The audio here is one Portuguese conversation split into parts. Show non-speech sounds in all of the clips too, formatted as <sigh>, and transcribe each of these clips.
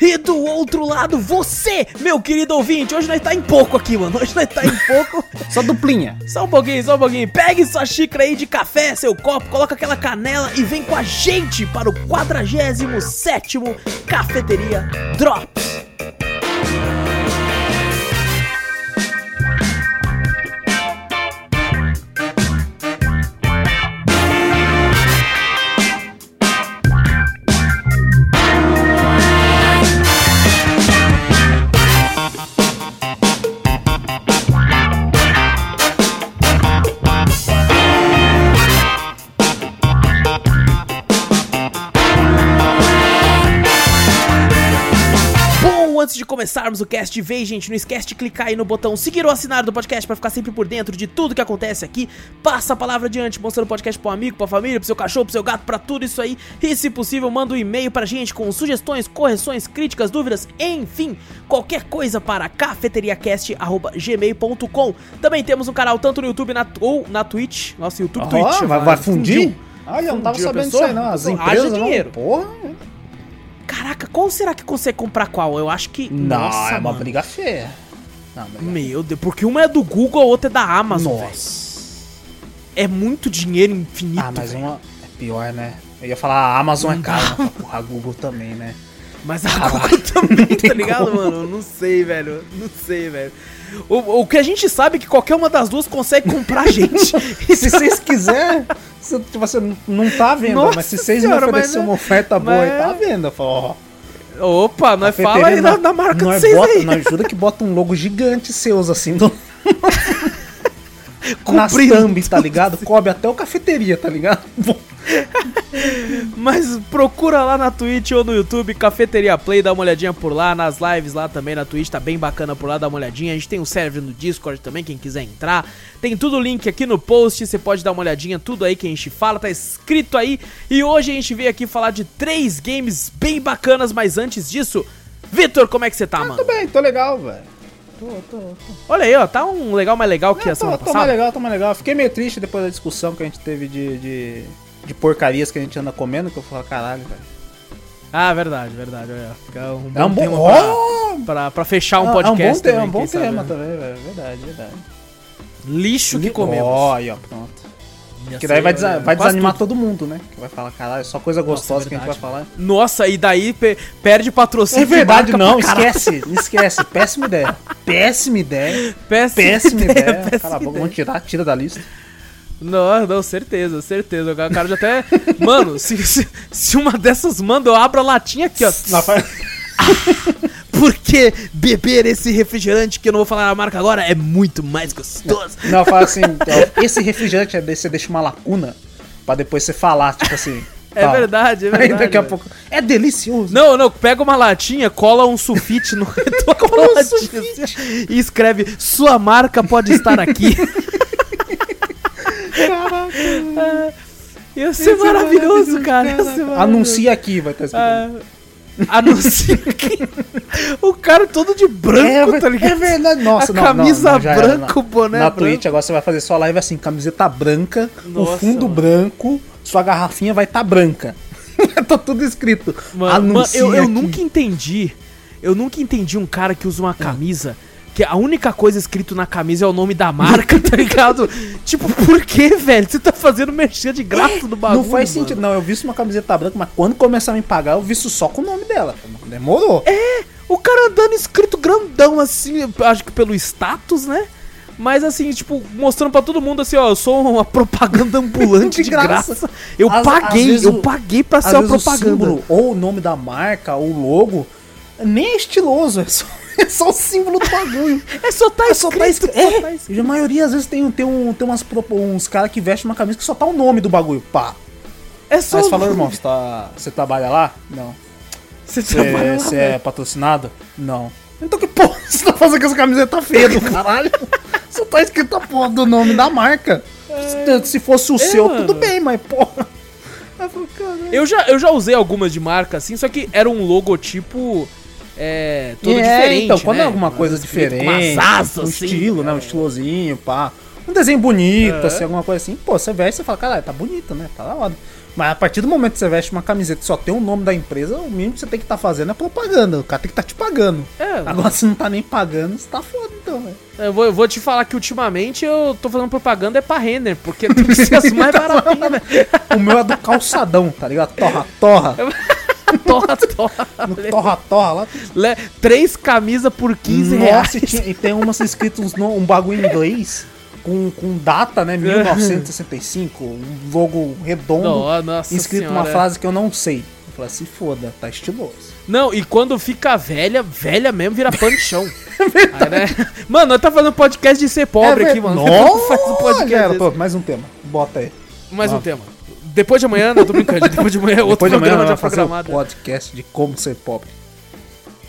E do outro lado, você, meu querido ouvinte. Hoje nós tá em pouco aqui, mano. Hoje nós tá em pouco. <laughs> Só duplinha. Só um pouquinho, só um pouquinho. Pegue sua xícara aí de café, seu copo, coloca aquela canela e vem com a gente para o 47 Cafeteria Drops. Antes de começarmos o cast de vez, gente, não esquece de clicar aí no botão seguir ou assinar do podcast para ficar sempre por dentro de tudo que acontece aqui. Passa a palavra adiante, mostrando o podcast pro amigo, pra família, pro seu cachorro, pro seu gato, pra tudo isso aí. E se possível, manda um e-mail pra gente com sugestões, correções, críticas, dúvidas, enfim, qualquer coisa para cafeteriacast@gmail.com. Também temos um canal tanto no YouTube na, ou na Twitch. Nossa, YouTube, Ó, Twitch. vai, vai fundir? Olha, eu não tava Fundiu sabendo disso aí não. As empresas dinheiro. Porra. Caraca, qual será que consegue comprar qual? Eu acho que. Não, Nossa, é uma mano. briga feia. Não, briga Meu Deus, porque uma é do Google, a outra é da Amazon. Nossa. É muito dinheiro infinito. Ah, mas uma é pior, né? Eu ia falar, a Amazon é cara, mas porra, a Google também, né? Mas a Google também, Não <laughs> tá ligado, como. mano? Eu Não sei, velho. Não sei, velho. O, o que a gente sabe é que qualquer uma das duas consegue comprar a gente. <laughs> Se vocês quiserem, se você não tá vendo, Nossa mas se vocês senhora, me oferecerem uma oferta boa mas- e tá vendo, eu falo, ó. Opa, nós fala aí nós- da marca de nós vocês bota, aí. Nós ajuda que bota um logo gigante seus, assim, do, <laughs> nas thumb, tá ligado? Cobre até o cafeteria, tá ligado? <laughs> <laughs> Mas procura lá na Twitch ou no YouTube, Cafeteria Play, dá uma olhadinha por lá, nas lives lá também na Twitch, tá bem bacana por lá, dá uma olhadinha. A gente tem um server no Discord também, quem quiser entrar. Tem tudo o link aqui no post, você pode dar uma olhadinha, tudo aí que a gente fala, tá escrito aí. E hoje a gente veio aqui falar de três games bem bacanas, mas antes disso, Vitor, como é que você tá, mano? Tô bem, tô legal, velho. Tô, tô, tô. Olha aí, ó, tá um legal mais legal que a Não, tô, semana tô mais passada. legal, tô mais legal. Fiquei meio triste depois da discussão que a gente teve de, de, de porcarias que a gente anda comendo, que eu falo, caralho, velho. Ah, verdade, verdade. Fica um bom É um bom. tema Ó! pra, pra, pra fechar um É podcast um bom tema, também, é um bom sabe, tema né? também, velho. Verdade, verdade. Lixo que comemos. Ó, aí, ó, pronto. Que daí vai, desa- vai desanimar tudo. todo mundo, né? Que vai falar, caralho, só coisa gostosa que a gente vai falar. Nossa, e daí pe- perde patrocínio. É verdade, não, esquece, esquece. Péssima ideia. <laughs> Péssima ideia. Péssima, Péssima ideia. péssima Cala a boca, ideia. vamos tirar, tira da lista. Não, não, certeza, certeza. O cara já até. <laughs> Mano, se, se, se uma dessas manda, eu abro a latinha aqui, ó. Faz- <laughs> Por que beber esse refrigerante, que eu não vou falar a marca agora, é muito mais gostoso? Não, fala assim, ó, esse refrigerante é você deixa uma lacuna pra depois você falar, tipo assim. É tal. verdade, é verdade. Aí daqui a velho. pouco. É delicioso. Não, não, pega uma latinha, cola um sulfite no da latinha assim, e escreve: Sua marca pode estar aqui. <laughs> Ah, Ia ser maravilhoso, cara. Ia ser maravilhoso. Anuncia aqui, vai estar escrito. Ah, anuncia que o cara todo de branco, é, tá ligado? é verdade, nossa, A não, camisa não, não, era, branca, o boné Na branco. Twitch agora você vai fazer sua live assim, camiseta branca, Nossa, o fundo mano. branco, sua garrafinha vai estar branca. <laughs> tá tudo escrito. Mano, mano, Anuncia eu, eu aqui. nunca entendi. Eu nunca entendi um cara que usa uma camisa. Que a única coisa escrito na camisa é o nome da marca, <laughs> tá ligado? tipo, por que, velho? Você tá fazendo mexer de graça do bagulho. Não faz mano. sentido, não. Eu visto uma camiseta branca, mas quando começar a me pagar, eu visto só com o nome dela. Demorou. É, o cara andando escrito grandão assim, acho que pelo status, né? Mas assim, tipo, mostrando pra todo mundo assim, ó, eu sou uma propaganda ambulante <laughs> de, De graça. graça. Eu às paguei, vezes eu o- paguei pra ser uma vezes o propaganda. símbolo, ou o nome da marca, ou o logo, nem é estiloso, é só, <laughs> é só o símbolo do bagulho. É só tá É só escrito, tá escrito. só tá É, escrito. a maioria às vezes tem, tem, um, tem umas, uns caras que vestem uma camisa que só tá o nome do bagulho. Pá. É só Aí você falou, irmão, você, tá, você trabalha lá? Não. Você Você, trabalha lá, você velho. é patrocinado? Não. Então que porra você tá fazendo com essa camiseta feia do caralho? <laughs> Só tá escrito a porra do nome da marca. Se, se fosse o É, seu, mano. tudo bem, mas porra. Eu já, eu já usei algumas de marca assim, só que era um logotipo é, todo É, diferente. Então, quando né? é alguma coisa diferente, Com asas, um assim. estilo, né? Um estilosinho, pá. Um desenho bonito, É. assim, alguma coisa assim. Pô, você veste e fala, caralho, tá bonito, né? Tá da hora. Mas a partir do momento que você veste uma camiseta que só tem o nome da empresa, o mínimo que você tem que estar fazendo é propaganda. O cara tem que estar te pagando. É, Agora, se não tá nem pagando, você tá foda, então, velho. eu vou, eu vou te falar que ultimamente eu tô fazendo propaganda é pra Renner, porque <laughs> tem que ser as mais <laughs> baratinhas, velho. O meu é do calçadão, tá ligado? Torra, torra. <laughs> <laughs> Torra, torra. No torra, torra lá. Le- Três camisas por 15 reais. Nossa, e, tinha- e tem umas escritas um bagulho em inglês. Com, com data, né? <laughs> 1965, um logo redondo. Nossa escrito senhora. uma frase que eu não sei. Eu falei, se foda, tá estiloso. Não, e quando fica velha, velha mesmo vira pano de chão. <laughs> Aí, né? Mano, nós tá fazendo podcast de ser pobre É aqui, mano. Nossa, Faz um podcast pô, mais um tema. Bota aí. Mais um tema. Depois de amanhã, não, tô brincando. <laughs> Depois de amanhã é outro Depois de amanhã programa nós já vamos fazer um programado. podcast de como ser pobre.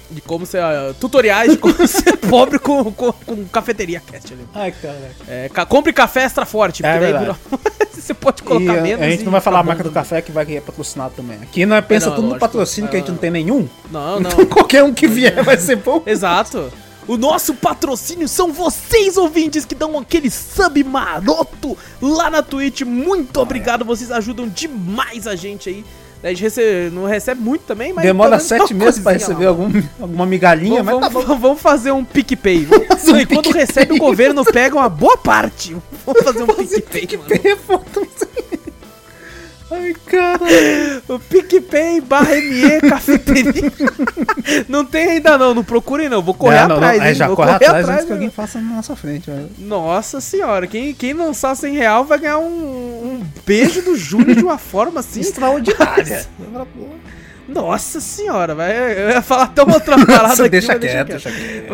De como ser. ah, tutoriais de como <laughs> ser pobre com, com, com cafeteria cast ali. Ai, caralho. É, ca- compre café extra forte, É porque daí verdade. <laughs> você pode E colocar a, menos. a gente e não vai falar a marca do café que vai é patrocinado também. Aqui nós pensa É, não, tudo no lógico. patrocínio que a gente não tem nenhum. Não, não. Então qualquer um que vier vai ser bom. Exato. O nosso patrocínio são vocês, ouvintes, que dão aquele sub maroto lá na Twitch. Muito obrigado, vocês ajudam demais a gente aí. A gente recebe- não recebe muito também, mas. Demora sete meses pra receber lá. algum, alguma migalhinha, Vamos, mas tá vamos- vamos fazer um PicPay. <laughs> Vamos- um e quando recebe, o governo pega uma boa parte. Vamos fazer um PicPay, mano. PicPay Ai, cara. <laughs> O PicPay barra ME cafeteria. <laughs> não tem ainda não, não procurem não. Vou correr É, não, não, atrás. aí hein? já corre atrás antes que alguém faça na nossa frente. velho. Nossa senhora, quem, quem lançar 100 real vai ganhar um, um beijo do Júnior de uma <laughs> forma assim. Extraordinária. Nossa senhora, vai, eu ia falar até uma outra parada Nossa, aqui. deixa mas quieto, deixa quieto.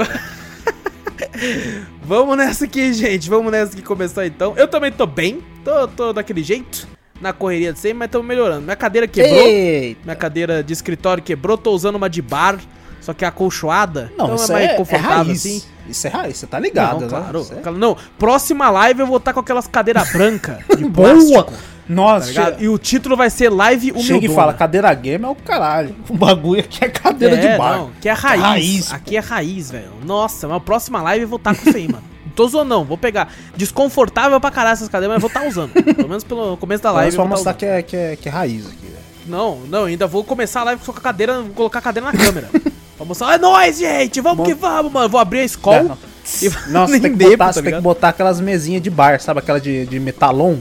Vamos nessa aqui, gente. Vamos nessa aqui começar então. Eu também tô bem, tô, tô daquele jeito, na correria de sempre, mas tô melhorando. Minha cadeira quebrou, Eita. minha cadeira de escritório quebrou, tô usando uma de bar, só que é acolchoada. Não, então isso é mais é, é confortável raiz. assim. Isso é raiz, você tá ligado, não, né? claro. É- Não, próxima live eu vou estar com aquelas cadeiras <laughs> brancas de Boa! tá Nossa, chega, E o título vai ser Live chega e Humildona. fala, cadeira game é o caralho. O bagulho aqui é cadeira é, de bar. Não, que é raiz. Raiz, Aqui é raiz, velho. Nossa, mas a próxima live eu vou estar com isso aí, mano. Tô não. Vou pegar. Desconfortável pra caralho essas cadeiras, mas vou estar usando. <laughs> Pelo menos pelo começo da live. Live vou tá mostrar que é, que, é, que é raiz aqui, usando. Não, não, ainda vou começar a live só com a cadeira, vou colocar a cadeira na câmera. <laughs> Pra mostrar, é nóis, gente, vamos Bom. que vamos, mano. Vou abrir a escola. É, não. e <laughs> nem tem que, botar, tá você tem que botar aquelas mesinhas de bar, sabe? Aquela de, de metalon,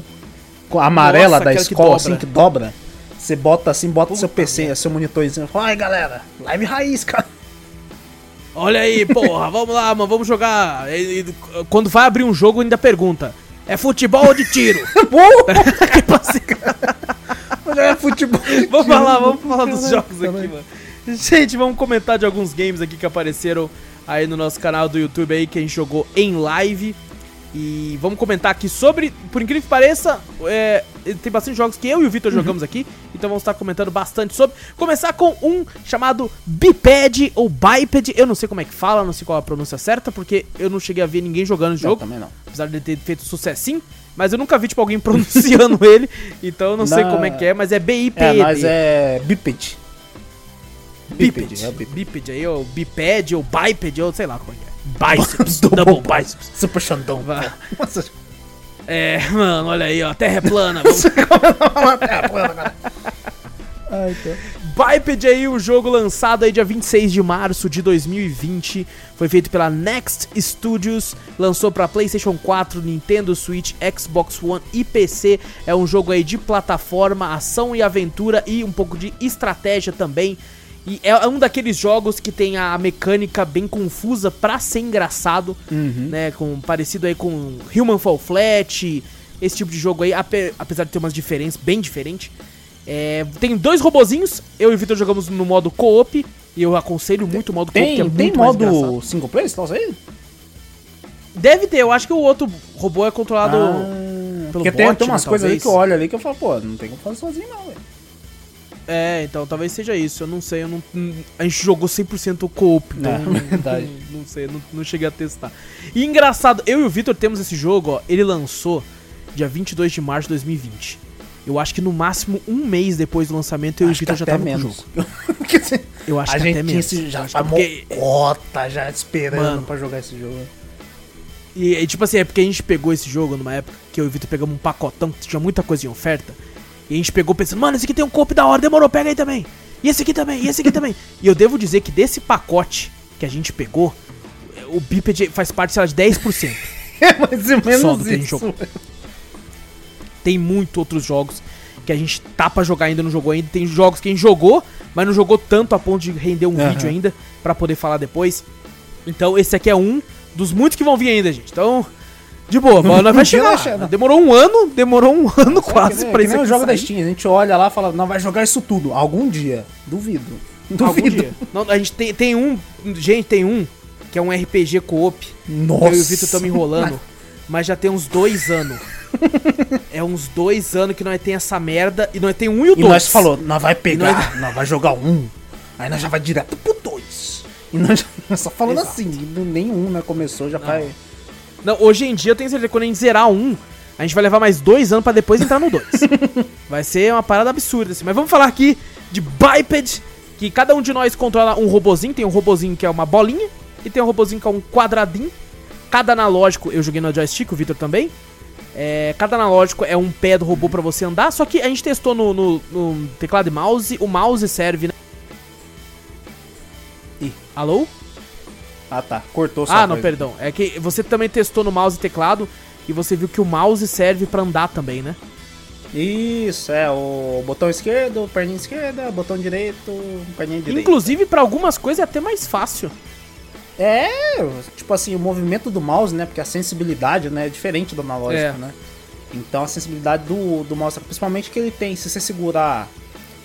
amarela Nossa, da que escola, assim, que dobra. Você bota assim, bota o seu Puta PC, seu monitorzinho. Fala, ai galera, live raiz, cara. Olha aí, porra, <laughs> vamos lá, mano, vamos jogar. E- e- quando vai abrir um jogo, ainda pergunta: é futebol ou de tiro? <laughs> <laughs> tipo assim, É futebol. vamos falar, vamos falar dos jogos aqui, mano. Gente, vamos comentar de alguns games aqui que apareceram aí no nosso canal do YouTube aí que a gente jogou em live. E vamos comentar aqui sobre, por incrível que pareça, é, tem bastante jogos que eu e o Vitor jogamos aqui, então vamos estar comentando bastante sobre. Começar com um chamado Biped ou Biped, eu não sei como é que fala, não sei qual é a pronúncia certa, porque eu não cheguei a ver ninguém jogando o jogo, também não. apesar de ter feito sucessinho, mas eu nunca vi tipo alguém <laughs> pronunciando <laughs> ele, então eu não sei como é que é, mas é B-I-P-E-D. É, nós é biped. Biped. é o biped. Biped aí, ou biped, ou biped, ou sei lá como é que é. Biceps, double biceps. Super Xandão. Nossa, É, mano, olha aí, ó, a terra é plana. Vamos... <laughs> Ai, tá. Biped aí, o jogo lançado aí dia 26 de março de 2020. Foi feito pela Next Studios, lançou pra PlayStation 4, Nintendo Switch, Xbox One e PC. É um jogo aí de plataforma, ação e aventura e um pouco de estratégia também. E é um daqueles jogos que tem a mecânica bem confusa pra ser engraçado, né? Com, parecido aí com Human Fall Flat, esse tipo de jogo aí, ape- apesar de ter umas diferenças bem diferentes. É, tem dois robozinhos, eu e o Victor jogamos no modo co-op, e eu aconselho muito o modo co-op, que é Tem, muito tem modo single player? Você tá usando? Deve ter, eu acho que o outro robô é controlado Ah, pelo Porque tem, bot, tem umas né, coisas ali talvez. que eu olho ali que eu falo, pô, não tem como fazer sozinho não, velho. É, então talvez seja isso. Eu não sei, eu não, a gente jogou 100% co-op, então <laughs> É, não, verdade. Não, <laughs> não sei, não, não cheguei a testar. E engraçado, eu e o Vitor temos esse jogo, ó, ele lançou dia 22 de março de 2020. Eu acho que no máximo um mês depois do lançamento eu e o Acho Vitor já tava menos. com o jogo. <laughs> Eu acho a que gente até menos. esse já acho é tá porque- mocota já esperando Mano. pra jogar esse jogo. E, e, tipo assim, é porque a gente pegou esse jogo numa época que eu e o Vitor pegamos um pacotão que tinha muita coisa em oferta. E a gente pegou pensando, mano, esse aqui tem um copo da hora, demorou, pega aí também. E esse aqui também, e esse aqui também. <laughs> E eu devo dizer que desse pacote que a gente pegou, o Biped faz parte, sei lá, de 10%. <laughs> É mais ou menos Só do que a gente isso. jogou. Tem muito outros jogos que a gente tá pra jogar ainda, não jogou ainda. Tem jogos que a gente jogou, mas não jogou tanto a ponto de render um Aham. vídeo ainda pra poder falar depois. Então esse aqui é um dos muitos que vão vir ainda, gente. Então, de boa, nós vai Não chegar. chega, não. Demorou um ano, demorou um ano quase é, que pra isso o aqui jogo da. Steam. A gente olha lá e fala, não, vai jogar isso tudo. Algum dia. Duvido. Algum Duvido. dia. Não, a gente tem, tem um, gente, tem um que é um RPG co-op. Nossa. Eu e o Vitor estamos enrolando, <laughs> mas já tem uns dois anos. é uns dois anos que nós tem essa merda e nós tem um e o E dois. nós falou, nós vai pegar, nós- nós vai jogar um. Aí nós já vai direto pro dois. E nós já, só falando Exato. assim, nenhum, né? Começou, já vai. Não, hoje em dia eu tenho certeza que quando a gente zerar um, a gente vai levar mais dois anos pra depois entrar no dois. <laughs> vai ser uma parada absurda, assim. Mas vamos falar aqui de Biped, que cada um de nós controla um robozinho. Tem um robozinho que é uma bolinha e tem um robozinho que é um quadradinho. Cada analógico, eu joguei no joystick, o Victor também. É, cada analógico é um pé do robô pra você andar, só que a gente testou no, no- no teclado e mouse, o mouse serve, né? Ih. Alô? Ah tá, cortou Ah, não, perdão. É que você também testou no mouse e teclado e você viu que o mouse serve pra andar também, né? Isso, é, o botão esquerdo, perninha esquerda, botão direito, perninha direita. Inclusive, pra algumas coisas é até mais fácil. É, tipo assim, o movimento do mouse, né? Porque a sensibilidade, né, é diferente do analógico, É. né? Então a sensibilidade do, do mouse, principalmente que ele tem, se você segurar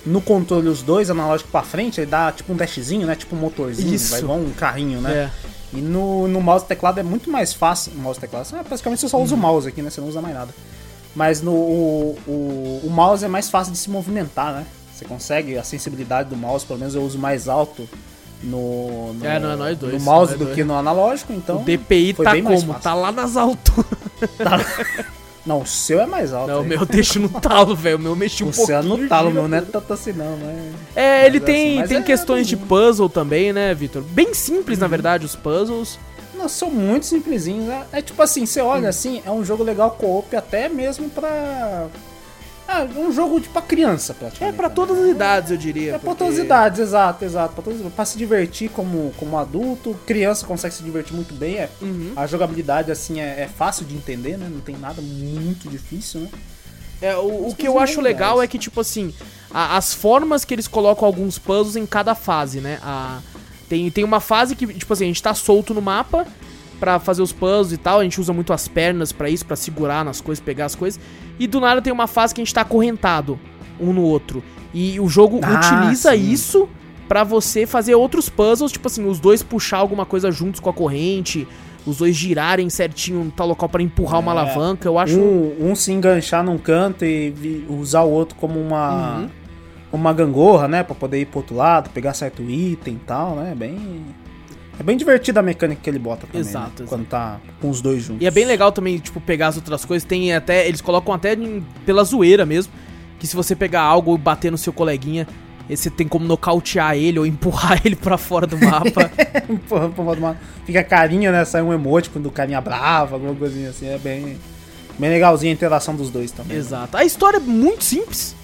no controle os dois analógicos pra frente, ele dá tipo um dashzinho, né? Tipo um motorzinho, Isso. vai igual um carrinho, né? É. E no, no mouse e teclado é muito mais fácil. Mouse e teclado, ah, basicamente você só usa o mouse aqui, né? Você não usa mais nada. Mas no o, o, o mouse é mais fácil de se movimentar, né? Você consegue a sensibilidade do mouse, pelo menos eu uso mais alto no, no, É, não, é nós dois, no mouse do dois. que no analógico, então. o DPI foi tá como? Tá lá nas alturas. <laughs> Não, o seu é mais alto. Não, o meu deixa no talo, velho. O meu mexi um o seu é pouquinho. no talo, meu não é tanto assim não, mas... É, ele Mas é tem, assim, tem é questões de puzzle também, né, Vitor? Bem simples, Uhum. na verdade, os puzzles. Não, são muito simplesinhos. né? É tipo assim, você olha assim, é um jogo legal co-op até mesmo pra... Ah, um jogo tipo pra criança, É praticamente. pra né? todas as idades, eu diria. É pra todas as idades, exato, exato. Pra, todas, pra se divertir como, como adulto. Criança consegue se divertir muito bem. É, Uhum. A jogabilidade, assim, é, é fácil de entender, né? Não tem nada muito difícil, né? É, o, o que eu acho legais. legal é que, tipo assim, a- as formas que eles colocam alguns puzzles em cada fase, né? A, tem, tem uma fase que, tipo assim, a gente tá solto no mapa pra fazer os puzzles e tal, a gente usa muito as pernas pra isso, pra segurar nas coisas, pegar as coisas. E do nada tem uma fase que a gente tá acorrentado um no outro. E o jogo Ah, utiliza sim. isso pra você fazer outros puzzles, tipo assim, os dois puxar alguma coisa juntos com a corrente, os dois girarem certinho no tal local pra empurrar uma É. alavanca. Eu acho. Um, um se enganchar num canto e vi- usar o outro como uma Uhum. uma gangorra, né, Pra poder ir pro outro lado, pegar certo item e tal, né? Bem é bem divertida a mecânica que ele bota também, Exato, né? exato. quando tá com os dois juntos. E é bem legal também, tipo, pegar as outras coisas. Tem até. Eles colocam até pela zoeira mesmo. Que se você pegar algo e bater no seu coleguinha, você tem como nocautear ele ou empurrar <laughs> ele pra fora do mapa. Porra, porra, uma- Fica carinha, né? Sai um emote quando o carinha brava, alguma coisinha assim. É bem, bem legalzinha a interação dos dois também. Exato. A história é muito simples.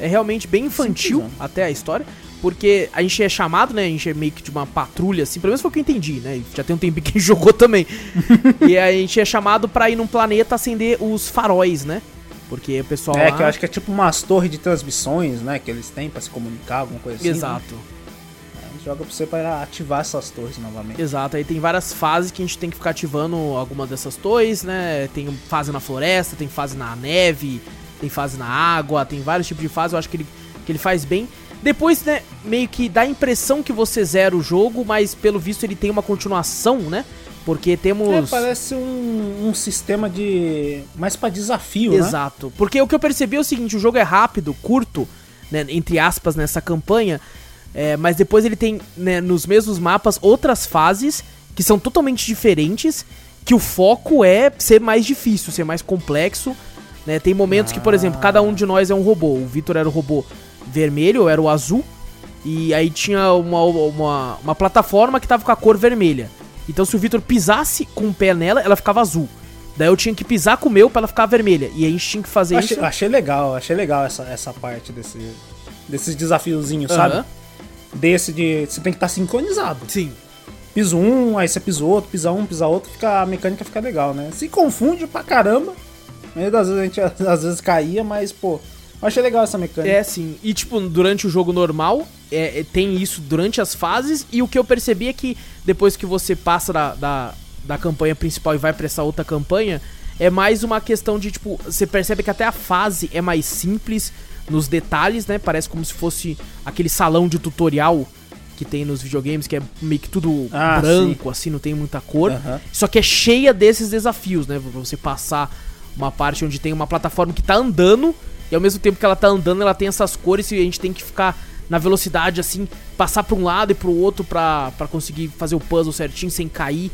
É realmente bem infantil Simplesão. até a história. Porque a gente é chamado, né? A gente é meio que de uma patrulha, assim. Pelo menos foi o que eu entendi, né? Já tem um tempo que a gente <laughs> jogou também. e a gente é chamado pra ir num planeta acender os faróis, né? Porque o pessoal. É, lá- que eu acho que é tipo umas torres de transmissões, né? Que eles têm pra se comunicar, alguma coisa assim. né? Exato. Aí Joga pra você pra ativar essas torres novamente. Exato, aí tem várias fases que a gente tem que ficar ativando alguma dessas torres, né? Tem fase na floresta, tem fase na neve, tem fase na água, tem vários tipos de fase, eu acho que ele, que ele faz bem. Depois, né, meio que dá a impressão que você zera o jogo, mas pelo visto ele tem uma continuação, né? Porque É, temos. parece um, um sistema de. mais pra desafio, né? Exato. Porque o que eu percebi é o seguinte: o jogo é rápido, curto, né, entre aspas, nessa campanha. É, mas depois ele tem, né, nos mesmos mapas, outras fases que são totalmente diferentes, que o foco é ser mais difícil, ser mais complexo. Né? Tem momentos que, por exemplo, cada um de nós é um robô. O Vitor era o robô vermelho, eu era o azul. E aí tinha uma, uma, uma plataforma que tava com a cor vermelha. Então se o Vitor pisasse com o pé nela, ela ficava azul. Daí eu tinha que pisar com o meu pra ela ficar vermelha. E aí a gente tinha que fazer achei, isso. Achei legal, achei legal essa, essa parte desse, desses desafiozinhos, sabe? Desse de. Você tem que estar tá sincronizado. Sim. Piso um, aí você pisa outro, pisa um, pisa outro, fica, a mecânica fica legal, né? Se confunde pra caramba. Das vezes a gente <laughs> às vezes caía, mas, pô, achei legal essa mecânica. É, sim. E, tipo, durante o jogo normal, é, é, tem isso durante as fases. E o que eu percebi é que depois que você passa da, da, da campanha principal e vai pra essa outra campanha, é mais uma questão de, tipo, você percebe que até a fase é mais simples nos detalhes, né? Parece como se fosse aquele salão de tutorial que tem nos videogames, que é meio que tudo ah, branco, sim. assim, não tem muita cor. Uhum. Só que é cheia desses desafios, né? Pra você passar uma parte onde tem uma plataforma que tá andando, e ao mesmo tempo que ela tá andando, ela tem essas cores e a gente tem que ficar na velocidade, assim, passar pra um lado e pro outro pra, pra conseguir fazer o puzzle certinho sem cair,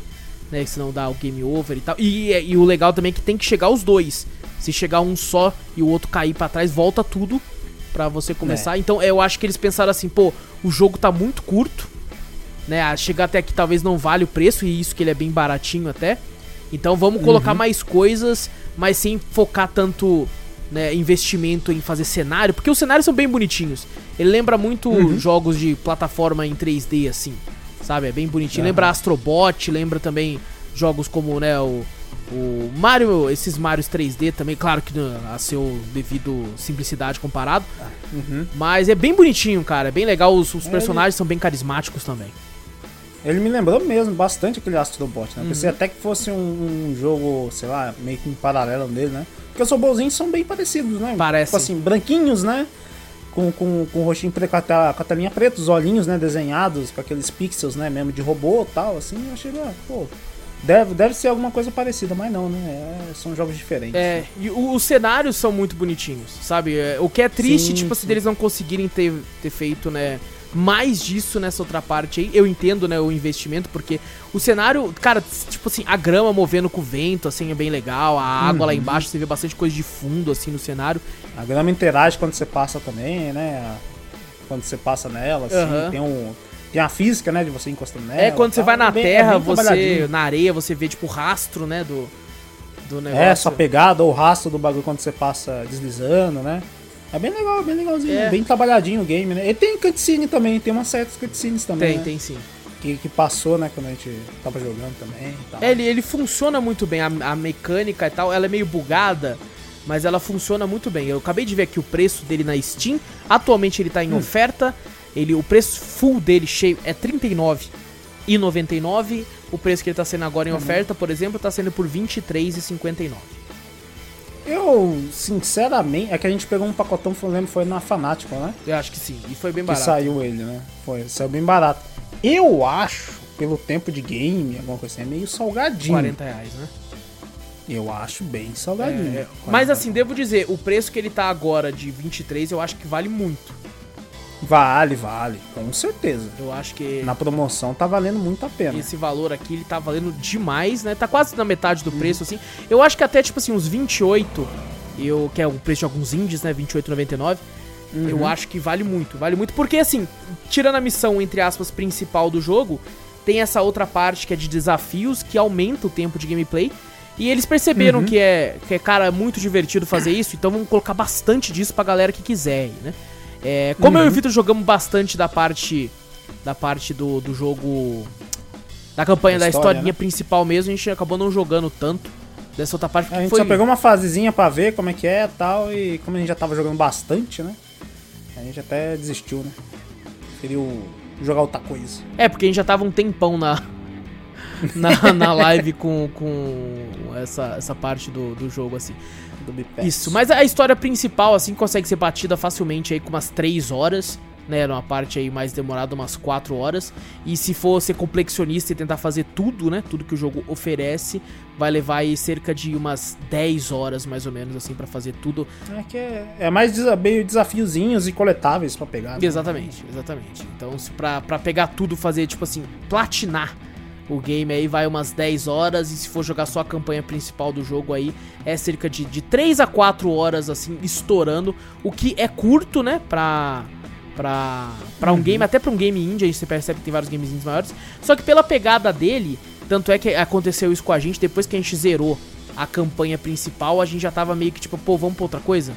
né? Senão dá o game over e tal. E, e o legal também é que tem que chegar os dois. Se chegar um só e o outro cair para trás, volta tudo para você começar. É. Então eu acho que eles pensaram assim, pô, o jogo tá muito curto, né? Chegar até aqui talvez não vale o preço, e isso que ele é bem baratinho até. Então vamos colocar uhum. mais coisas, mas sem focar tanto né, investimento em fazer cenário, porque os cenários são bem bonitinhos. Ele lembra muito uhum. jogos de plataforma em 3D, assim, sabe? É bem bonitinho. Uhum. Lembra Astrobot, lembra também jogos como, né, o o Mario, esses Marios 3D também, claro que a seu devido simplicidade comparado. Uhum. Mas é bem bonitinho, cara. É bem legal. Os, os personagens ele... são bem carismáticos também. Ele me lembrou mesmo bastante aquele Astrobot, né? Uhum. Pensei até que fosse um, um, jogo, sei lá, meio que um paralelo dele, né? Porque os robôzinhos são bem parecidos, né? Parece. Tipo assim, branquinhos, né? Com, com, com o rostinho preto, com a, com telinha preta, os olhinhos, né? Desenhados com aqueles pixels, né? Mesmo de robô e tal, assim. Eu achei, ah, pô, Deve, deve ser alguma coisa parecida, mas não, né? É, são jogos diferentes. É, e o, os cenários são muito bonitinhos, sabe? É, o que é triste, sim, tipo sim. assim, deles não conseguirem ter, ter feito, né? Mais disso nessa outra parte aí. Eu entendo, né, o investimento, porque o cenário, cara, tipo assim, a grama movendo com o vento, assim, é bem legal. A água uhum. lá embaixo, você vê bastante coisa de fundo, assim, no cenário. A grama interage quando você passa também, né? Quando você passa nela, assim, uhum. tem um tem a física, né, de você encostando nela. É, quando você vai na é bem, terra, é você na areia, você vê tipo o rastro, né, do do negócio. É, sua pegada ou o rastro do bagulho quando você passa deslizando, né? É bem legal, bem legalzinho, é. bem trabalhadinho o game, né? E tem cutscene também, tem umas certas cutscenes também. Tem, né? tem sim. Que, que, passou, né, quando a gente tava jogando também É, ele, ele funciona muito bem, a, a mecânica e tal, ela é meio bugada, mas ela funciona muito bem. Eu acabei de ver aqui o preço dele na Steam. Atualmente ele tá em hum. oferta. Ele, o preço full dele cheio é R$ 39,99. O preço que ele está sendo agora em uhum. oferta, por exemplo, está sendo por R$ 23,59. Eu, sinceramente, é que a gente pegou um pacotão, lembro, foi na Fanático, né? Eu acho que sim, e foi bem barato. Que saiu ele, né? Foi, saiu bem barato. Eu acho, pelo tempo de game, alguma coisa assim, é meio salgadinho. 40 reais, né? Eu acho bem salgadinho. É, mas assim, devo dizer, o preço que ele tá agora de 23, eu acho que vale muito. Vale, vale, com certeza. Eu acho que. Na promoção tá valendo muito a pena. Esse valor aqui, ele tá valendo demais, né? Tá quase na metade do hum. preço, assim. Eu acho que até, tipo assim, uns 28, eu, que é o preço de alguns indies, né? 28,99. Uhum. Eu acho que vale muito, vale muito. Porque, assim, tirando a missão, entre aspas, principal do jogo, tem essa outra parte que é de desafios, que aumenta o tempo de gameplay. E eles perceberam uhum. que, é, que é, cara, muito divertido fazer isso, então vamos colocar bastante disso pra galera que quiser, né? É, como uhum. eu e o Vitor jogamos bastante da parte da parte do, do jogo da campanha da, história, da historinha né? principal mesmo, a gente acabou não jogando tanto dessa outra parte. A gente foi... só pegou uma fasezinha pra ver como é que é tal, e como a gente já tava jogando bastante, né? A gente até desistiu, né? Preferiu jogar outra coisa. É, porque a gente já tava um tempão na, na, na live com, com essa, essa parte do, do jogo, assim do Isso, mas a história principal, assim, consegue ser batida facilmente aí com umas 3 horas. né, numa parte aí mais demorada, umas 4 horas. E se for ser complexionista e tentar fazer tudo, né, tudo que o jogo oferece, vai levar aí cerca de umas 10 horas mais ou menos assim pra fazer tudo. É que é, é mais desa- meio desafiozinhos e coletáveis pra pegar. né? Exatamente, exatamente. Então, se pra, pra pegar tudo, fazer tipo assim, platinar o game aí vai umas 10 horas e se for jogar só a campanha principal do jogo aí é cerca de, de 3 a 4 horas assim estourando, o que é curto, né, pra pra, pra um game, até pra um game indie, aí você percebe que tem vários games indies maiores, só que pela pegada dele, tanto é que aconteceu isso com a gente, depois que a gente zerou a campanha principal, a gente já tava meio que tipo, pô, vamos pra outra coisa?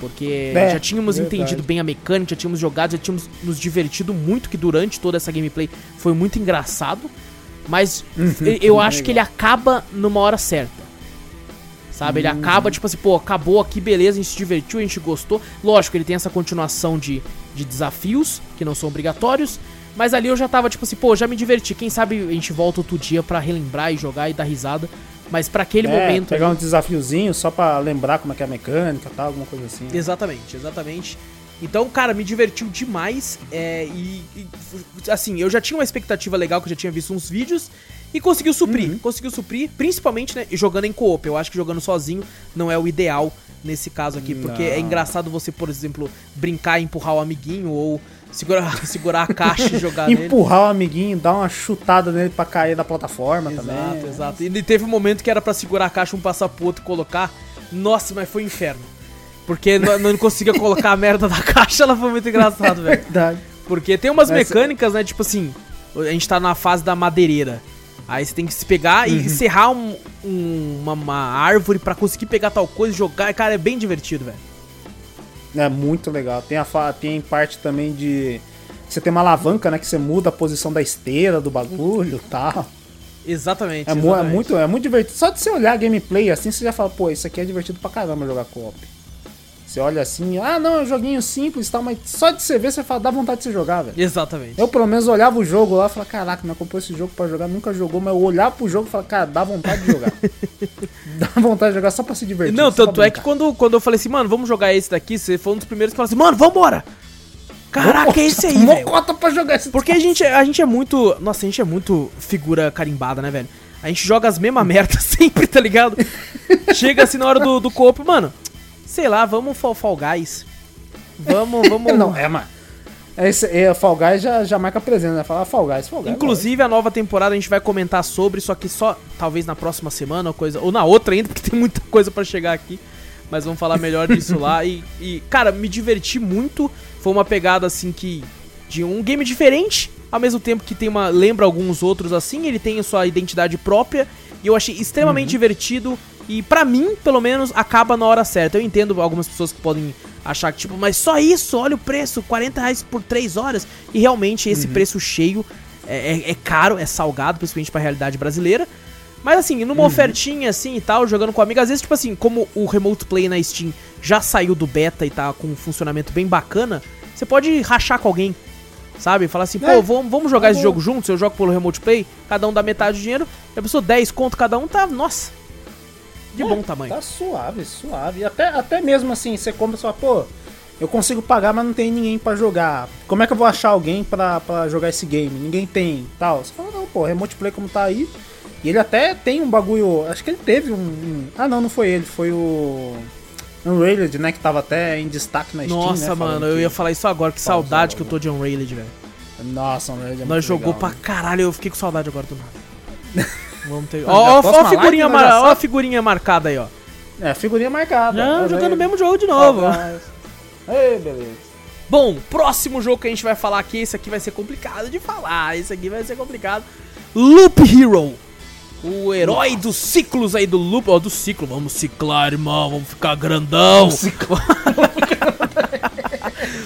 Porque É, já tínhamos verdade. entendido bem a mecânica, já tínhamos jogado, já tínhamos nos divertido muito, que durante toda essa gameplay foi muito engraçado. Mas eu- eu acho que ele acaba numa hora certa. Sabe? Ele acaba, tipo assim, pô, acabou aqui, beleza, a gente se divertiu, a gente gostou. Lógico, ele tem essa continuação de, de desafios, que não são obrigatórios. Mas ali eu já tava, tipo assim, pô, já me diverti. Quem sabe a gente volta outro dia pra relembrar e jogar e dar risada. Mas pra aquele É, momento. pegar um desafiozinho só pra lembrar como é que é a mecânica tal, alguma coisa assim. Exatamente, exatamente. Então, cara, me divertiu demais. é, e, e, assim, eu já tinha uma expectativa legal, que eu já tinha visto uns vídeos. E conseguiu suprir, conseguiu suprir, principalmente, né, jogando em co-op. Eu acho que jogando sozinho não é o ideal nesse caso aqui, porque Não. é engraçado você, por exemplo, brincar e empurrar o amiguinho ou segurar, <laughs> segurar a caixa e jogar nele. Empurrar o amiguinho, dar uma chutada nele pra cair da plataforma Exato, também. exato. E teve um momento que era pra segurar a caixa, um passar pro outro e colocar. Nossa, mas foi um inferno. Porque não, não conseguia colocar a merda da <laughs> caixa, ela foi muito engraçado, velho. Verdade. Porque tem umas Mas- mecânicas, né? Tipo assim, a gente tá na fase da madeireira. Aí você tem que se pegar Uhum. e serrar um- um- uma, uma árvore pra conseguir pegar tal coisa e jogar. Cara, é bem divertido, velho. É muito legal. Tem a tem parte também de. Você tem uma alavanca, né? Que você muda a posição da esteira do bagulho e tal. Exatamente. É, é exatamente. muito, é muito divertido. Só de você olhar a gameplay assim, você já fala, pô, isso aqui é divertido pra caramba jogar co-op. Você olha assim, ah não, é um joguinho simples e tal, mas só de você ver, você fala, dá vontade de você jogar, velho. Exatamente. Eu pelo menos olhava o jogo lá e falava, caraca, não comprou esse jogo pra jogar, nunca jogou, mas eu olhava pro jogo e falava, cara, dá vontade de jogar. <laughs> dá vontade de jogar só pra se divertir. Não, tanto é que quando, quando eu falei assim, mano, vamos jogar esse daqui, você foi um dos primeiros que falou assim, mano, vambora! Caraca, é esse aí, velho. Mocota pra jogar esse Porque a gente, a gente é muito. Nossa, a gente é muito figura carimbada, né, velho? A gente joga as mesmas <laughs> merdas sempre, tá ligado? Chega assim na hora do, do copo, mano. Sei lá, vamos Fall, Fall Guys. Vamos, <laughs> vamos. Não, é, mano. Esse, é, Fall Guys já, já marca presença, né? Fala Fall Guys, Fall Guys. Inclusive, a nova temporada a gente vai comentar sobre, só que só talvez na próxima semana ou coisa. Ou na outra ainda, <laughs> porque tem muita coisa pra chegar aqui. Mas vamos falar melhor disso lá. E, e, cara, me diverti muito. Foi uma pegada assim que. De um game diferente, ao mesmo tempo que tem uma. lembra alguns outros assim, ele tem a sua identidade própria. E eu achei extremamente divertido. E pra mim, pelo menos, acaba na hora certa. Eu entendo algumas pessoas que podem achar que, tipo, mas só isso, olha o preço, 40 reais por 3 horas. E realmente esse preço cheio é, é- é caro, é salgado, principalmente pra realidade brasileira. Mas assim, numa ofertinha assim e tal, jogando com amigo, às vezes, tipo assim, como o Remote Play na Steam já saiu do beta e tá com um funcionamento bem bacana, você pode rachar com alguém. Sabe? Falar assim, pô, É, vamos, vamos jogar tá esse jogo juntos, eu jogo pelo Remote Play, cada um dá metade do dinheiro, e a pessoa 10 conto cada um, tá, nossa, de bom tamanho. Tá suave, suave. Até, até mesmo assim, você compra e fala, pô, eu consigo pagar, mas não tem ninguém pra jogar. Como é que eu vou achar alguém pra, pra jogar esse game? Ninguém tem, tal. Você fala, não, pô, Remote Play como tá aí. E ele até tem um bagulho, acho que ele teve um... um- ah, não, não foi ele, foi o... Unrailed, né, que tava até em destaque na Steam, Nossa, né, mano, falando eu que- ia falar isso agora, que saudade que eu tô de Unrailed, velho. Nossa, Unrailed é Nós muito jogou legal, pra né? caralho, eu fiquei com saudade agora do nada. <laughs> Vamos ter. Ó, ó, a figurinha, mar... ó a figurinha marcada aí, ó. É, figurinha marcada. Mas jogando o mesmo jogo de novo. Ei, beleza. Bom, próximo jogo que a gente vai falar aqui, esse aqui vai ser complicado de falar, esse aqui vai ser complicado. Loop Hero. O herói dos ciclos aí do loop, ó, do ciclo. Vamos ciclar, irmão, vamos ficar grandão. Loop... <laughs>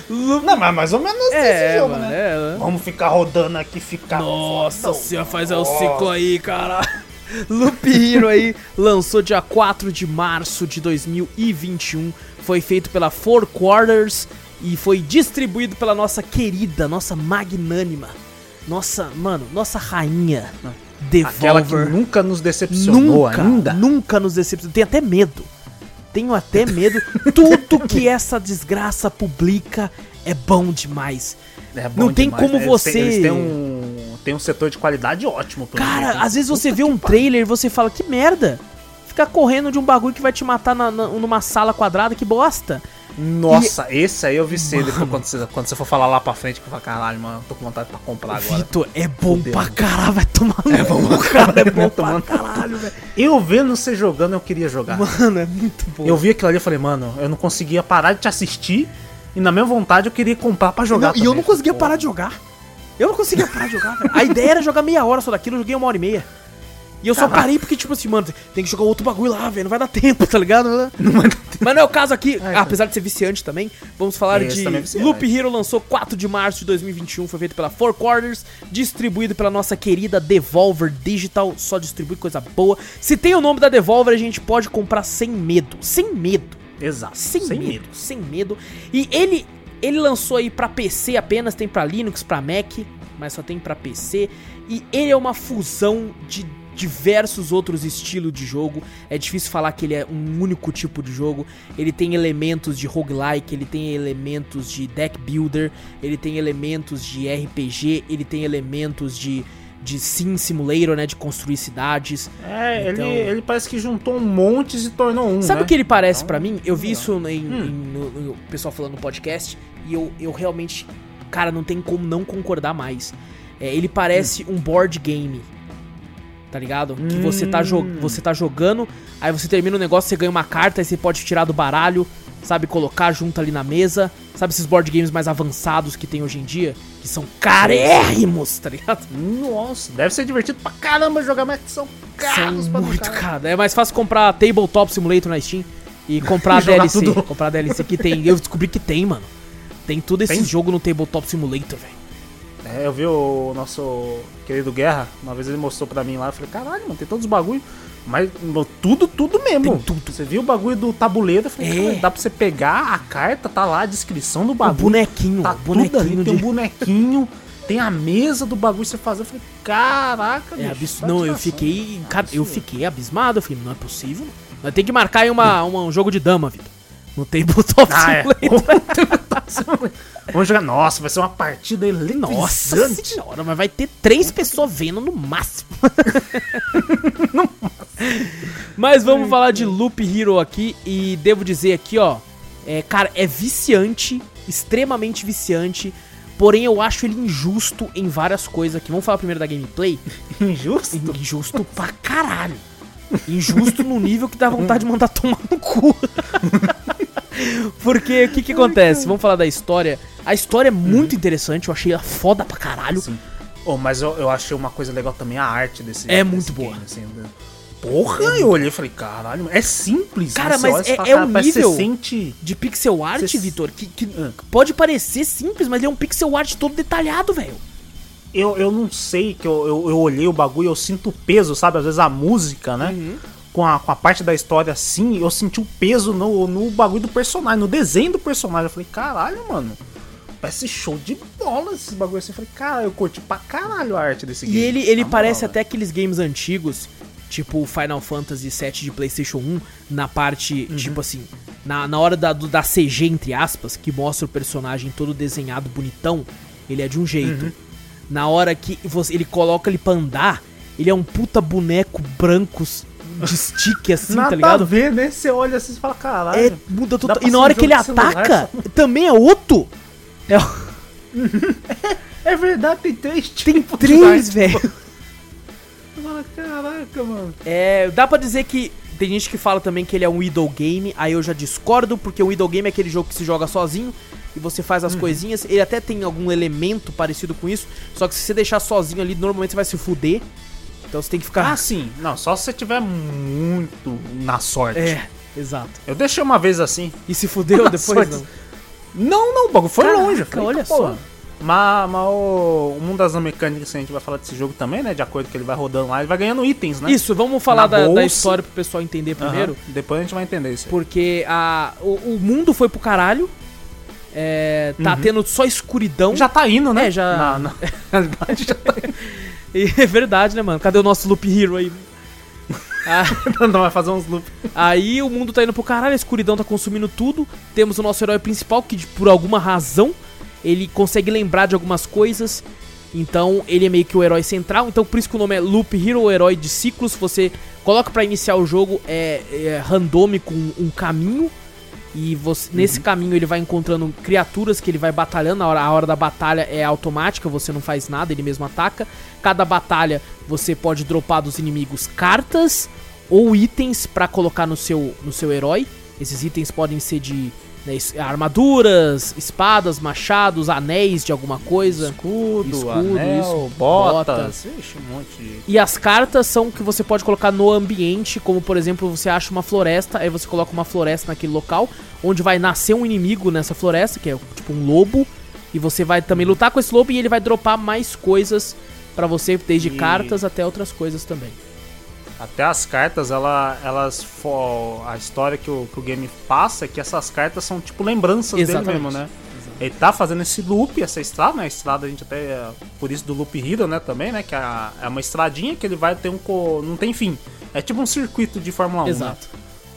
Não, mas mais ou menos esse É, jogo, mano, né? é. Vamos ficar rodando aqui, ficar. Nossa senhora, faz é o ciclo aí, cara. <laughs> Loop Hero aí lançou dia 4 de março de 2021. Foi feito pela Four Quarters e foi distribuído pela nossa querida, nossa magnânima, nossa, mano, nossa rainha Aquela que Devolver. nunca nos decepcionou Nunca, ainda. nunca nos decepcionou. Tem até medo. Tenho até medo. <laughs> Tudo que essa desgraça publica é bom demais. É bom Não tem demais, como né? Eles você- têm- Eles têm um, tem um setor de qualidade ótimo. pelo Cara, às vezes você Puta vê que um trailer e você fala, que merda. Ficar correndo de um bagulho que vai te matar na- na- numa sala quadrada, que bosta. Nossa, esse aí eu vi cedo. Quando você, quando você for falar lá pra frente, que eu falo, caralho, mano, tô com vontade pra comprar agora. Vitor, é bom Fudeu. pra caralho, vai tomar no cu, cara, é bom pra Tomando- caralho, velho. Eu vendo você jogando, eu queria jogar. Mano, é muito bom. Eu vi aquilo ali e falei, mano, eu não conseguia parar de te assistir. E na minha vontade eu queria comprar pra jogar. Não, e eu não conseguia Pô, parar de jogar. Eu não conseguia parar de jogar, velho. A ideia era jogar meia hora só daquilo, eu joguei uma hora e meia. E eu só Caraca. parei porque, tipo assim, mano, tem que jogar outro bagulho lá, velho. Não vai dar tempo, tá ligado? Não vai dar tempo. Mas não é o caso aqui, Ai, apesar de ser viciante também. Vamos falar de é. Loop Hero lançou 4 de março de 2021, foi feito pela Four Corners, distribuído pela nossa querida Devolver Digital, só distribui coisa boa. Se tem o nome da Devolver, a gente pode comprar sem medo, sem medo. Exato. Sem, medo, sem medo. E ele ele lançou aí pra PC apenas, tem pra Linux, pra Mac, mas só tem pra PC. E ele é uma fusão de diversos outros estilos de jogo. É difícil falar que ele é um único tipo de jogo. Ele tem elementos de roguelike, ele tem elementos de deck builder, ele tem elementos de RPG, ele tem elementos de de sim simulator, né, de construir cidades. É, Então- ele, ele parece que juntou um monte e se tornou um. Sabe né? o que ele parece Então, pra mim? Eu vi legal. isso em, Hum. em- no, no pessoal falando no podcast e eu, eu realmente, cara, não tem como não concordar mais. É, ele parece Hum. um board game. Tá ligado? Que você tá, Hum. você tá jogando, aí você termina o negócio, você ganha uma carta, aí você pode tirar do baralho, sabe? Colocar junto ali na mesa. Sabe esses board games mais avançados que tem hoje em dia? Que são carérrimos, tá ligado? Nossa, deve ser divertido pra caramba jogar, mas são caros São pra muito caro. É mais fácil comprar Tabletop Simulator na Steam e comprar a <laughs> E DLC. tudo. Comprar a DLC que tem. Eu descobri que tem, mano. Tem tudo esse Tem? jogo no Tabletop Simulator, velho. É, eu vi o nosso querido Guerra, uma vez ele mostrou pra mim lá, eu falei, caralho, mano, tem todos os bagulho. Mas tudo, tudo mesmo. Tem tudo. Você viu o bagulho do tabuleiro, eu falei, É. dá pra você pegar a carta, tá lá a descrição do O bagulho. bonequinho, tá o tudo ali, bonequinho tem um de. bonequinho, tem a mesa do bagulho você fazer. Eu falei, caraca, É bicho, abs... tá Não, eu fiquei. Cara, eu fiquei abismado. Eu falei, não é possível. Nós tem que marcar aí uma, uma- um jogo de dama, Vitor. No Tabletop Ah, é. <laughs> <laughs> <laughs> Vamos jogar. Nossa, vai ser uma partida. Nossa senhora, mas vai ter três pessoas vendo no máximo. <laughs> mas vamos falar de Loop Hero aqui e devo dizer aqui, ó, é, cara, é viciante, extremamente viciante. Porém, eu acho ele injusto em várias coisas aqui. Vamos falar primeiro da gameplay? <laughs> Injusto? Injusto pra caralho. Injusto no nível que dá vontade de mandar tomar no cu. Porque o que que acontece? Vamos falar da história. A história é muito interessante, eu achei ela foda pra caralho. Sim. Oh, mas eu, eu achei uma coisa legal também, a arte desse É desse muito game, boa. assim, né? Porra, eu olhei e falei, caralho, é simples. Cara, mas e é- é cara, um nível- sente... De pixel art, Cê- Vitor, que, que Ah. pode parecer simples, mas ele é um pixel art todo detalhado, velho. Eu, eu não sei, que eu, eu, eu olhei o bagulho eu sinto o peso, sabe? Às vezes a música, né? Uhum. Com, a, com a parte da história assim, eu senti o peso no, no bagulho do personagem, no desenho do personagem. Eu falei, caralho, mano. Parece show de bola esse bagulho assim. Eu falei, cara, eu curti pra caralho a arte desse E game. ele, ele Na parece até aqueles games antigos, tipo Final Fantasy VII de PlayStation 1, na parte, Uhum. tipo assim, na, na hora da, do- da CG, entre aspas, que mostra o personagem todo desenhado bonitão, ele é de um jeito. Uhum. Na hora que você, ele coloca ele pra andar, ele é um puta boneco branco de stick assim, Nada tá ligado? a ver, né? Você olha assim e fala, caralho. É, muda pra E na hora que ele de celular, ataca, <laughs> também é outro. É, <laughs> É verdade, tem três tem tipos de três, velho. <laughs> Caraca, mano. É, dá pra dizer que tem gente que fala também que ele é um idle game, aí eu já discordo, porque o idle game é aquele jogo que se joga sozinho e você faz Uhum. as coisinhas. Ele até tem algum elemento parecido com isso, só que se você deixar sozinho ali, normalmente você vai se fuder. Então você tem que ficar. Ah, sim. Não, só se você tiver muito na sorte. é, exato. Eu deixei uma vez assim. E se fudeu <laughs> depois sorte. não. Não, não, o bagulho foi Caraca, longe. falei, olha só. Mas, mas o, o mundo das mecânicas, a gente vai falar desse jogo também, né? De acordo com que ele vai rodando lá, ele vai ganhando itens, né? Isso, vamos falar da, da história pro pessoal entender primeiro. Depois a gente vai entender isso. aí. Porque a, o, o mundo foi pro caralho. É, tá tendo só escuridão. Já tá indo, né? É, já- Na, na <laughs> já tá indo. <laughs> <laughs> E é verdade, né, mano? Cadê o nosso Loop Hero aí? <laughs> Ah, Não vai fazer uns loops. Aí o mundo tá indo pro caralho, a escuridão tá consumindo tudo. Temos o nosso herói principal que, por alguma razão, ele consegue lembrar de algumas coisas. Então ele é meio que o herói central. Então por isso que o nome é Loop Hero, o herói de ciclos. Você coloca pra iniciar o jogo, é, é randômico um, um caminho. E você, nesse caminho ele vai encontrando criaturas que ele vai batalhando. A hora, a hora da batalha é automática, você não faz nada, ele mesmo ataca. Cada batalha você pode dropar dos inimigos cartas ou itens pra colocar no seu, no seu herói. Esses itens podem ser de né, armaduras, espadas, machados, anéis de alguma coisa. Escudo, Escudo, anel, isso, botas. botas. Ixi, um monte de... E as cartas são que você pode colocar no ambiente, como por exemplo, você acha uma floresta, aí você coloca uma floresta naquele local, onde vai nascer um inimigo nessa floresta, que é tipo um lobo, e você vai também lutar com esse lobo e ele vai dropar mais coisas pra você, desde E- cartas até outras coisas também. Até as cartas, ela, elas. A história que o, que o game passa é que essas cartas são tipo lembranças Exatamente. dele mesmo, né? Ele tá fazendo esse loop, essa estrada, né? A estrada a gente até. Por isso do Loop Hero, né? Também, né? Que é é uma estradinha que ele vai ter um. co- Não tem fim. É tipo um circuito de Fórmula 1. Né? Exato.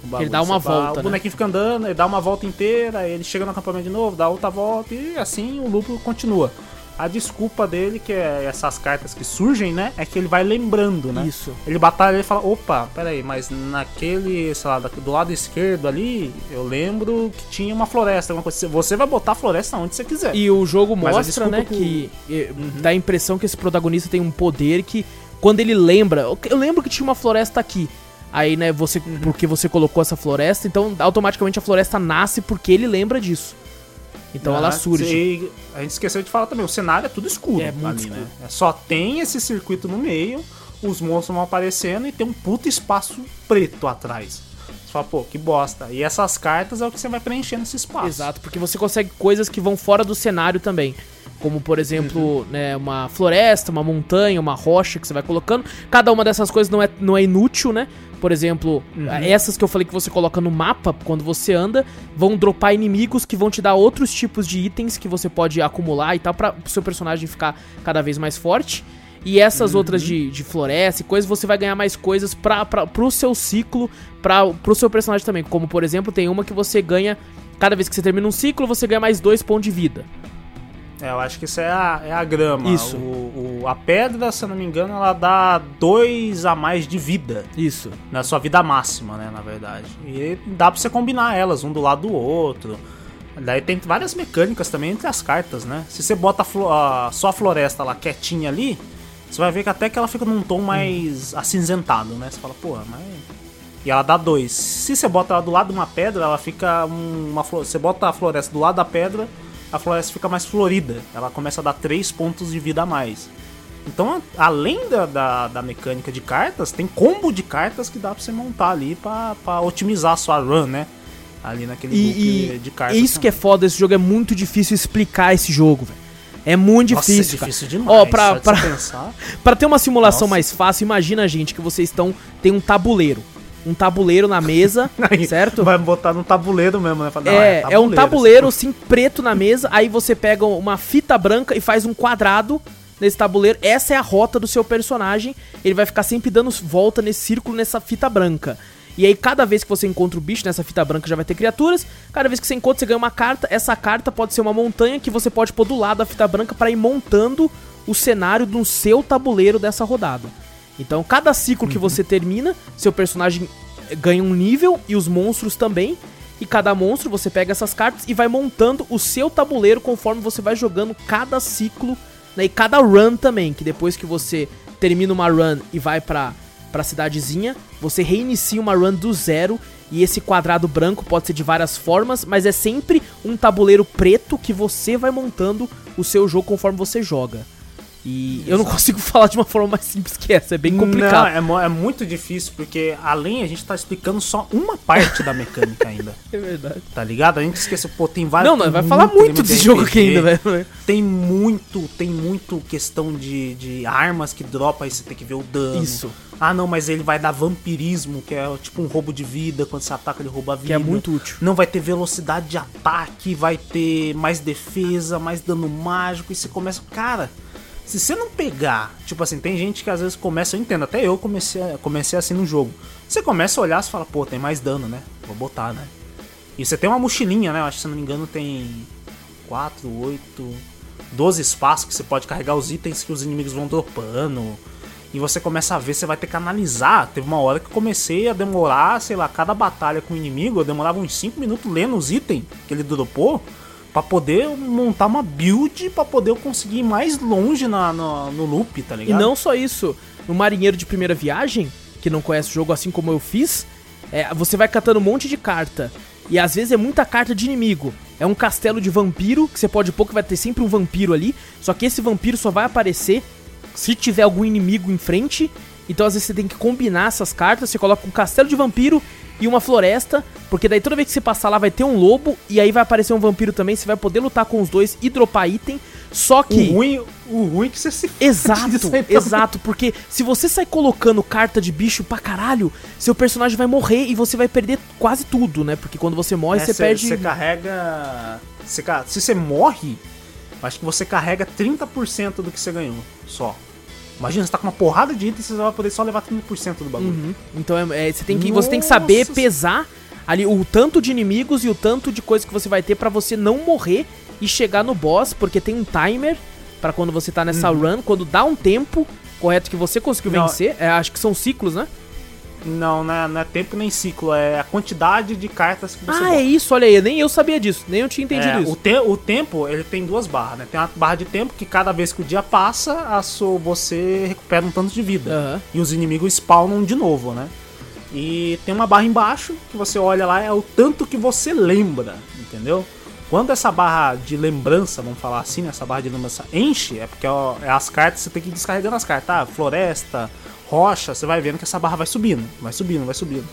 O bagulho. Ele dá uma volta, O né? bonequinho fica andando, ele dá uma volta inteira, ele chega no acampamento de novo, dá outra volta e assim o loop continua. A desculpa dele, que é essas cartas que surgem, né? É que ele vai lembrando, né? Isso. Ele batalha e fala, opa, peraí, mas naquele, sei lá, do lado esquerdo ali, eu lembro que tinha uma floresta, alguma coisa. Você vai botar a floresta onde você quiser. E o jogo Mas mostra, né, que que eh, dá a impressão que esse protagonista tem um poder que quando ele lembra, eu eu lembro que tinha uma floresta aqui. Aí, né, você Uhum. porque você colocou essa floresta, então automaticamente a floresta nasce porque ele lembra disso. Então ela Ah, surge. e a gente esqueceu de falar também, o cenário é tudo escuro É, muito ali, escuro. né? É, Só tem esse circuito no meio, os monstros vão aparecendo e tem um puto espaço preto atrás. Você fala, pô, que bosta. E essas cartas é o que você vai preenchendo esse espaço. Exato, porque você consegue coisas que vão fora do cenário também. Como, por exemplo, Uhum. né, uma floresta, uma montanha, uma rocha que você vai colocando. Cada uma dessas coisas não é, não é inútil, né? Por exemplo, Uhum. essas que eu falei que você coloca no mapa quando você anda, vão dropar inimigos que vão te dar outros tipos de itens que você pode acumular e tal, pra o seu personagem ficar cada vez mais forte. E essas outras de, de floresta e coisas, você vai ganhar mais coisas pra, pra, pro seu ciclo, pra, pro seu personagem também. Como, por exemplo, tem uma que você ganha Cada vez que você termina um ciclo, você ganha mais dois pontos de vida. É, eu acho que isso é a, é a grama. Isso. O, o- a pedra, se eu não me engano, ela dá dois a mais de vida. Isso. Na sua vida máxima, né, na verdade. E dá pra você combinar elas, um do lado do outro. Daí tem várias mecânicas também entre as cartas, né? Se você bota a a, só a floresta lá quietinha ali, você vai ver que até que ela fica num tom mais acinzentado, né? Você fala, pô, mas... E ela dá dois. Se você bota ela do lado de uma pedra, ela fica um- uma... Você bota a floresta do lado da pedra, a floresta fica mais florida. Ela começa a dar três pontos de vida a mais. Então, a- além da, da, da mecânica de cartas, tem combo de cartas que dá pra você montar ali pra, pra otimizar a sua run, né? Ali naquele E, e de cartas. isso que é foda, esse jogo é muito difícil explicar esse jogo, velho. É muito Nossa, difícil, é cara. difícil demais. Ó, pra, pra, <laughs> pra ter uma simulação Nossa. mais fácil, imagina, gente, que vocês estão. Tem um tabuleiro. Um tabuleiro na mesa, <laughs> certo? Vai botar no tabuleiro mesmo, né? Fala, não, É, é um tabuleiro assim. assim preto na mesa, aí você pega uma fita branca e faz um quadrado nesse tabuleiro. Essa é a rota do seu personagem. Ele vai ficar sempre dando volta nesse círculo nessa fita branca. E aí cada vez que você encontra o bicho nessa fita branca já vai ter criaturas. Cada vez que você encontra você ganha uma carta. Essa carta pode ser uma montanha que você pode pôr do lado da fita branca para ir montando o cenário do seu tabuleiro dessa rodada. Então, cada ciclo que você termina, seu personagem ganha um nível e os monstros também. E cada monstro você pega essas cartas e vai montando o seu tabuleiro conforme você vai jogando cada ciclo né, e cada run também. Que depois que você termina uma run e vai pra, pra cidadezinha, você reinicia uma run do zero. E esse quadrado branco pode ser de várias formas, mas é sempre um tabuleiro preto que você vai montando o seu jogo conforme você joga. E eu não <laughs> consigo falar de uma forma mais simples que essa, é bem complicado. Não, é, é muito difícil, porque além a gente tá explicando só uma parte da mecânica ainda. <laughs> É verdade. Tá ligado? A gente esqueceu, pô, tem vários. Não, não, vai falar muito desse de jogo aqui ainda, velho. Tem muito, tem muito questão de, de armas que dropa, aí você tem que ver o dano. Isso. Ah, não, mas ele vai dar vampirismo, que é tipo um roubo de vida, quando você ataca ele rouba a vida. Que é muito útil. Não vai ter velocidade de ataque, vai ter mais defesa, mais dano mágico, e você começa. Cara, Se você não pegar, tipo assim, tem gente que às vezes começa, eu entendo, até eu comecei, comecei assim no jogo. Você começa a olhar e fala, pô, tem mais dano, né? Vou botar, né? E você tem uma mochilinha, né? Eu acho que se não me engano tem 4, 8, 12 espaços que você pode carregar os itens que os inimigos vão dropando. E você começa a ver, você vai ter que analisar. Teve uma hora que eu comecei a demorar, sei lá, cada batalha com o inimigo, eu demorava uns 5 minutos lendo os itens que ele dropou para poder montar uma build para poder eu conseguir ir mais longe na, no, no loop, tá ligado? E não só isso, no marinheiro de primeira viagem, que não conhece o jogo assim como eu fiz, é, você vai catando um monte de carta. E às vezes é muita carta de inimigo. É um castelo de vampiro, que você pode pôr que vai ter sempre um vampiro ali. Só que esse vampiro só vai aparecer se tiver algum inimigo em frente. Então às vezes você tem que combinar essas cartas. Você coloca um castelo de vampiro e uma floresta, porque daí toda vez que você passar lá vai ter um lobo e aí vai aparecer um vampiro também, você vai poder lutar com os dois e dropar item. Só que o ruim, o ruim é que você se Exato, exato, porque se você sai colocando carta de bicho pra caralho, seu personagem vai morrer e você vai perder quase tudo, né? Porque quando você morre, é, você cê, perde Você carrega, cê, se você morre, acho que você carrega 30% do que você ganhou, só. Imagina, você tá com uma porrada de itens, você vai poder só levar 30% do bagulho. Uhum. Então é, é, você, tem que, você tem que saber pesar ali o tanto de inimigos e o tanto de coisa que você vai ter para você não morrer e chegar no boss, porque tem um timer para quando você tá nessa uhum. run, quando dá um tempo correto que você conseguiu não. vencer, é, acho que são ciclos, né? Não, não é, não é, tempo nem ciclo, é a quantidade de cartas que você Ah, bota. é isso, olha aí, nem eu sabia disso, nem eu tinha entendido é, isso. O, te, o tempo, ele tem duas barras, né? Tem uma barra de tempo que cada vez que o dia passa, a sua, você recupera um tanto de vida. Uhum. E os inimigos spawnam de novo, né? E tem uma barra embaixo que você olha lá, é o tanto que você lembra, entendeu? Quando essa barra de lembrança, vamos falar assim, né? essa barra de lembrança enche, é porque ó, é as cartas, você tem que ir descarregando as cartas, tá? Floresta, rocha, você vai vendo que essa barra vai subindo, vai subindo, vai subindo.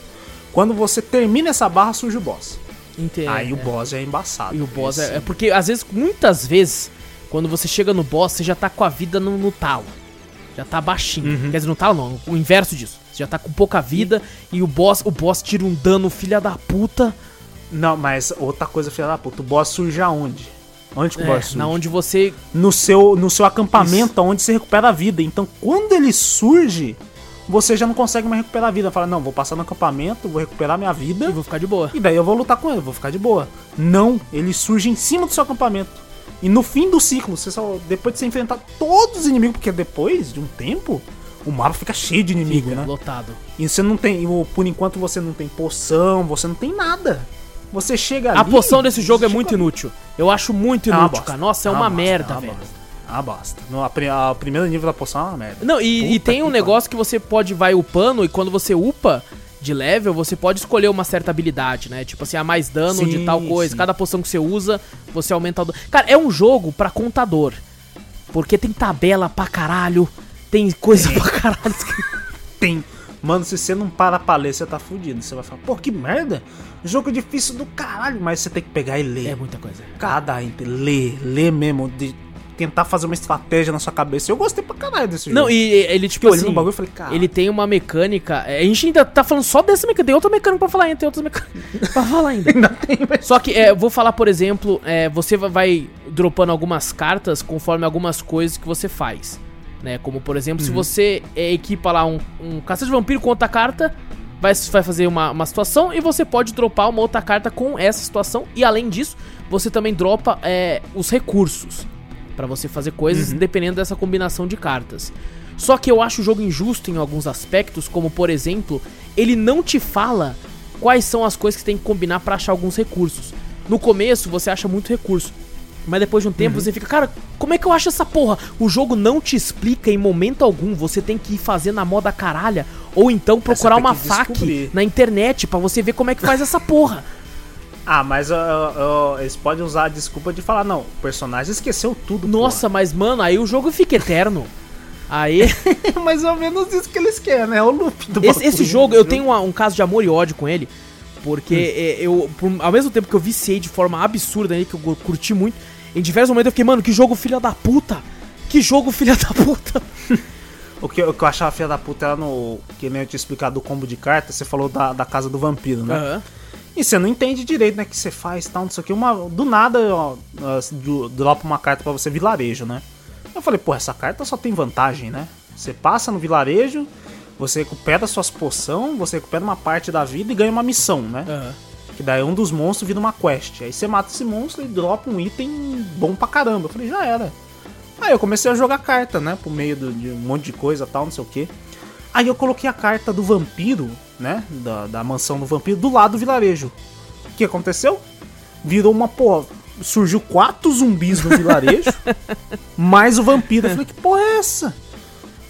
Quando você termina essa barra, surge o boss. Entendo. Aí é. o boss é embaçado. E o boss é, é, porque às vezes, muitas vezes, quando você chega no boss, você já tá com a vida no, no talo. Já tá baixinho. Uhum. Quer dizer, no talo não, o inverso disso. Você já tá com pouca vida e, e o boss, o boss tira um dano filha da puta. Não, mas outra coisa filha da puta, o boss surge aonde? Onde que o é, boss surge? Na onde você no seu no seu acampamento, Isso. onde você recupera a vida. Então, quando ele surge, você já não consegue mais recuperar a vida. Fala, não, vou passar no acampamento, vou recuperar minha vida. E vou ficar de boa. E daí eu vou lutar com ele, vou ficar de boa. Não, ele surge em cima do seu acampamento. E no fim do ciclo, você só, depois de você enfrentar todos os inimigos, porque depois de um tempo, o mapa fica cheio de inimigo, fica né? Lotado. E você não tem, por enquanto você não tem poção, você não tem nada. Você chega A poção desse jogo é muito inútil. Eu acho muito é inútil, cara. Nossa, é, é uma, merda, é velho. Ah, basta. No, a, a primeiro nível da poção é uma merda. Não, e, e tem um que negócio que você pode vai upando e quando você upa de level, você pode escolher uma certa habilidade, né? Tipo assim, a mais dano sim, de tal coisa. Sim. Cada poção que você usa, você aumenta o dano. Cara, é um jogo pra contador. Porque tem tabela pra caralho, tem coisa tem. <laughs> pra caralho. tem. Mano, se você não para pra ler, você tá fudido. Você vai falar, pô, que merda. Jogo difícil do caralho. Mas você tem que pegar e ler. É muita coisa. Cada ler, ler mesmo. De tentar fazer uma estratégia na sua cabeça. Eu gostei pra caralho desse jogo. Não, e ele, tipo eu assim, no bagulho falei, cara. Ele tem uma mecânica. A gente ainda tá falando só dessa mecânica. Tem outra mecânica pra falar ainda, tem outras mecânicas <laughs> pra falar ainda. ainda tem, mas... Só que, é, vou falar, por exemplo, é, você vai dropando algumas cartas conforme algumas coisas que você faz. Né? Como, por exemplo, uhum. se você é, equipa lá um, um cacete de vampiro com outra carta, vai, vai fazer uma, uma situação e você pode dropar uma outra carta com essa situação. E além disso, você também dropa é, os recursos para você fazer coisas uhum. dependendo dessa combinação de cartas. Só que eu acho o jogo injusto em alguns aspectos, como por exemplo, ele não te fala quais são as coisas que tem que combinar para achar alguns recursos. No começo você acha muito recurso, mas depois de um tempo uhum. você fica, cara, como é que eu acho essa porra? O jogo não te explica em momento algum, você tem que ir fazer na moda caralha, ou então procurar uma fac na internet para você ver como é que faz essa porra. <laughs> Ah, mas uh, uh, eles podem usar a desculpa de falar, não, o personagem esqueceu tudo. Nossa, porra. mas mano, aí o jogo fica eterno. <laughs> Aí. Mais ou menos isso que eles querem, né? É o loop do Esse, esse jogo, eu tenho uma, um caso de amor e ódio com ele. Porque hum. É, eu, por, ao mesmo tempo que eu viciei de forma absurda aí, que eu curti muito, em diversos momentos eu fiquei, mano, que jogo filha da puta! Que jogo filha da puta! <laughs> o, que, o que eu achava filha da puta era no. Que nem eu tinha explicado do combo de cartas, você falou da, da casa do vampiro, né? Uhum. E você não entende direito, né, que você faz tal, não sei o que. Uma, do nada, ó, dropa uma carta para você vilarejo, né? Eu falei, pô, essa carta só tem vantagem, né? Você passa no vilarejo, você recupera suas poção, você recupera uma parte da vida e ganha uma missão, né? Aham. Que daí um dos monstros vira uma quest. Aí você mata esse monstro e dropa um item bom pra caramba. Eu falei, já era. Aí eu comecei a jogar carta, né? Por meio de um monte de coisa tal, não sei o que. Aí eu coloquei a carta do vampiro, né? Da, da mansão do vampiro, do lado do vilarejo. O que aconteceu? Virou uma porra. Surgiu quatro zumbis no vilarejo, <laughs> mais o vampiro. Eu falei, que porra é essa?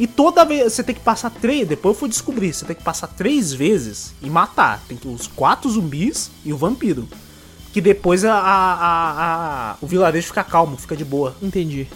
E toda vez você tem que passar três. Depois eu fui descobrir, você tem que passar três vezes e matar. Tem que os quatro zumbis e o vampiro. Que depois a, a- a- a- o vilarejo fica calmo, fica de boa. Entendi.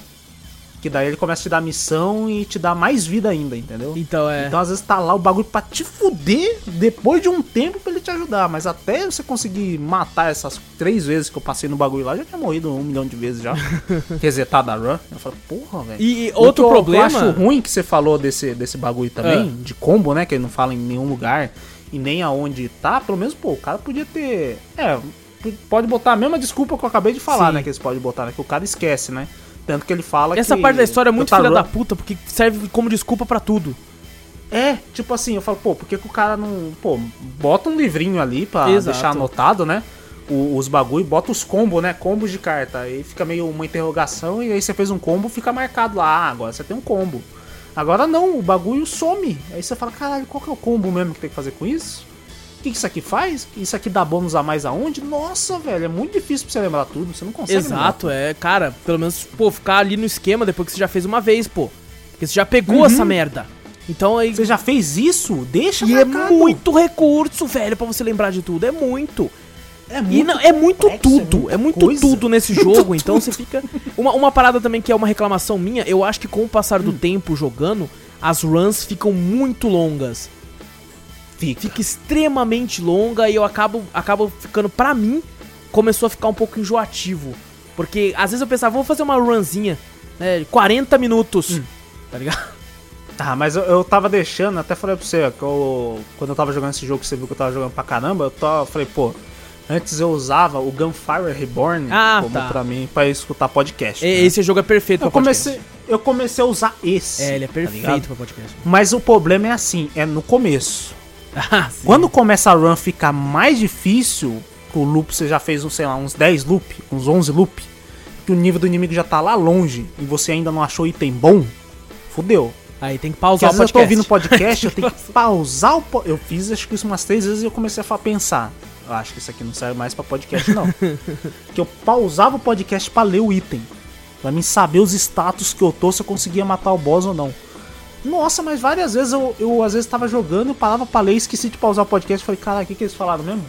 Que daí ele começa a te dar missão e te dá mais vida ainda, entendeu? Então é. Então às vezes tá lá o bagulho pra te fuder depois de um tempo pra ele te ajudar. Mas até você conseguir matar essas três vezes que eu passei no bagulho lá, já tinha morrido um milhão de vezes já. <laughs> Resetado a run. Eu falei, porra, velho. E, e outro eu- problema. eu acho ruim que você falou desse, desse bagulho também, Ah. de combo, né? Que ele não fala em nenhum lugar e nem aonde tá. Pelo menos, pô, o cara podia ter. É, pode botar a mesma desculpa que eu acabei de falar, Sim. né? Que eles podem botar, né? Que o cara esquece, né? Tanto que ele fala Essa que. parte da história é muito filha run- da puta, porque serve como desculpa pra tudo. É, tipo assim, eu falo, pô, por que, que o cara não. Pô, bota um livrinho ali pra Exato. deixar anotado, né? o- os bagulho, bota os combos, né? Combos de carta. Aí fica meio uma interrogação e aí você fez um combo, fica marcado lá. Ah, agora você tem um combo. Agora não, o bagulho some. Aí você fala, caralho, qual que é o combo mesmo que tem que fazer com isso? O que, isso aqui faz? Isso aqui dá bônus a mais aonde? Nossa, velho, é muito difícil pra você lembrar tudo. Você não consegue Exato, é, cara, pelo menos, pô, ficar ali no esquema depois que você já fez uma vez, pô. Porque você já pegou essa merda. Então aí. lembrar. Você já fez isso? Deixa E é marcado. muito recurso, velho, pra você lembrar de tudo. É muito. É E não, é muito complexo, tudo, muita é muito coisa. tudo nesse <laughs> jogo, então você fica. Uma, uma parada também que é uma reclamação minha, eu acho que com o passar Hum. do tempo jogando, as runs ficam muito longas. Fica. Fica extremamente longa e eu acabo, acabo ficando, pra mim, começou a ficar um pouco enjoativo. Porque às vezes eu pensava, vou fazer uma runzinha, né, 40 minutos, Hum. tá ligado? Ah, <laughs> mas eu, eu tava deixando, até falei pra você, que eu, quando eu tava jogando esse jogo, que você viu que eu tava jogando pra caramba, eu tava, falei, pô, antes eu usava o Gunfire Reborn Ah, como tá. pra mim, pra escutar podcast. E- né? Esse jogo é perfeito eu pra podcast. comecei, eu comecei a usar esse. É, ele é tá perfeito ligado? pra podcast. mas o problema é assim, é no começo. Ah. Quando começa a run ficar mais difícil, que o loop você já fez, sei lá, uns 10 loop, uns 11 loop, que o nível do inimigo já tá lá longe e você ainda não achou item bom, fudeu. Aí tem que Porque pausar às o vezes eu tô podcast. ouvindo podcast, eu tenho <laughs> que pausar o po- Eu fiz acho que isso umas três vezes e eu comecei a pensar. Eu acho que isso aqui não serve mais pra podcast, não. <laughs> que eu pausava o podcast pra ler o item. Pra mim saber os status que eu tô, se eu conseguia matar o boss ou não. Nossa, mas várias vezes eu, eu às vezes tava jogando, parava pra ler, esqueci de pausar o podcast. Falei, cara, o que, que eles falaram mesmo?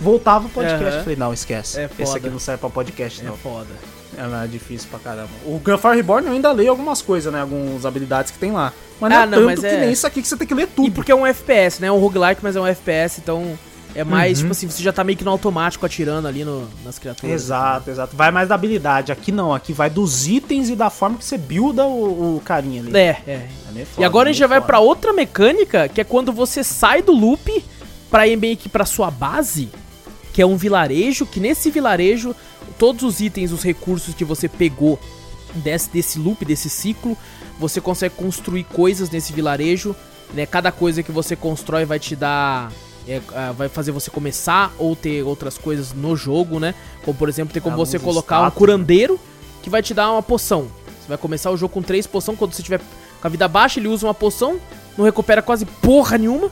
Voltava o podcast. Aham. Falei, não, esquece. É Esse foda. aqui não serve pra podcast, É não. foda. É, mas é difícil pra caramba. O Gunfire Reborn eu ainda leio algumas coisas, né? Algumas habilidades que tem lá. Mas não Ah, é não, tanto mas que é- nem isso aqui que você tem que ler E tudo. porque é um FPS, né? É um roguelike, mas é um FPS, então é mais, Uhum. tipo assim, você já tá meio que no automático atirando ali no- nas criaturas. Exato, exato. Vai mais da habilidade. Aqui não, aqui vai dos itens e da forma que você builda o, o carinha ali. É, é. É meio E foda, agora a gente já vai foda. pra outra mecânica, que é quando você sai do loop pra ir meio que pra sua base, que é um vilarejo, que nesse vilarejo, todos os itens, os recursos que você pegou desse, desse loop, desse ciclo, você consegue construir coisas nesse vilarejo, né? Cada coisa que você constrói vai te dar... é, ah, vai fazer você começar ou ter outras coisas no jogo, né? Como por exemplo, tem como Alguns você colocar um status, curandeiro que vai te dar uma poção. Você vai começar o jogo com três poções, quando você tiver com a vida baixa, ele usa uma poção, não recupera quase porra nenhuma.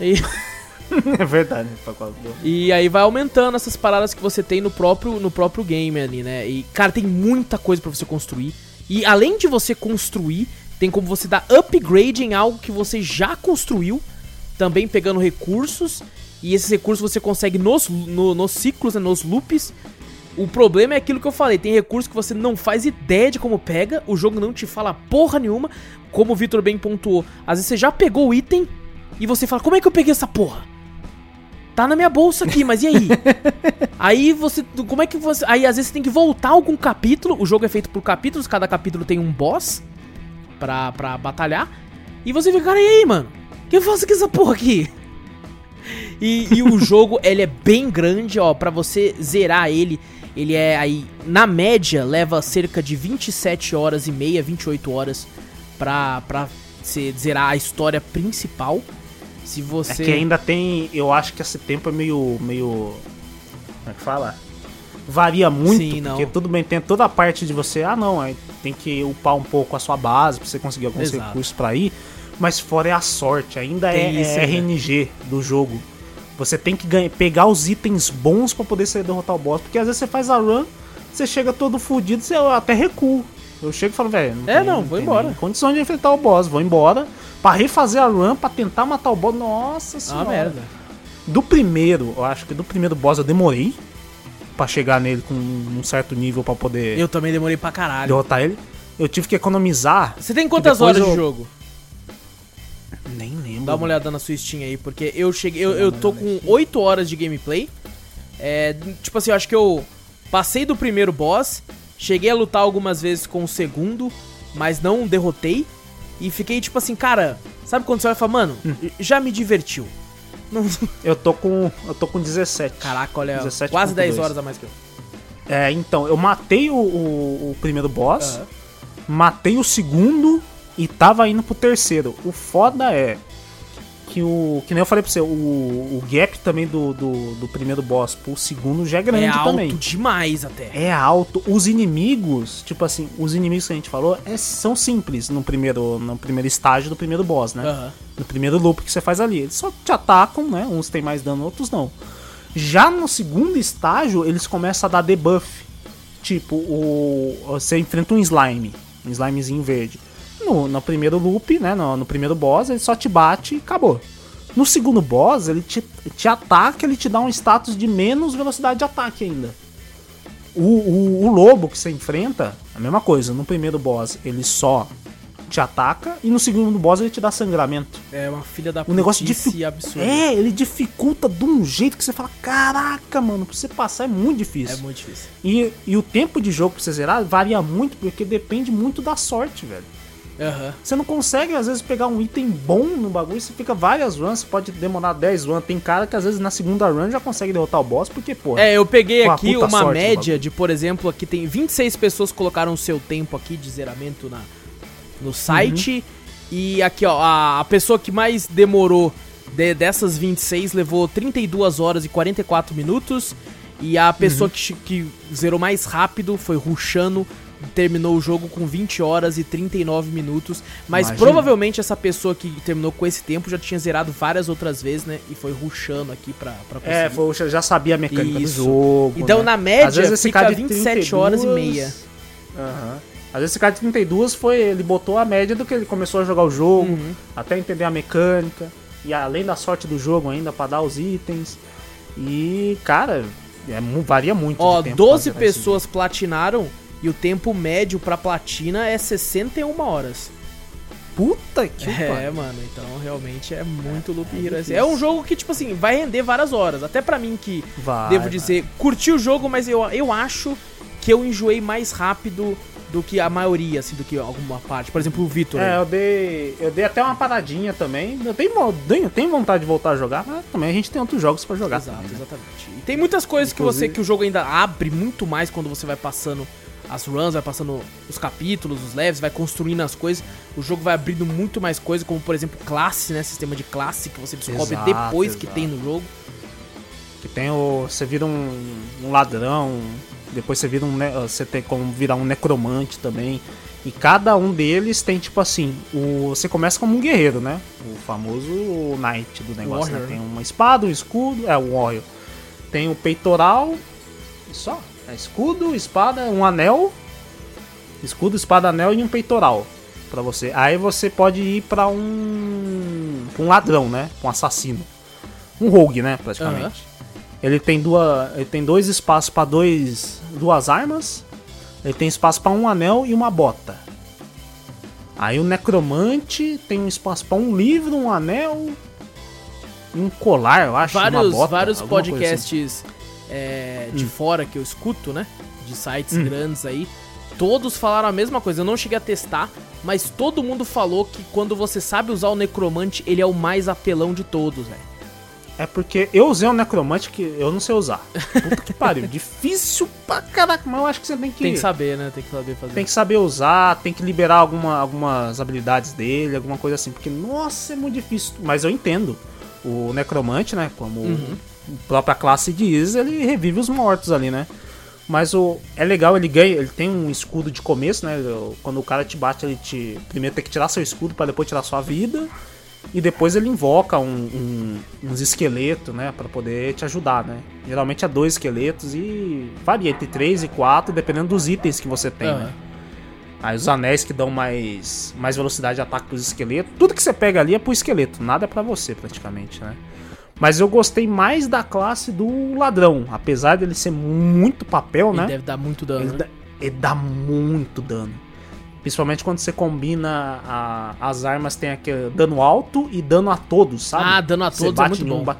E, <laughs> é verdade. pra qual- e aí vai aumentando essas paradas que você tem no próprio, no próprio game ali, né? E, cara, tem muita coisa pra você construir. E além de você construir, tem como você dar upgrade em algo que você já construiu, também pegando recursos. E esses recursos você consegue nos, no- nos ciclos, né, nos loops. O problema é aquilo que eu falei, tem recursos que você não faz ideia de como pega, o jogo não te fala porra nenhuma, como o Vitor bem pontuou. Às vezes você já pegou o item e você fala, como é que eu peguei essa porra? Tá na minha bolsa aqui, mas e aí? <laughs> aí você. Como é que você. Aí às vezes você tem que voltar algum capítulo. O jogo é feito por capítulos, cada capítulo tem um boss pra, pra batalhar. E você fica, cara, e aí, mano? O que eu faço com essa porra aqui? E, e o jogo, <laughs> ele é bem grande, ó, pra você zerar ele. Ele é aí, na média, leva cerca de 27 horas e meia, 28 horas pra, pra se zerar a história principal. Se você. É que ainda tem. Eu acho que esse tempo é meio. meio. Como é que fala? Varia muito, Sim, não. porque tudo bem, tem toda a parte de você, ah não, aí tem que upar um pouco a sua base pra você conseguir alguns Exato. recursos pra ir, mas fora é a sorte, ainda é, Tem isso, é né? RNG do jogo. Você tem que ganhar, pegar os itens bons pra poder você derrotar o boss, porque às vezes você faz a run, você chega todo fudido, você até recua. Eu chego e falo, velho, É, não, vou tem embora. condição de enfrentar o boss, vou embora. Pra refazer a run, pra tentar matar o boss, nossa Ah, senhora. merda. Do primeiro, eu acho que do primeiro boss eu demorei pra chegar nele com um certo nível pra poder Eu também demorei pra caralho. derrotar ele. Eu tive que economizar. Você tem quantas horas de eu- jogo? Nem lembro. Dá uma olhada na sua Steam aí, porque eu cheguei. Eu, eu tô com 8 horas de gameplay. É, tipo assim, eu acho que eu passei do primeiro boss, cheguei a lutar algumas vezes com o segundo, mas não derrotei. E fiquei tipo assim, cara, sabe quando você vai falar, mano, Hum. já me divertiu. <laughs> Não- Eu tô com. Eu tô com 17. Caraca, olha, 17.2. quase 10 horas a mais que eu. É, então, eu matei o, o, o primeiro boss, matei o segundo e tava indo pro terceiro. O foda é que o. Que nem eu falei pra você, o, o gap também do, do, do primeiro boss pro segundo já é grande É alto também. demais até. É alto. Os inimigos, tipo assim, os inimigos que a gente falou é- são simples no primeiro, no primeiro estágio do primeiro boss, né? Aham. No primeiro loop que você faz ali. Eles só te atacam, né? Uns tem mais dano, outros não. Já no segundo estágio, eles começam a dar debuff. Tipo, o, você enfrenta um slime, um slimezinho verde. No, no primeiro loop, né? No, no primeiro boss, ele só te bate e acabou. No segundo boss, ele te, te ataca, ele te dá um status de menos velocidade de ataque ainda. O, o, o lobo que você enfrenta, a mesma coisa. No primeiro boss, ele só te ataca. E no segundo boss, ele te dá sangramento. É uma filha da O negócio dific- absurda. É, ele dificulta de um jeito que você fala: caraca, mano, pra você passar é muito difícil. É muito difícil. E, e o tempo de jogo pra você zerar varia muito, porque depende muito da sorte, velho. Aham. Você não consegue, às vezes, pegar um item bom no bagulho, você fica várias runs, você pode demorar 10 runs. Tem cara que às vezes na segunda run já consegue derrotar o boss, porque, pô. É, eu peguei aqui uma média de, por exemplo, aqui tem 26 pessoas colocaram o seu tempo aqui de zeramento na, no site. E aqui, ó, a, a pessoa que mais demorou de- dessas 26 levou 32 horas e 44 minutos. E a pessoa Uhum. que, que zerou mais rápido foi Rushano. Terminou o jogo com 20 horas e 39 minutos. Mas Imagina. provavelmente essa pessoa que terminou com esse tempo já tinha zerado várias outras vezes, né? E foi rushando aqui pra, pra conseguir. É, foi, já sabia a mecânica Isso. do jogo. Então, né? na média, Às vezes esse fica cara de 27 horas e 32, meia. Aham. Às vezes esse cara de 32 foi. Ele botou a média do que ele começou a jogar o jogo, Uhum. até entender a mecânica. E além da sorte do jogo ainda, pra dar os itens. E, cara, é, varia muito. Ó, de tempo pra 12 zerar esse pessoas platinaram e o tempo médio pra platina é 61 horas. Puta que É, pariu. mano, então realmente é muito Loop é Hero. difícil. É um jogo que, tipo assim, vai render várias horas. Até pra mim que, Vai, devo vai. dizer, curti o jogo, mas eu, eu acho que eu enjoei mais rápido do que a maioria, assim, do que alguma parte. Por exemplo, o Vitor. É, eu dei, eu dei até uma paradinha também. Eu tenho, tenho, vontade de voltar a jogar, mas também a gente tem outros jogos pra jogar. Exato, também, né? exatamente. E tem muitas coisas que você Inclusive- que o jogo ainda abre muito mais quando você vai passando as runs, vai passando os capítulos, os levels, vai construindo as coisas. O jogo vai abrindo muito mais coisas, como por exemplo classe, né? Sistema de classe que você descobre Exato, depois que exato. tem no jogo. Que tem o. Você vira um, um ladrão, depois você vira um. ne- Você tem como virar um necromante também. E cada um deles tem, tipo assim, o, você começa como um guerreiro, né? O famoso knight do negócio, né? Tem uma espada, um escudo, é, o warrior. Tem o peitoral, e só. É escudo, espada, um anel. Escudo, espada, anel e um peitoral pra você. Aí você pode ir pra um. pra um ladrão, né? Um assassino. Um rogue, né? Praticamente. Ele tem duas, ele tem dois espaços pra dois, duas armas. Ele tem espaço pra um anel e uma bota. Aí o necromante tem um espaço pra um livro, um anel, um colar, eu acho, vários bota, vários alguma coisa assim. É, de Hum. fora que eu escuto, né? De sites Hum. grandes aí. Todos falaram a mesma coisa. Eu não cheguei a testar, mas todo mundo falou que quando você sabe usar o necromante, ele é o mais apelão de todos, velho. É porque eu usei um necromante que eu não sei usar. Puta que pariu. <laughs> Difícil pra caraca, mas eu acho que você tem que. Tem que saber, né? Tem que saber fazer. Tem que saber usar, tem que liberar alguma, algumas habilidades dele, alguma coisa assim. Porque, nossa, é muito difícil. Mas eu entendo. O necromante, né? Como Uhum. Própria classe diz, ele revive os mortos ali, né? Mas o é legal, ele ganha, ele tem um escudo de começo, né? Quando o cara te bate, ele te primeiro tem que tirar seu escudo para depois tirar sua vida. E depois ele invoca um- um- uns esqueletos, né? Pra poder te ajudar, né? Geralmente é dois esqueletos e varia entre três e quatro, dependendo dos itens que você tem, Aham. né? Aí os anéis que dão mais, mais velocidade de ataque pros esqueletos. Tudo que você pega ali é pro esqueleto, nada é pra você praticamente, né? Mas eu gostei mais da classe do ladrão. Apesar dele ser muito papel, Ele né? deve dar muito dano. Ele né? dá, ele dá muito dano. Principalmente quando você combina a- as armas, tem aquele dano alto e dano a todos, sabe? Ah, dano a Você todos é bate muito em um, bom. ba-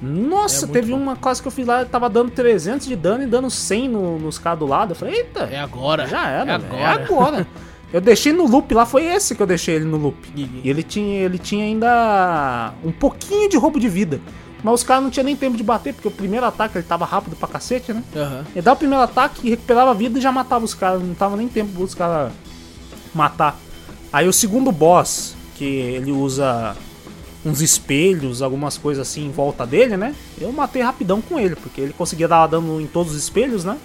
Nossa, É muito teve bom. uma classe que eu fiz lá, tava dando 300 de dano e dando 100 no- nos caras do lado. Eu falei, eita, É agora. já era, É agora. é agora. <laughs> Eu deixei no loop lá, foi esse que eu deixei ele no loop. E- ele tinha, ele tinha ainda um pouquinho de roubo de vida. Mas os caras não tinham nem tempo de bater, porque o primeiro ataque ele tava rápido pra cacete, né? Aham. Ele dava o primeiro ataque, recuperava a vida e já matava os caras. Não tava nem tempo dos caras matar. Aí o segundo boss, que ele usa uns espelhos, algumas coisas assim em volta dele, né? Eu matei rapidão com ele, porque ele conseguia dar dano em todos os espelhos, né?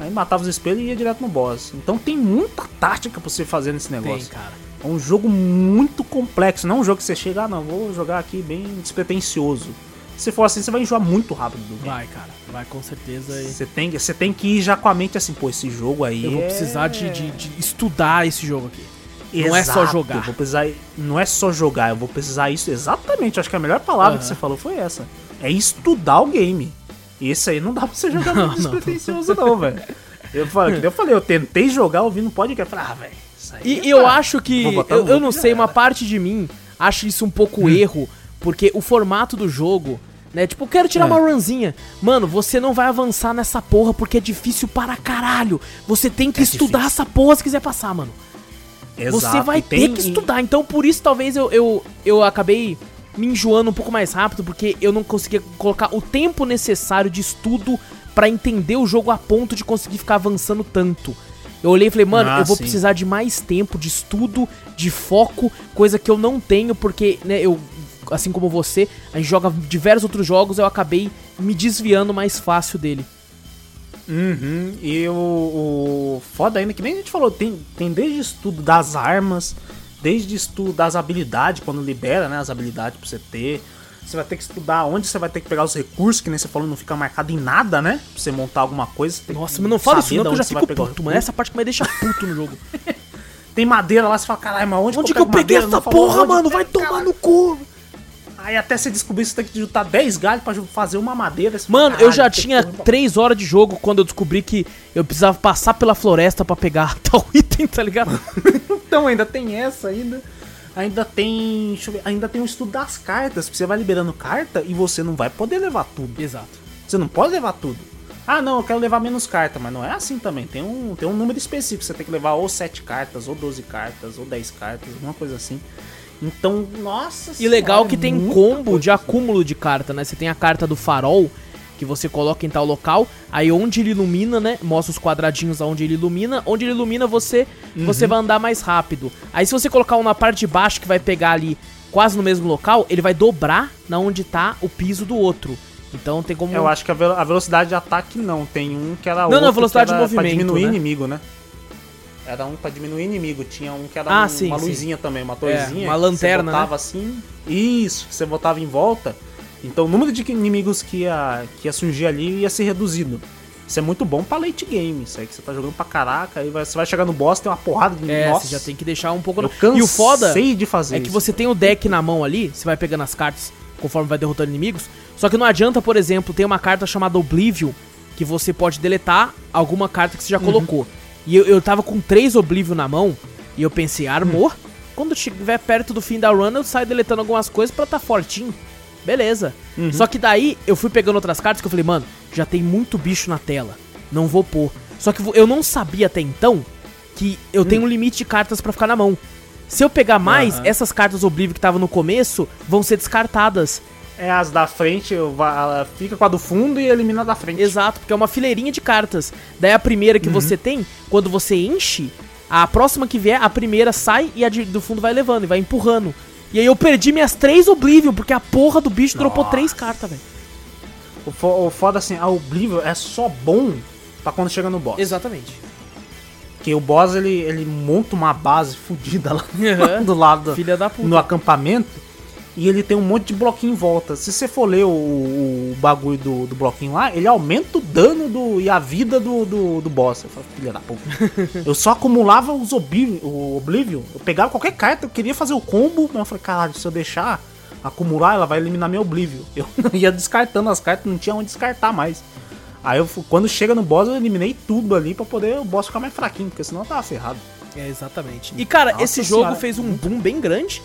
Aí matava os espelhos e ia direto no boss. Então tem muita tática pra você fazer nesse Tem, negócio. cara. É um jogo muito complexo, não é um jogo que você chega, ah, não, vou jogar aqui bem despretensioso. Se for assim, você vai enjoar muito rápido do game. Vai, cara. Vai com certeza. Você tem, você tem que ir já com a mente assim, pô, esse jogo aí. Eu vou é- precisar de, de- de estudar esse jogo aqui. Não é só Exato, jogar. Eu vou precisar, não é só jogar, eu vou precisar isso exatamente. Acho que a melhor palavra que Aham. você falou foi essa. É estudar o game. E esse aí não dá pra você jogar Não, muito despretensioso, não, velho. Eu eu falei, eu tentei jogar ouvindo podcast. Falei, ah, velho, isso aí. E eu tá- acho que. Eu, eu não sei, uma era. parte de mim acha isso um Hum. pouco erro, porque o formato do jogo. Né? Tipo, eu quero tirar É. uma runzinha. Mano, você não vai avançar nessa porra porque é difícil para caralho. Você tem que É estudar difícil. essa porra se quiser passar, mano. Exato, Você vai e ter tem- que estudar. Então, por isso, talvez eu, eu, eu acabei me enjoando um pouco mais rápido, porque eu não conseguia colocar o tempo necessário de estudo pra entender o jogo a ponto de conseguir ficar avançando tanto. Eu olhei e falei, mano, Ah, eu vou sim. precisar de mais tempo, de estudo, de foco, coisa que eu não tenho, porque, né, eu, assim como você, a gente joga diversos outros jogos, eu acabei me desviando mais fácil dele. Uhum, e o, o foda ainda, que nem a gente falou, tem, tem desde estudo das armas, desde estudo das habilidades, quando libera, né, as habilidades pra você ter. Você vai ter que estudar onde você vai ter que pegar os recursos, que nem você falou, não fica marcado em nada, né? Pra você montar alguma coisa. Nossa, mas não fala isso não, que eu já fico puto, mano. Essa parte que me deixa puto no jogo. <laughs> Tem madeira lá, você fala, caralho, mas onde, Onde que eu pego peguei madeira? essa porra, mano? Vai caralho. tomar no cu. Aí até você descobrir, você tem que juntar 10 galhos pra ju- fazer uma madeira. Mano, eu já "Caralho, tem que tinha correr pra 3 horas de jogo quando eu descobri que eu precisava passar pela floresta pra pegar <laughs> tal item, tá ligado? <laughs> Então ainda tem essa ainda. Ainda tem. Deixa eu ver, ainda tem o estudo das cartas. porque Você vai liberando carta e você não vai poder levar tudo. Exato. Você não pode levar tudo. Ah não, eu quero levar menos carta, mas não é assim também. Tem um, tem um número específico. Você tem que levar ou 7 cartas, ou 12 cartas, ou 10 cartas, alguma coisa assim. Então, nossa E legal senhora, que é tem combo coisa. de acúmulo de carta, né? Você tem a carta do farol, que você coloca em tal local, aí onde ele ilumina, né? Mostra os quadradinhos aonde ele ilumina. Onde ele ilumina, você Uhum. você vai andar mais rápido. Aí se você colocar um na parte de baixo que vai pegar ali quase no mesmo local, ele vai dobrar na onde tá o piso do outro. Então tem como Eu acho que a, a velocidade de ataque não. Tem um que era Não, não, a velocidade de era pra movimento, diminuir né? inimigo, né? Era um pra diminuir inimigo. Tinha um que era Ah, um- sim, uma sim. luzinha também, uma torrezinha. uma que lanterna, Você botava assim. Isso, que você botava em volta. Então o número de inimigos que ia, que ia surgir ali ia ser reduzido. Isso é muito bom pra late game. Isso aí que você tá jogando pra caraca. Aí vai- você vai chegar no boss, tem uma porrada de É, Nossa, você já tem que deixar um pouco. Eu no- cansei E o foda de fazer é que isso. você tem o deck na mão ali, você vai pegando as cartas conforme vai derrotando inimigos. Só que não adianta, por exemplo, ter uma carta chamada Oblivion, que você pode deletar alguma carta que você já Uhum. colocou. E eu, eu tava com três Oblivion na mão, e eu pensei, armor? Hum. Quando estiver perto do fim da run, eu saio deletando algumas coisas pra tá fortinho. Beleza. Uhum. Só que daí eu fui pegando outras cartas que eu falei, mano, já tem muito bicho na tela. Não vou pôr. Só que eu não sabia até então que eu tenho um limite de cartas pra ficar na mão. Se eu pegar mais, Aham. essas cartas Oblivion que estavam no começo vão ser descartadas. É, as da frente, fica com a do fundo e elimina a da frente. Exato, porque é uma fileirinha de cartas. Daí a primeira que você tem, quando você enche, a próxima que vier, a primeira sai e a do fundo vai levando e vai empurrando. E aí eu perdi minhas três Oblivion, porque a porra do bicho dropou Nossa. três cartas, velho. O, fo- o foda assim, a Oblivion é só bom pra quando chega no boss. Exatamente. Porque o boss, ele, ele monta uma base fodida lá Aham. <laughs> do lado Filha da puta. no acampamento. E ele tem um monte de bloquinho em volta. Se você for ler o, o bagulho do, do bloquinho lá, ele aumenta o dano do, e a vida do, do, do boss. Eu falo, filha da puta. <laughs> eu só acumulava os Oblivion, o Oblivion. Eu pegava qualquer carta, eu queria fazer o combo, mas eu falei, caralho, se eu deixar acumular, ela vai eliminar meu Oblivion. <laughs> Eu ia descartando as cartas, não tinha onde descartar mais. Aí eu, quando chega no boss, eu eliminei tudo ali pra poder o boss ficar mais fraquinho, porque senão eu tava ferrado. É, exatamente. E cara, Nossa esse jogo senhora. fez um boom bem grande.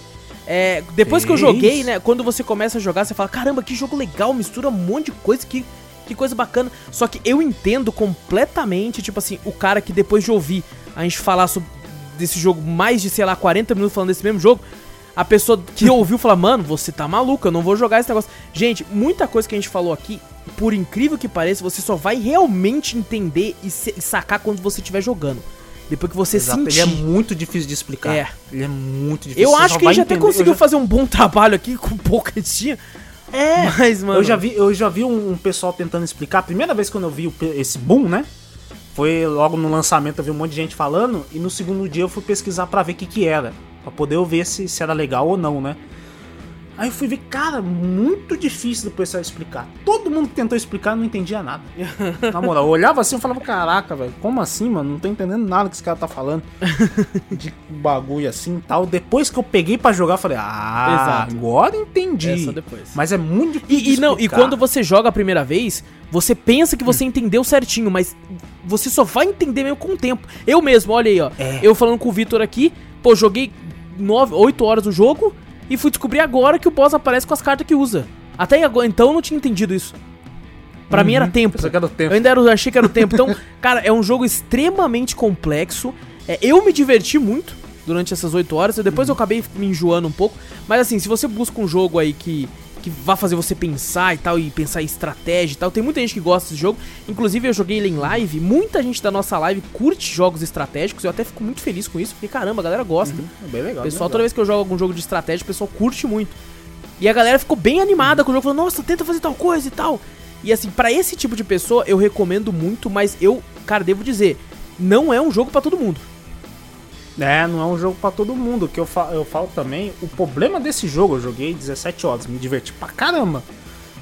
É, depois que eu joguei, né? Quando você começa a jogar, você fala: caramba, que jogo legal, mistura um monte de coisa, que, que coisa bacana. Só que eu entendo completamente, tipo assim, o cara que depois de ouvir a gente falar sobre desse jogo mais de, sei lá, 40 minutos falando desse mesmo jogo. A pessoa que <laughs> ouviu fala, mano, você tá maluco, eu não vou jogar esse negócio. Gente, muita coisa que a gente falou aqui, por incrível que pareça, você só vai realmente entender e sacar quando você estiver jogando. Depois que você Exato, sentir. Ele é muito difícil de explicar. É. Ele é muito difícil. Eu você acho que a vai gente até entender- conseguiu já- fazer um bom trabalho aqui com <laughs> pouco que tinha. É, Mas, mano. eu já vi, eu já vi um, um pessoal tentando explicar. A primeira vez quando eu vi o esse boom, né? Foi logo no lançamento, eu vi um monte de gente falando. E no segundo dia eu fui pesquisar pra ver o que que era. Pra poder eu ver se, se era legal ou não, né? Aí eu fui ver, cara, muito difícil do pessoal explicar. Todo mundo que tentou explicar não entendia nada. <laughs> Na moral, eu olhava assim e falava, caraca, velho, como assim, mano? Não tô entendendo nada que esse cara tá falando. <laughs> De bagulho assim e tal. Depois que eu peguei pra jogar, eu falei, ah, Exato. agora entendi. É só depois. Mas é muito difícil. E, e não, e quando você joga a primeira vez, você pensa que você entendeu certinho, mas você só vai entender mesmo com o tempo. Eu mesmo, olha aí, ó. É. Eu falando com o Vitor aqui, pô, joguei 9, 8 horas o jogo e fui descobrir agora que o boss aparece com as cartas que usa. Até agora, então eu não tinha entendido isso. Pra mim era tempo. Pensei que era tempo. Eu ainda era, eu achei que era o tempo. Então, <laughs> cara, é um jogo extremamente complexo. É, eu me diverti muito durante essas 8 horas. Depois eu acabei me enjoando um pouco. Mas assim, se você busca um jogo aí que, que vá fazer você pensar e tal, e pensar em estratégia e tal, tem muita gente que gosta desse jogo. Inclusive, eu joguei ele em live. Muita gente da nossa live curte jogos estratégicos. Eu até fico muito feliz com isso. Porque, caramba, a galera gosta. É bem legal. Pessoal, bem toda vez que eu jogo algum jogo de estratégia, o pessoal curte muito. E a galera ficou bem animada com o jogo, falando, nossa, tenta fazer tal coisa e tal. E assim, pra esse tipo de pessoa, eu recomendo muito, mas eu, cara, devo dizer, não é um jogo pra todo mundo. É, não é um jogo pra todo mundo. Que eu, fa eu falo também, o problema desse jogo, eu joguei 17 horas, me diverti pra caramba.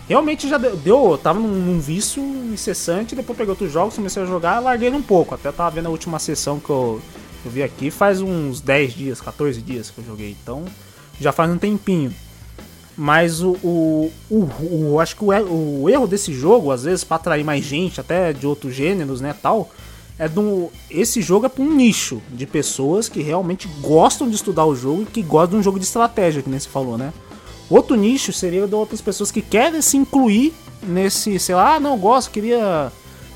Realmente já deu, deu eu tava num, num vício incessante, depois peguei outros jogos, comecei a jogar, larguei um pouco. Até tava vendo a última sessão que eu, eu vi aqui, faz uns 10 dias, 14 dias que eu joguei. Então, já faz um tempinho. Mas o, o, o, o- acho que o, o erro desse jogo, às vezes, pra atrair mais gente, até de outros gêneros, né, tal, é do esse jogo é para um nicho de pessoas que realmente gostam de estudar o jogo e que gostam de um jogo de estratégia, que nem você falou, né? Outro nicho seria de outras pessoas que querem se incluir nesse, sei lá, ah, não, gosto, queria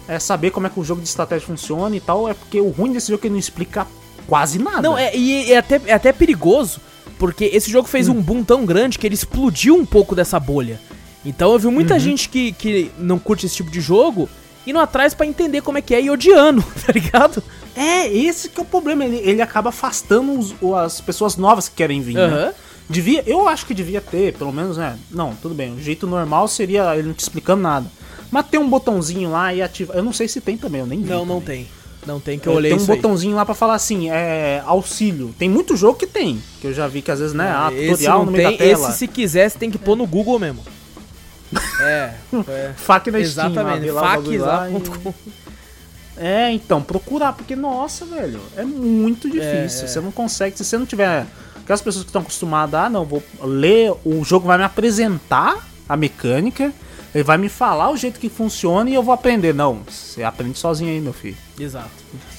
é, saber como é que o jogo de estratégia funciona e tal, é porque o ruim desse jogo é que ele não explica quase nada. Não, é, e é até, é até perigoso, porque esse jogo fez um boom tão grande que ele explodiu um pouco dessa bolha. Então eu vi muita gente que, que não curte esse tipo de jogo indo atrás pra entender como é que é e odiando, <laughs> tá ligado? É, esse que é o problema, ele, ele acaba afastando os- as pessoas novas que querem vir, né? Aham. Devia, eu acho que devia ter, pelo menos, né? Não, tudo bem. O jeito normal seria ele não te explicando nada. Mas tem um botãozinho lá e ativa. Eu não sei se tem também, eu nem vi. Não, não também. tem. Não tem que É, eu olhei tem um isso aí. botãozinho lá pra falar assim, é auxílio. Tem muito jogo que tem, que eu já vi que às vezes, né, ah, esse tutorial não no meio tem, da tela. esse se quiser, você tem que pôr no Google mesmo. <laughs> É, é. <laughs> FAQ na Steam, Exatamente. <laughs> É, então, procurar, porque, nossa, velho, é muito difícil. é. Você não consegue, se você não tiver. Aquelas pessoas que estão acostumadas, ah, não, vou ler, o jogo vai me apresentar a mecânica, ele vai me falar o jeito que funciona e eu vou aprender. Não, você aprende sozinho aí, meu filho. Exato.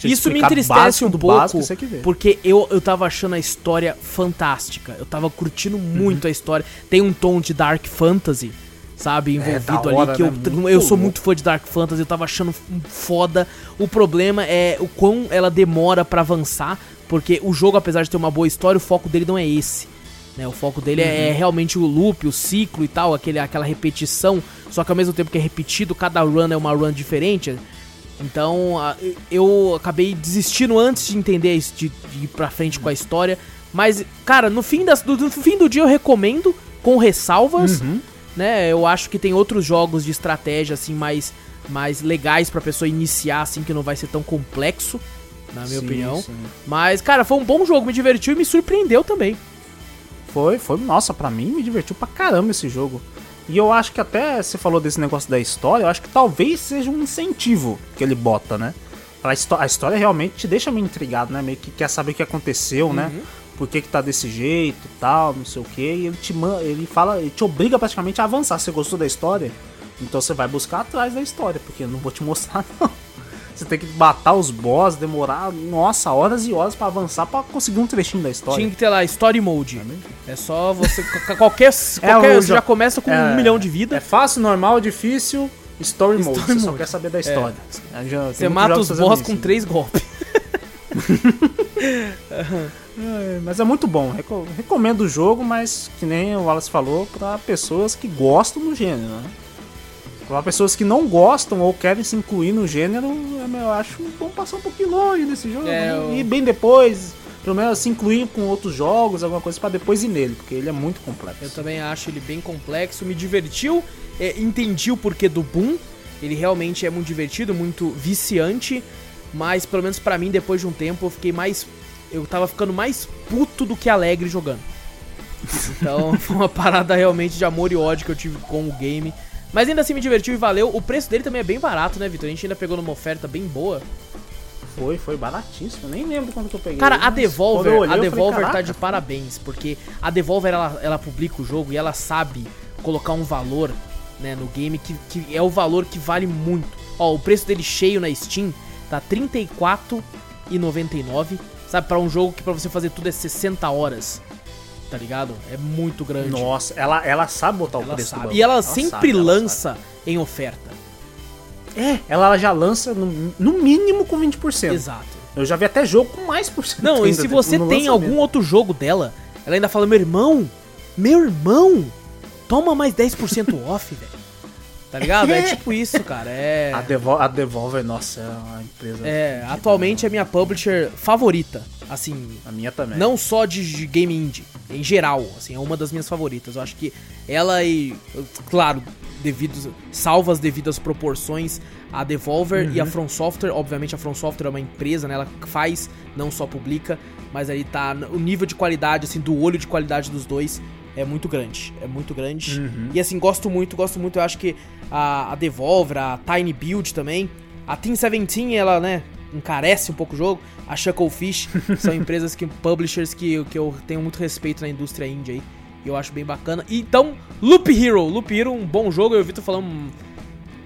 Isso me entristece um do pouco, básico, porque eu, eu tava achando a história fantástica. Eu tava curtindo Uhum. muito a história. Tem um tom de Dark Fantasy, sabe, envolvido É, hora, ali, que eu, né? Muito eu sou muito fã de Dark Fantasy, eu tava achando foda. O problema é o quão ela demora pra avançar, porque o jogo, apesar de ter uma boa história, o foco dele não é esse. Né? O foco dele é, é realmente o loop, o ciclo e tal, aquele, aquela repetição, só que ao mesmo tempo que é repetido, cada run é uma run diferente. Então eu acabei desistindo antes de entender isso, de, de ir pra frente com a história. Mas, cara, no fim, das, do, no fim do dia eu recomendo, com ressalvas, Uhum. Né? Eu acho que tem outros jogos de estratégia, assim, mais, mais legais pra pessoa iniciar, assim, que não vai ser tão complexo, na minha Sim, opinião. sim. Mas, cara, foi um bom jogo, me divertiu e me surpreendeu também. Foi, foi, nossa, pra mim me divertiu pra caramba esse jogo. E eu acho que até você falou desse negócio da história, eu acho que talvez seja um incentivo que ele bota, né? A, a história realmente te deixa meio intrigado, né? Meio que quer saber o que aconteceu, né? Por que, que tá desse jeito e tal, não sei o que. E ele te ele fala, ele te obriga praticamente a avançar. Você gostou da história? Então você vai buscar atrás da história, porque eu não vou te mostrar, <laughs> não. Você tem que matar os boss, demorar, nossa, horas e horas pra avançar pra conseguir um trechinho da história. Tinha que ter lá Story Mode. É só você. <laughs> qualquer, qualquer É, você já começa com um é- milhão de vida. É fácil, normal, difícil, story mode. Story você só mode. quer saber da história. É, já- Você mata os boss com né? três golpes. <laughs> É, mas é muito bom. Reco- recomendo o jogo, mas que nem o Wallace falou, pra pessoas que gostam do gênero, né? Pra pessoas que não gostam ou querem se incluir no gênero, eu acho bom passar um pouquinho longe desse jogo. É, né? E bem depois, pelo menos se incluir com outros jogos, alguma coisa pra depois ir nele, porque ele é muito complexo. Eu também acho ele bem complexo, me divertiu, é, entendi o porquê do boom. Ele realmente é muito divertido, muito viciante, mas pelo menos pra mim, depois de um tempo, eu fiquei mais. Eu tava ficando mais puto do que alegre jogando. Então <laughs> foi uma parada realmente de amor e ódio que eu tive com o game. Mas ainda assim me divertiu e valeu. O preço dele também é bem barato, né, Vitor? A gente ainda pegou numa oferta bem boa. Foi, foi baratíssimo. Nem lembro quando que eu peguei. Cara, a Devolver, olhei, a eu falei, Devolver tá "Caraca, de parabéns, porque a Devolver ela, ela publica o jogo e ela sabe colocar um valor, né, no game que, que é o valor que vale muito. Ó, o preço dele cheio na Steam tá R$ 34,99, sabe, Pra um jogo que pra você fazer tudo é 60 horas. Tá ligado? É muito grande. Nossa, ela, ela sabe botar o ela preço do sabe. bagulho. E ela, Ela sempre sabe, ela lança em oferta. sabe. É, ela já lança no, no mínimo com 20%. Exato. Eu já vi até jogo com mais por cento. Não, e se você tem lançamento. algum outro jogo dela, ela ainda fala, meu irmão, meu irmão, toma mais 10% off, velho. Tá ligado? É <laughs> tipo isso, cara. É. A, Devol a Devolver, nossa, é uma empresa. É, atualmente é a minha publisher favorita. Assim, A minha também. não só de, de game indie, em geral, assim, é uma das minhas favoritas. Eu acho que ela e, claro, devido, salva as devidas proporções, a Devolver e a From Software, obviamente a From Software é uma empresa, né, ela faz, não só publica, mas aí tá, o nível de qualidade, assim, do olho de qualidade dos dois é muito grande, é muito grande. E assim, gosto muito, gosto muito, eu acho que a, a Devolver, a Tiny Build também, a Team 17, ela, né, encarece um pouco o jogo. A Shucklefish <laughs> são empresas que, publishers que, que eu tenho muito respeito na indústria indie aí. E eu acho bem bacana. Então, Loop Hero. Loop Hero, um bom jogo. Eu vi tu falando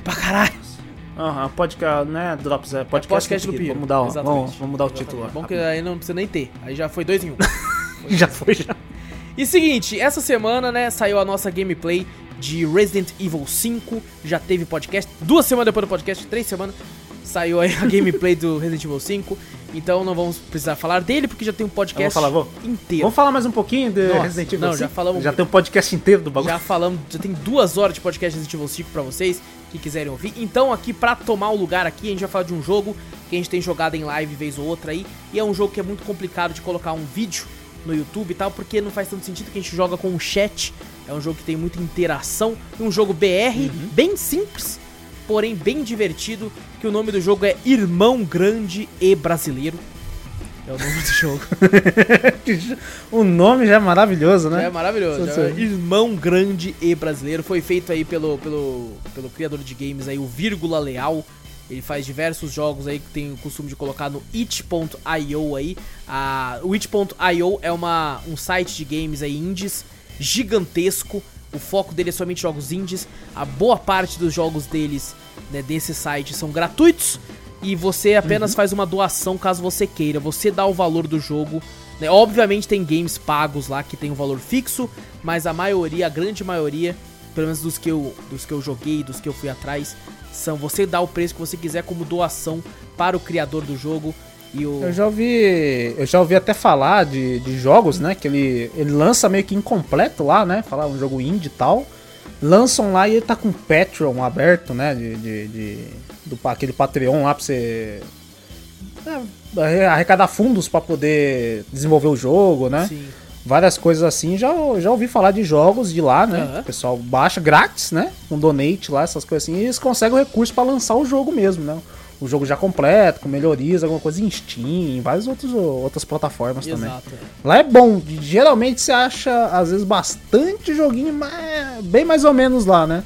pra caralho. Aham, podcast, né, Drops, é podcast, Podcast do Loop Vamos Hero. mudar, o- Exatamente. vamos, vamos mudar o título lá. Bom que aí não precisa nem ter. Aí já foi dois em um. <laughs> Já foi, já. E seguinte, essa semana, né, saiu a nossa gameplay de Resident Evil 5. Já teve podcast. Duas semanas depois do podcast, três semanas, saiu aí a <laughs> gameplay do Resident Evil 5. Então não vamos precisar falar dele, porque já tem um podcast vou falar, vou. inteiro. Vamos falar mais um pouquinho de Nossa, Resident Evil não, já 5? falamos Já tem um podcast inteiro do bagulho. Já falamos, já tem duas horas de podcast Resident Evil 5 pra vocês que quiserem ouvir. Então, aqui pra tomar o lugar aqui, a gente vai falar de um jogo que a gente tem jogado em live vez ou outra aí. E é um jogo que é muito complicado de colocar um vídeo no YouTube e tal, porque não faz tanto sentido que a gente joga com o chat. É um jogo que tem muita interação. Um jogo BR, bem simples, porém bem divertido. Que o nome do jogo é Irmão Grande e Brasileiro. É o nome do <laughs> jogo. <laughs> o nome já é maravilhoso, Já né? é maravilhoso. Já é. Irmão grande e brasileiro. Foi feito aí pelo, pelo, pelo criador de games aí, o Vírgula Leal. Ele faz diversos jogos aí que tem o costume de colocar no it.io aí. A, o it.io é uma, um site de games aí indies gigantesco. O foco dele é somente jogos indies. A boa parte dos jogos deles, né, desse site, são gratuitos. E você apenas faz uma doação caso você queira. Você dá o valor do jogo. né? Obviamente tem games pagos lá que tem um valor fixo, mas a maioria, a grande maioria, pelo menos dos que eu, dos que eu joguei, dos que eu fui atrás, são você dá o preço que você quiser como doação para o criador do jogo. E o... Eu já ouvi. Eu já ouvi até falar de, de jogos, né? Que ele, ele lança meio que incompleto lá, né? Falar um jogo indie e tal. Lançam lá e ele tá com o Patreon aberto, né? De, de, de- do aquele Patreon lá pra você. é, arrecadar fundos pra poder desenvolver o jogo, né? Sim. Várias coisas assim. Já, já ouvi falar de jogos de lá, né? Aham. O pessoal baixa grátis, né? Com donate lá, essas coisas assim. E eles conseguem o recurso pra lançar o jogo mesmo, né? O jogo já completo, com melhorias, alguma coisa em Steam, em várias outros, outras plataformas também. Exato. Lá é bom, geralmente você acha às vezes bastante joguinho, mas bem mais ou menos lá, né?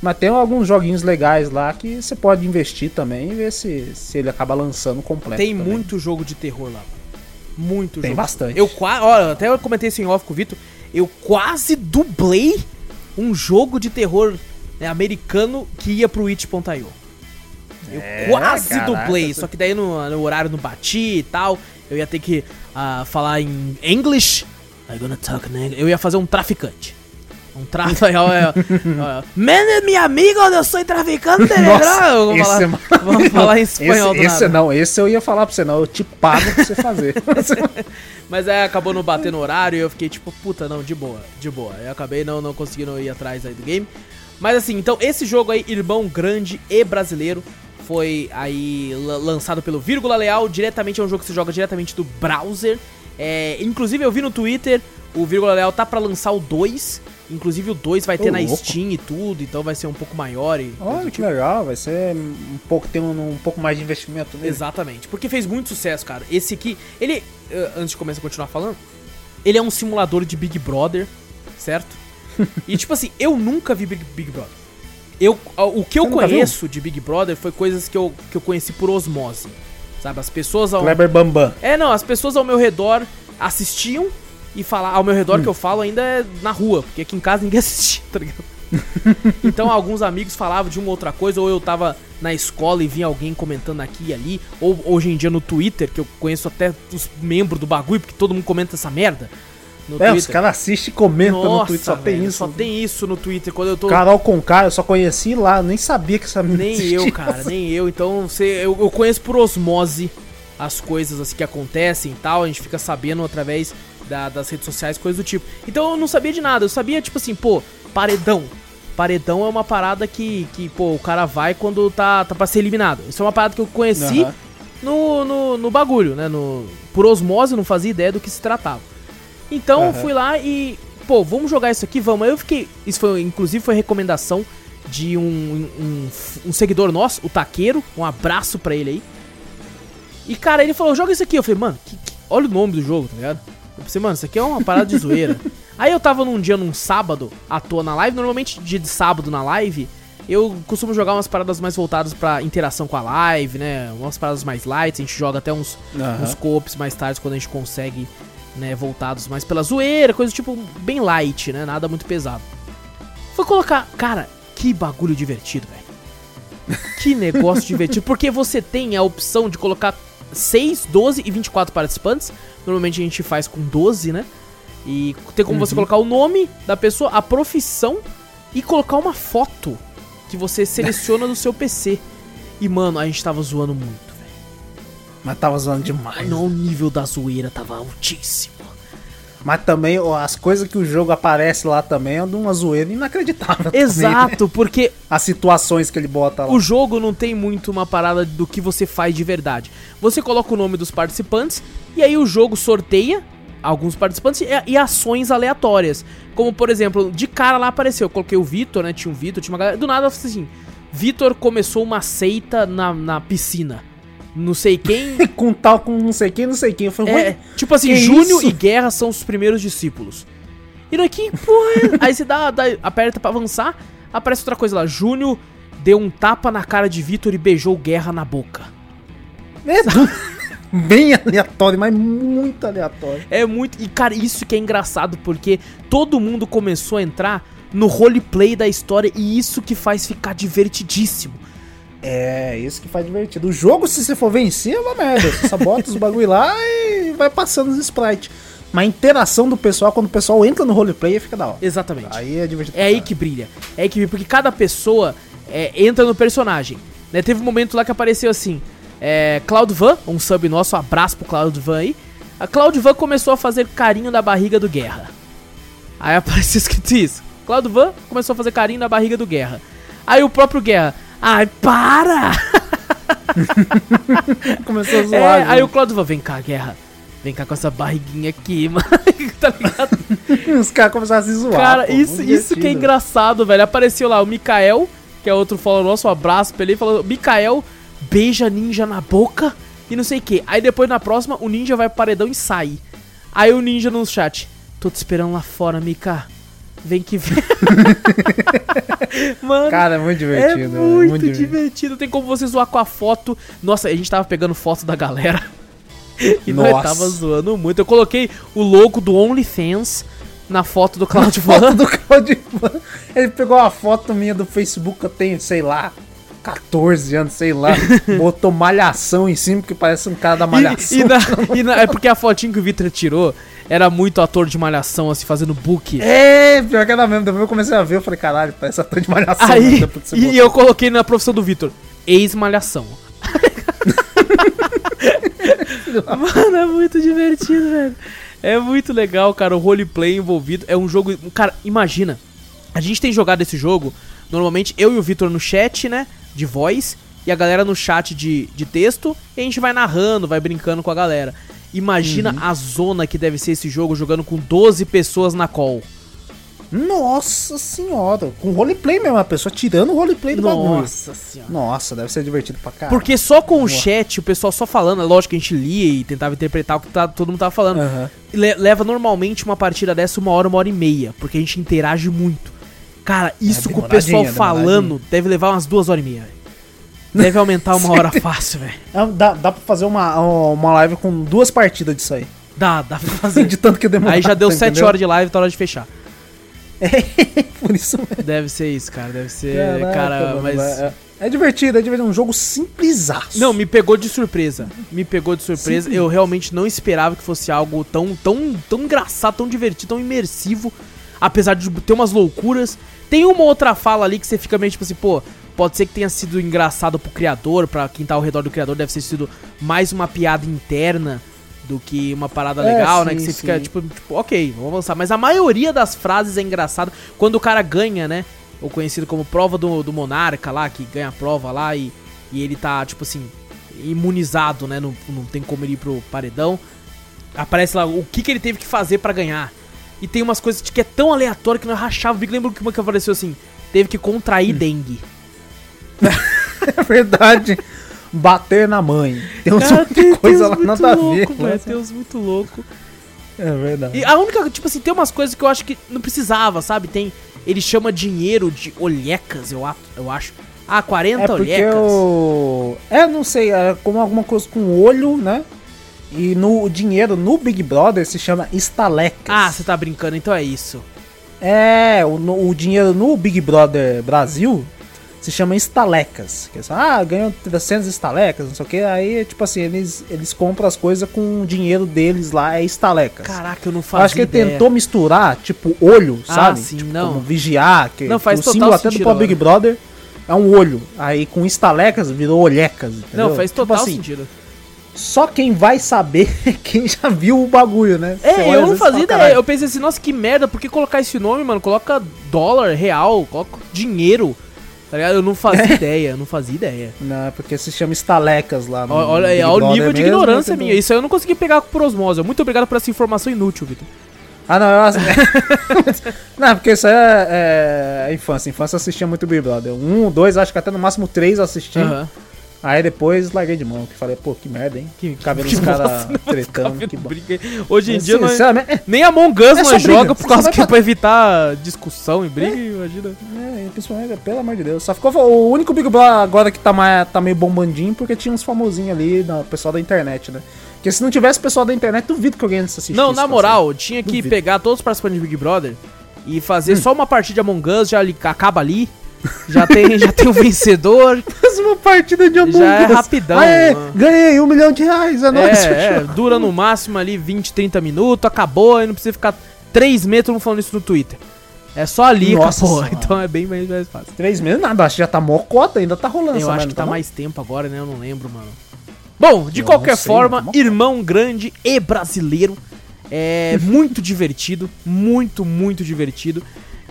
Mas tem alguns joguinhos legais lá que você pode investir também e ver se, se ele acaba lançando completo. Tem também. muito jogo de terror lá. Muito Tem jogo. bastante. Eu quase. Olha, até eu comentei isso em off com o Vitor. Eu quase dublei um jogo de terror né, americano que ia pro itch.io. Eu É, quase caraca, dublei, só que daí no, no horário não bati e tal. Eu ia ter que ah, falar em English. I'm gonna talk in English. Eu ia fazer um traficante. Um traficante. Man, meu amigo, eu sou traficante de Nossa, droga. Esse falar, é <laughs> vamos falar em espanhol Esse, esse não, esse eu ia falar pra você não, eu te pago pra você fazer. <laughs> Mas aí acabou não batendo horário e eu fiquei tipo, puta, não, de boa, de boa. Eu acabei não, não conseguindo ir atrás aí do game. Mas assim, então esse jogo aí, Irmão Grande e Brasileiro, foi aí la- lançado pelo Vírgula Leal, diretamente é um jogo que se joga diretamente do browser. É, inclusive eu vi no Twitter, o Vírgula Leal tá pra lançar o 2. Inclusive o 2 vai ter Ô, na louco. Steam e tudo, então vai ser um pouco maior e. Olha que legal, vai ser um pouco, tem um, um pouco mais de investimento nele. Exatamente, porque fez muito sucesso, cara. Esse aqui, ele, eh, antes de começar a continuar falando, ele é um simulador de Big Brother, certo? <laughs> e tipo assim, eu nunca vi Big, Big Brother. Eu, o que eu Você conheço de Big Brother foi coisas que eu, que eu conheci por osmose. Sabe, as pessoas ao. Kleber Bambam. É, não, as pessoas ao meu redor assistiam e falar ao meu redor que eu falo ainda é na rua, porque aqui em casa <laughs> ninguém assistia, tá ligado? <laughs> então alguns amigos falavam de uma outra coisa, ou eu tava na escola e vi alguém comentando aqui e ali, ou hoje em dia no Twitter, que eu conheço até os membros do bagulho, porque todo mundo comenta essa merda. No É, os caras assistem e comentam no Twitter, só tem velho, isso. Só tem isso no Twitter, quando eu tô... Carol Conká, eu só conheci lá, nem sabia que essa menina Nem existia. eu, cara, <laughs> nem eu. Então, você, eu, eu conheço por osmose as coisas assim que acontecem e tal. A gente fica sabendo através da- das redes sociais, coisas do tipo. Então eu não sabia de nada. Eu sabia, tipo assim, pô, paredão. Paredão é uma parada que, que pô, o cara vai quando tá, tá pra ser eliminado. Isso é uma parada que eu conheci Aham. no, no, no bagulho, né? No, por osmose, não fazia ideia do que se tratava. Então Aham. fui lá e, pô, vamos jogar isso aqui, vamos. Aí eu fiquei. Isso foi, inclusive, foi recomendação de um, um, um seguidor nosso, o Taqueiro. Um abraço pra ele aí. E, cara, ele falou, joga isso aqui. Eu falei, mano, que- que- olha o nome do jogo, tá ligado? Eu pensei, mano, isso aqui é uma parada de zoeira. <laughs> Aí eu tava num dia, num sábado, à toa na live. Normalmente, dia de sábado na live, eu costumo jogar umas paradas mais voltadas pra interação com a live, né? Umas paradas mais light. A gente joga até uns, Aham. uns co-ops mais tarde quando a gente consegue, né? Voltados mais pela zoeira, coisa tipo bem light, né? Nada muito pesado. Foi colocar. Cara, que bagulho divertido, velho. Que <laughs> negócio divertido. Porque você tem a opção de colocar 6, 12 e 24 participantes. Normalmente a gente faz com 12, né? E tem como você colocar o nome da pessoa, a profissão e colocar uma foto que você seleciona no seu PC. E, mano, a gente tava zoando muito, velho. Mas tava zoando demais. Não, o nível da zoeira tava altíssimo. Mas também ó, as coisas que o jogo aparece lá também é de uma zoeira inacreditável. também, né? Exato, porque As situações que ele bota lá. o jogo não tem muito uma parada do que você faz de verdade. Você coloca o nome dos participantes e aí o jogo sorteia alguns participantes e, e ações aleatórias. Como, por exemplo, de cara lá apareceu, eu coloquei o Vitor, né? Tinha um Vitor, tinha uma galera. Do nada, assim, Vitor começou uma seita na, na piscina. Não sei quem. <laughs> Com tal, com não sei quem, não sei quem. Eu falei, É, tipo assim, Júnior e Guerra são os primeiros discípulos. E daqui, porra, aí você dá, dá, aperta pra avançar, aparece outra coisa lá. Júnior deu um tapa na cara de Vitor e beijou Guerra na boca. é <laughs> bem aleatório, mas muito aleatório. É muito. E, cara, isso que é engraçado, porque todo mundo começou a entrar no roleplay da história e isso que faz ficar divertidíssimo. É, isso que faz divertido. O jogo, se você for vencer, é uma merda. Você só bota os bagulho lá e vai passando os sprites. Mas a interação do pessoal, quando o pessoal entra no roleplay, fica da hora. Exatamente. Aí é divertido. É aí que brilha. É aí que brilha, porque cada pessoa é, entra no personagem. Né? Teve um momento lá que apareceu assim: É, Claudio um sub nosso, um abraço pro Claudio aí. A Claudio começou a fazer carinho na barriga do Guerra. Aí <laughs> apareceu escrito isso. Claudio começou a fazer carinho na barriga do Guerra. Aí o próprio Guerra, ai, para! <laughs> <laughs> Começou a É, zoar. aí o Claudio vem cá, Guerra. Vem cá com essa barriguinha aqui, <laughs> mano. tá ligado? <laughs> Os caras começaram a se zoar. Cara, pô, isso, muito isso que é divertido. engraçado, velho. Apareceu lá o Mikael, que é outro follow nosso, um abraço pra ele, falou: Mikael beija ninja na boca e não sei o que. Aí depois na próxima, o ninja vai pro paredão e sai. Aí o ninja no chat: Tô te esperando lá fora, Mika. Vem que vem. <laughs> Mano, Cara, é muito divertido. é é muito, divertido. Tem como você zoar com a foto. Nossa, a gente tava pegando foto da galera. <laughs> E nós Nossa. tava zoando muito. Eu coloquei o logo do OnlyFans na foto do Claudio Foto Van. do. Ele pegou uma foto minha do Facebook que eu tenho, sei lá, 14 anos, sei lá. <laughs> botou malhação em cima, que parece um cara da malhação. E, e na- <laughs> e na- é porque a fotinho que o Vitor tirou era muito ator de malhação, assim, fazendo book. É, pior que era mesmo. Depois eu comecei a ver, eu falei, caralho, parece ator de malhação. Aí, né? Que você e botou. eu coloquei na profissão do Vitor, ex-malhação. <laughs> Mano, é muito divertido, velho. É muito legal, cara, o roleplay envolvido. É um jogo. Cara, imagina. A gente tem jogado esse jogo, normalmente eu e o Vitor no chat, né? De voz, e a galera no chat de, de texto, e a gente vai narrando, vai brincando com a galera. Imagina Uhum. a zona que deve ser esse jogo jogando com 12 pessoas na call. Nossa senhora, com roleplay mesmo, a pessoa tirando o roleplay do bagulho. Nossa senhora. Nossa, deve ser divertido pra caralho. Porque só com o Boa. chat, o pessoal só falando, é lógico que a gente lia e tentava interpretar o que tá- todo mundo tava falando. Aham. Le- leva normalmente uma partida dessa uma hora, uma hora e meia, porque a gente interage muito. Cara, isso com o pessoal falando deve levar umas duas horas e meia. Deve aumentar uma <laughs> hora fácil, velho. Ah, Dá, dá pra fazer uma, uma live com duas partidas disso aí. Dá, dá pra fazer. <laughs> De tanto que demora. Aí já deu tá sete entendeu? horas de live, tá hora de fechar. <laughs> Por isso mesmo. Deve ser isso, cara. Deve ser. Caraca, cara, mano, mas. É, é divertido, é divertido. É um jogo simplisaço. Não, me pegou de surpresa. Me pegou de surpresa. Sim. Eu realmente não esperava que fosse algo tão, tão, tão engraçado, tão divertido, tão imersivo. Apesar de ter umas loucuras. Tem uma outra fala ali que você fica meio tipo assim, pô, pode ser que tenha sido engraçado pro criador, pra quem tá ao redor do criador, deve ter sido mais uma piada interna do que uma parada É, legal, né? sim, Que você sim. fica tipo, tipo, ok, vamos avançar. Mas a maioria das frases é engraçado quando o cara ganha, né? O conhecido como prova do, do monarca lá, que ganha a prova lá e, e ele tá, tipo assim, imunizado, né? Não, não tem como ele ir pro paredão. Aparece lá o que, que ele teve que fazer pra ganhar. E tem umas coisas que é tão aleatório que nós rachava o bico. Lembra que uma que apareceu assim? Teve que contrair dengue. <laughs> É verdade. Bater na mãe. Tem uns Cara, <laughs> tem, coisa tem lá uns muito nada a louco, ver. velho. né? Tem uns muito louco. É verdade. E a única, tipo assim, tem umas coisas que eu acho que não precisava, sabe? Tem. Ele chama dinheiro de olhecas, eu, a- eu acho. Ah, 40 É porque olhecas. eu... É, não sei, é como alguma coisa com olho, né? E no o dinheiro no Big Brother se chama estalecas. Ah, você tá brincando, então é isso. É, o, o dinheiro no Big Brother Brasil se chama estalecas. Que é só, ah, ganhou 300 estalecas, não sei o que. Aí, tipo assim, eles, eles compram as coisas com o dinheiro deles lá, é estalecas. Caraca, eu não fazia acho que ele ideia. tentou misturar, tipo, olho, Ah, sabe? sim, tipo, não. como vigiar, que Não, faz o total símbolo até do próprio Big Brother é um olho. Aí com estalecas virou olhecas, entendeu? Não, faz Tipo total assim, sentido. Só quem vai saber é quem já viu o bagulho, né? É, eu não fazia ideia. "Caralho, Eu pensei assim, nossa, que merda, por que colocar esse nome, mano? Coloca dólar, real, coloca dinheiro. Tá ligado? Eu não fazia <laughs> ideia, não fazia ideia. Não, é porque se chama estalecas lá no Olha aí, olha o nível de mesmo, ignorância minha. Isso aí eu não consegui pegar por osmose. Muito obrigado por essa informação inútil, Vitor. Ah, não, eu... <laughs> não, porque isso aí é, é infância. Infância eu assistia muito Big Brother. Um, dois, acho que até no máximo três eu assisti. Aham. Aí depois larguei de mão. Que falei, pô, que merda, hein? Que- que os caras tretando. Que bom. Briga- Hoje em dia, nós- Sinceramente, nem Among Us É nós briga. joga por causa que é pra- pra evitar discussão e briga, imagina. É, principalmente, pelo amor de Deus. Só ficou o único Big Brother agora que tá, mais, tá meio bombandinho porque tinha uns famosinhos ali, o pessoal da internet, né? Porque se não tivesse pessoal da internet, duvido que alguém assistisse. Não, na isso, moral, tinha que Duvido. pegar todos os participantes de Big Brother e Hum. fazer só uma partida de Among Us, já ali, acaba ali. Já tem, já tem o vencedor. <laughs> Faz uma partida de Among Já é Us. rapidão, Aê, mano. ganhei um milhão de reais, é, nóis. É, é, dura no máximo ali 20, 30 minutos, acabou, aí não precisa ficar 3 metros falando isso no Twitter. É só ali, Nossa senhora. Então é bem mais, mais fácil. Três meses nada, acho que já tá mó cota, ainda tá rolando Eu acho merda, que tá não? mais tempo agora, né? Eu não lembro, mano. Bom, de Eu qualquer sei, forma, irmão grande e brasileiro. É muito divertido. Muito, muito divertido.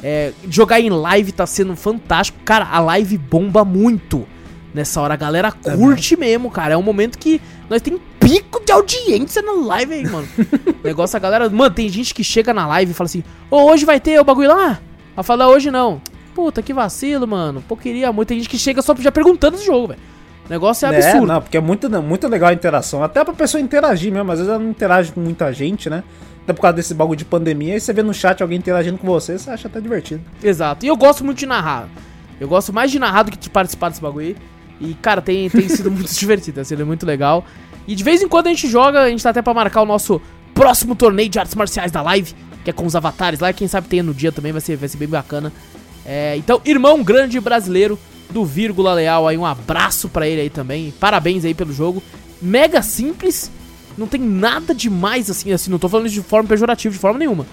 É, jogar em live tá sendo fantástico. Cara, a live bomba muito. Nessa hora a galera curte mesmo, cara. É um momento que nós tem pico de audiência na live aí, mano. <laughs> Negócio a galera. Mano, tem gente que chega na live e fala assim: Ô, hoje vai ter o bagulho lá? Ela fala, hoje não. Puta, que vacilo, mano. Pô, queria muito. Tem gente que chega só já perguntando esse jogo, velho. O negócio é absurdo. não, porque é muito, muito legal a interação. Até pra pessoa interagir mesmo. Às vezes ela não interage com muita gente, né? Até por causa desse bagulho de pandemia. Aí você vê no chat alguém interagindo com você, você acha até divertido. Exato. E eu gosto muito de narrar. Eu gosto mais de narrar do que de participar desse bagulho aí. E, cara, tem, tem sido <laughs> muito divertido, tem sido muito legal. E de vez em quando a gente joga, a gente tá até pra marcar o nosso próximo torneio de artes marciais da live, que é com os avatares lá. Quem sabe tenha no dia também, vai ser, vai ser bem bacana. É, então, irmão grande brasileiro do Vírgula Leal aí, um abraço pra ele aí também. Parabéns aí pelo jogo. Mega simples, não tem nada demais assim, assim, não tô falando de forma pejorativa, de forma nenhuma.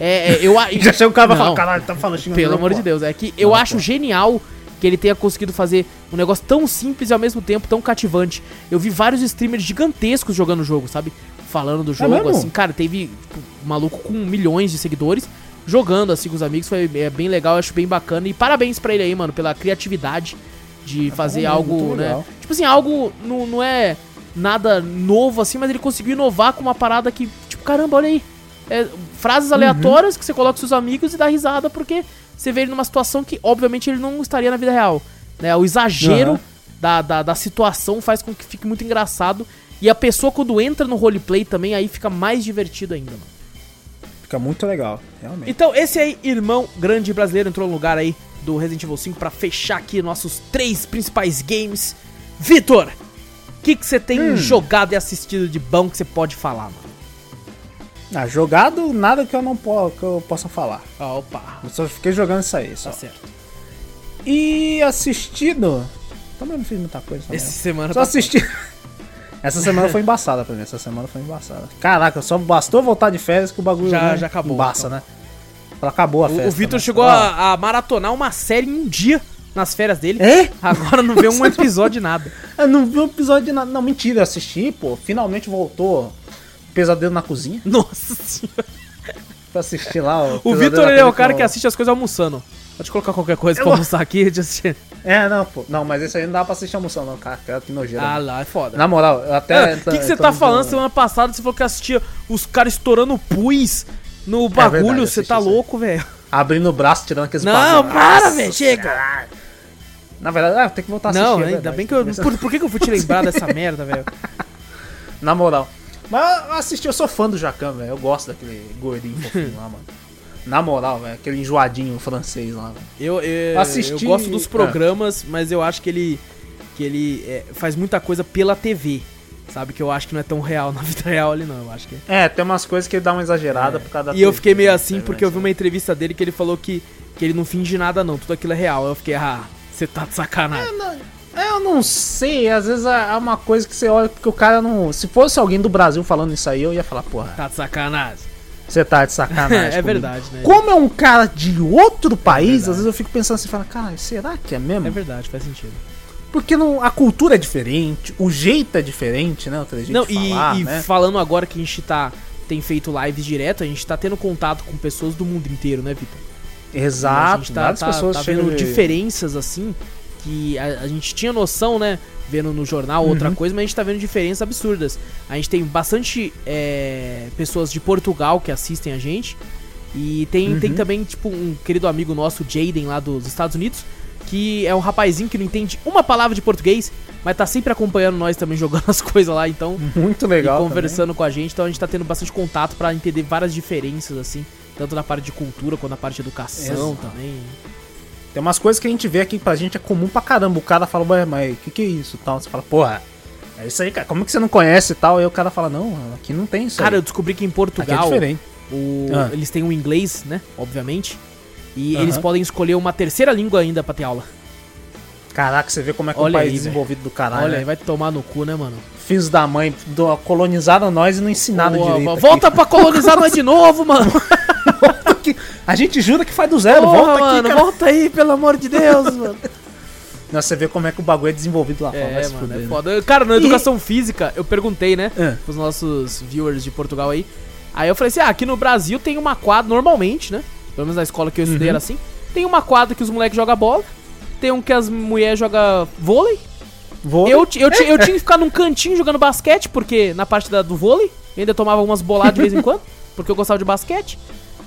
É, é, eu, a- <laughs> Já chega o cara vai falar, caralho, tá falando xingando pelo amor pô." de Deus, é que eu Não, acho pô. genial que ele tenha conseguido fazer um negócio tão simples e ao mesmo tempo tão cativante. Eu vi vários streamers gigantescos jogando o jogo, sabe? Falando do jogo, mesmo? assim, cara, teve tipo, um maluco com milhões de seguidores jogando assim com os amigos, foi é, bem legal, eu acho bem bacana. E parabéns pra ele aí, mano, pela criatividade de fazer bom, algo, né? legal. Tipo assim, algo não, não é nada novo assim, mas ele conseguiu inovar com uma parada que, tipo, caramba, olha aí. É, frases aleatórias que você coloca com seus amigos e dá risada, porque você vê ele numa situação que, obviamente, ele não estaria na vida real. Né? O exagero Aham. da, da, da situação faz com que fique muito engraçado. E a pessoa, quando entra no roleplay também, aí fica mais divertido ainda, mano. Fica muito legal, realmente. Então, esse aí, irmão grande brasileiro, entrou no lugar aí do Resident Evil 5 pra fechar aqui nossos três principais games. Vitor, que que você tem Hum. jogado e assistido de bom que você pode falar, mano? Ah, jogado, nada que eu não po que eu possa falar. Opa, Eu só fiquei jogando isso aí, só. tá certo. E assistido. Também não fiz muita coisa. Essa semana Só tá assisti. <laughs> Essa semana foi embaçada pra mim. Essa semana foi embaçada. Caraca, só bastou voltar de férias que o bagulho Já- né, já acabou, Embaça, então. né? Acabou a O- festa. O Vitor né? chegou a, a maratonar uma série em um dia nas férias dele. É? Agora não vê um <laughs> episódio de nada. Eu não vi o episódio de nada. Não, mentira, eu assisti, pô. Finalmente voltou Pesadelo na Cozinha. Nossa senhora. Pra assistir lá. O Pesadelo Vitor é o cara que assiste as coisas almoçando. Pode colocar qualquer coisa Eu- pra almoçar aqui de assistir. É, não, pô. Não, mas esse aí não dá pra assistir almoção, não, cara. que nojeira. Ah lá, é foda. Na moral, eu até. O que, que você tá falando? Semana passada você falou que assistia os caras estourando pus no bagulho. É verdade, Você tá louco, velho. Abrindo o braço, tirando aqueles Não, bagulho. para, velho. Chega. Na verdade, ah, tem que voltar a assistir. Não, é ainda verdade. bem que eu. Por, por que, que eu fui te lembrar dessa <laughs> merda, velho? Na moral. Mas eu assisti, eu sou fã do Jacan, velho. Eu gosto daquele gordinho <laughs> fofinho lá, mano. Na moral, velho. Aquele enjoadinho francês lá, velho. Eu, eu, Assisti- eu gosto dos Ah. programas, mas eu acho que ele. Que ele é, faz muita coisa pela TV. Sabe? Que eu acho que não é tão real na <laughs> vida real ali, não. Eu acho que. É, tem umas coisas que ele dá uma exagerada por causa da E eu fiquei meio né? assim porque eu vi uma entrevista dele que ele falou que, que ele não finge nada, não. Tudo aquilo é real. Eu fiquei, ah, você tá de sacanagem. Eu não sei, às vezes é uma coisa que você olha porque o cara não. Se fosse alguém do Brasil falando isso aí, eu ia falar, porra, Tá de sacanagem. você tá de sacanagem. <laughs> é comigo. verdade, né? Como é um cara de outro país, verdade. às vezes eu fico pensando assim, fala, cara, será que é mesmo? É verdade, faz sentido. Porque não, a cultura é diferente, o jeito é diferente, né? O jeito Não, e, falar, e né? falando agora que a gente tá. Tem feito lives direto, a gente tá tendo contato com pessoas do mundo inteiro, né, Vitor? Exato, a gente tá, tá, pessoas tá vendo de- diferenças assim que a, a gente tinha noção, né? Vendo no jornal Uhum. outra coisa, mas a gente tá vendo diferenças absurdas. A gente tem bastante é, pessoas de Portugal que assistem a gente. E tem, Uhum. tem também, tipo, um querido amigo nosso, Jaden, lá dos Estados Unidos, que é um rapazinho que não entende uma palavra de português, mas tá sempre acompanhando nós também, jogando <laughs> as coisas lá, então. Muito legal. e conversando com a gente, então a gente tá tendo bastante contato pra entender várias diferenças, assim, tanto na parte de cultura quanto na parte de educação Exato. também. também. Tem umas coisas que a gente vê aqui pra gente é comum pra caramba. O cara fala, "Ué, mas o que, que é isso e tal? Você fala, porra, é isso aí, cara. Como que você não conhece e tal? Aí o cara fala, não, aqui não tem isso Cara, eu aí. descobri que em Aqui é Portugal diferente. o- Ah. eles têm o inglês, né? Obviamente. E Aham. eles podem escolher uma terceira língua ainda pra ter aula. Caraca, você vê como é que é um Olha país aí, desenvolvido do caralho. Olha, né? vai tomar no cu, né, mano? Filhos da mãe, do, colonizaram nós e não ensinaram Boa, direito. volta pra colonizar nós de <laughs> novo, mano. A gente jura que faz do zero, Porra, volta mano, aqui, cara. volta aí, pelo amor de Deus, mano. <laughs> Né, Você vê como é que o bagulho é desenvolvido lá fora. É, mano, fuder, é né? foda. Cara, na educação física, eu perguntei, né, É. pros nossos viewers de Portugal aí. Aí eu falei assim: ah, aqui no Brasil tem uma quadra, normalmente, né? Pelo menos na escola que eu estudei Uhum. era assim. Tem uma quadra que os moleques jogam bola, tem um que as mulheres jogam vôlei. Vou... Eu, eu, ti- eu tinha que ficar num cantinho jogando basquete, porque na parte da- do vôlei, eu ainda tomava umas boladas de vez em quando, <laughs> porque eu gostava de basquete.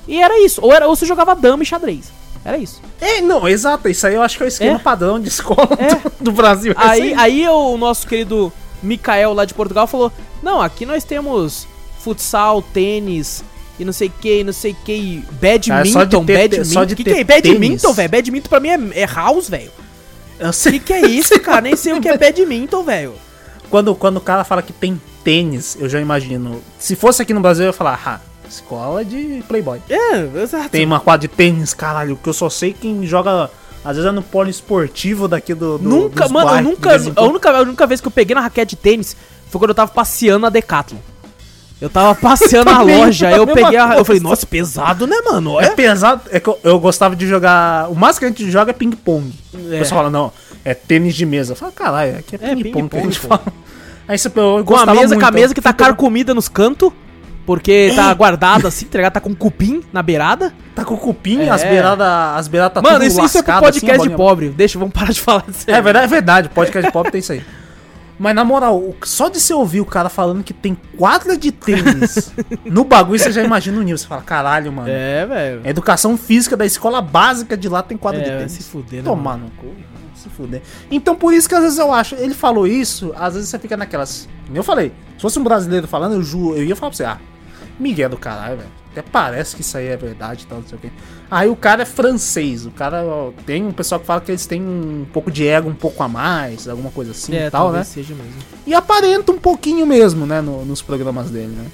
E era isso. Ou, era, ou você jogava dama e xadrez. Era isso. É, não, exato. Isso aí eu acho que é o esquema É. padrão de escola É. do, do Brasil. é Aí, aí o nosso querido Mikael lá de Portugal falou: Não, aqui nós temos futsal, tênis e não sei o que, não sei o que, badminton, ter- badminton. só de que, que é badminton, velho? Badminton pra mim é, é house, velho. Eu sei. que, que é isso, cara? Nem sei o que é badminton, velho. Quando, quando o cara fala que tem tênis, eu já imagino. Se fosse aqui no Brasil, eu ia falar, ah, escola de playboy. É, exato. Tem uma quadra de tênis, caralho, que eu só sei quem joga. Às vezes é no poliesportivo daqui do. do Nunca, mano, eu bairros, de nunca. A única, a única vez que eu peguei na raquete de tênis foi quando eu tava passeando na Decathlon. Eu tava passeando na <laughs> loja, aí eu peguei a. Eu falei, nossa, pesado, né, mano? É Olha. pesado. É que eu, eu gostava de jogar. O mais que a gente joga é ping-pong. O É. pessoal fala, não, é tênis de mesa. Eu falo, caralho, aqui é É, ping-pong que a gente ping-pong, fala. Aí você eu Com a mesa, com a muito, mesa que tá carcomida nos cantos. Porque tá guardada assim, tá ligado? Tá com cupim na beirada. Tá com o cupim, É. as beiradas. As beiradas tá Mano, tudo isso, isso é pro assim, podcast a de pobre. Deixa, vamos parar de falar disso. É verdade, é verdade. Podcast de pop tem isso aí. Mas na moral, só de você ouvir o cara falando que tem quadra de tênis <laughs> no bagulho, você já imagina o nível. Você fala, caralho, mano. É, velho. Educação física da escola básica de lá tem quadra de É, tênis. se fuder, né? Tomar mano? no cu, se fuder. Então por isso que às vezes eu acho, ele falou isso, às vezes você fica naquelas. Eu falei, se fosse um brasileiro falando, eu juro, eu ia falar pra você, ah, Miguel do caralho, velho. Até parece que isso aí é verdade e tal, não sei o quê. Aí o cara é francês, o cara ó, tem um pessoal que fala que eles têm um pouco de ego um pouco a mais, alguma coisa assim É, e tal, né? seja mesmo. E aparenta um pouquinho mesmo, né, no- nos programas dele, né?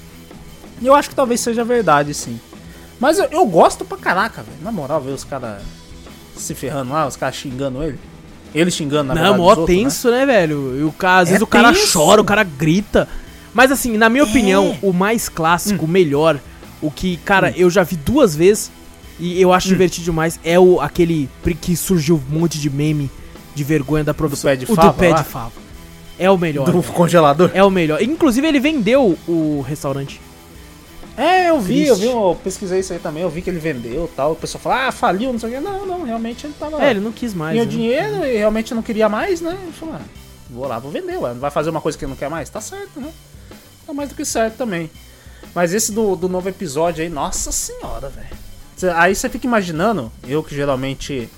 E eu acho que talvez seja verdade, sim. Mas eu, eu gosto pra caraca, velho. Na moral, ver os caras se ferrando lá, os caras xingando ele. Ele xingando, na Não, verdade, mó os outros, né? tenso, né, velho? E o cara, às É vezes o cara tenso. chora, o cara grita. Mas assim, na minha opinião, o mais clássico, Hum. o melhor, o que, cara, eu já vi duas vezes e eu Hum. acho divertido demais, é o aquele que surgiu um monte de meme de vergonha da profissão. pé de o fava do pé lá? de fava. É o melhor. Do congelador. É o melhor. Inclusive, ele vendeu o restaurante. É, eu vi, eu vi, eu pesquisei isso aí também, eu vi que ele vendeu e tal. O pessoal fala, ah, faliu, não sei o quê. Não, não, realmente ele tava. É, ele não quis mais. tinha o né? dinheiro e realmente não queria mais, né? Ele falou, ah, vou lá, vou vender, ué. Não vai fazer uma coisa que ele não quer mais? Tá certo, né? Tá mais do que certo também. Mas esse do, do novo episódio aí, nossa senhora, velho. Aí você fica imaginando, eu que geralmente.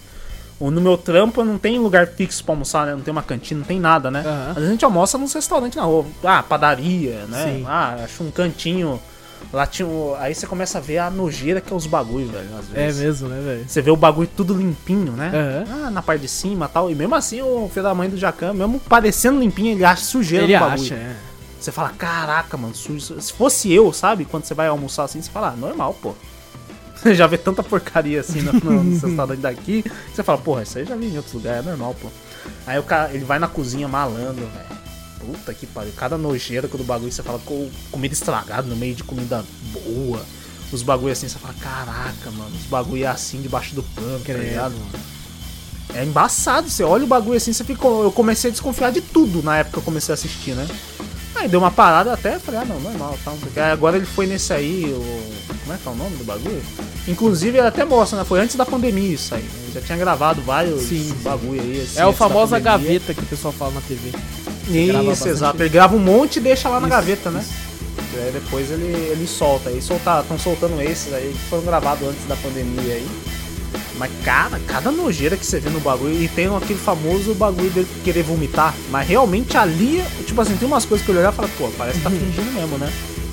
No meu trampo não tem lugar fixo pra almoçar, né? Não tem uma cantina, não tem nada, né? Aham. Às vezes a gente almoça nos restaurantes na rua. Ah, padaria, né? Sim. Ah, acho um cantinho. Lá tinha. Aí você começa a ver a nojeira que é os bagulhos, velho. Às É mesmo, né, velho? Você vê o bagulho tudo limpinho, né? Aham. Ah, na parte de cima e tal. E mesmo assim, o filho da mãe do Jacan, mesmo parecendo limpinho, ele acha sujeira Ele no bagulho. acha, é. Você fala, caraca, mano, sujo. Se fosse eu, sabe? Quando você vai almoçar assim, você fala, ah, normal, pô. Você <laughs> já vê tanta porcaria assim no, no, nos restaurantes daqui. Você fala, porra, isso aí já vi em outros lugares, é normal, pô. Aí o cara, ele vai na cozinha malandro, velho. Puta que pariu. Cada nojeira do bagulho você fala, com comida estragada no meio de comida boa. Os bagulho assim, você fala, caraca, mano, os bagulho é assim debaixo do pano, tá ligado? É embaçado, você olha o bagulho assim, você fica. Eu comecei a desconfiar de tudo na época que eu comecei a assistir, né? Aí deu uma parada até, falei, ah não, normal, tá. Aí agora ele foi nesse aí, o. Como é que é o nome do bagulho? Inclusive ele até mostra, né? Foi antes da pandemia isso aí. Ele já tinha gravado vários Sim. bagulho aí. assim, É o famosa gaveta que o pessoal fala na TV. Isso, exato. Ele grava um monte e deixa lá na Isso, gaveta, né? isso. E aí depois ele, ele solta. Aí estão soltando esses aí que foram gravados antes da pandemia aí. Mas cara, cada nojeira que você vê no bagulho. E tem aquele famoso bagulho dele querer vomitar. Mas realmente ali, tipo assim, tem umas coisas que eu olhar e falo, pô, parece que tá fingindo mesmo, né?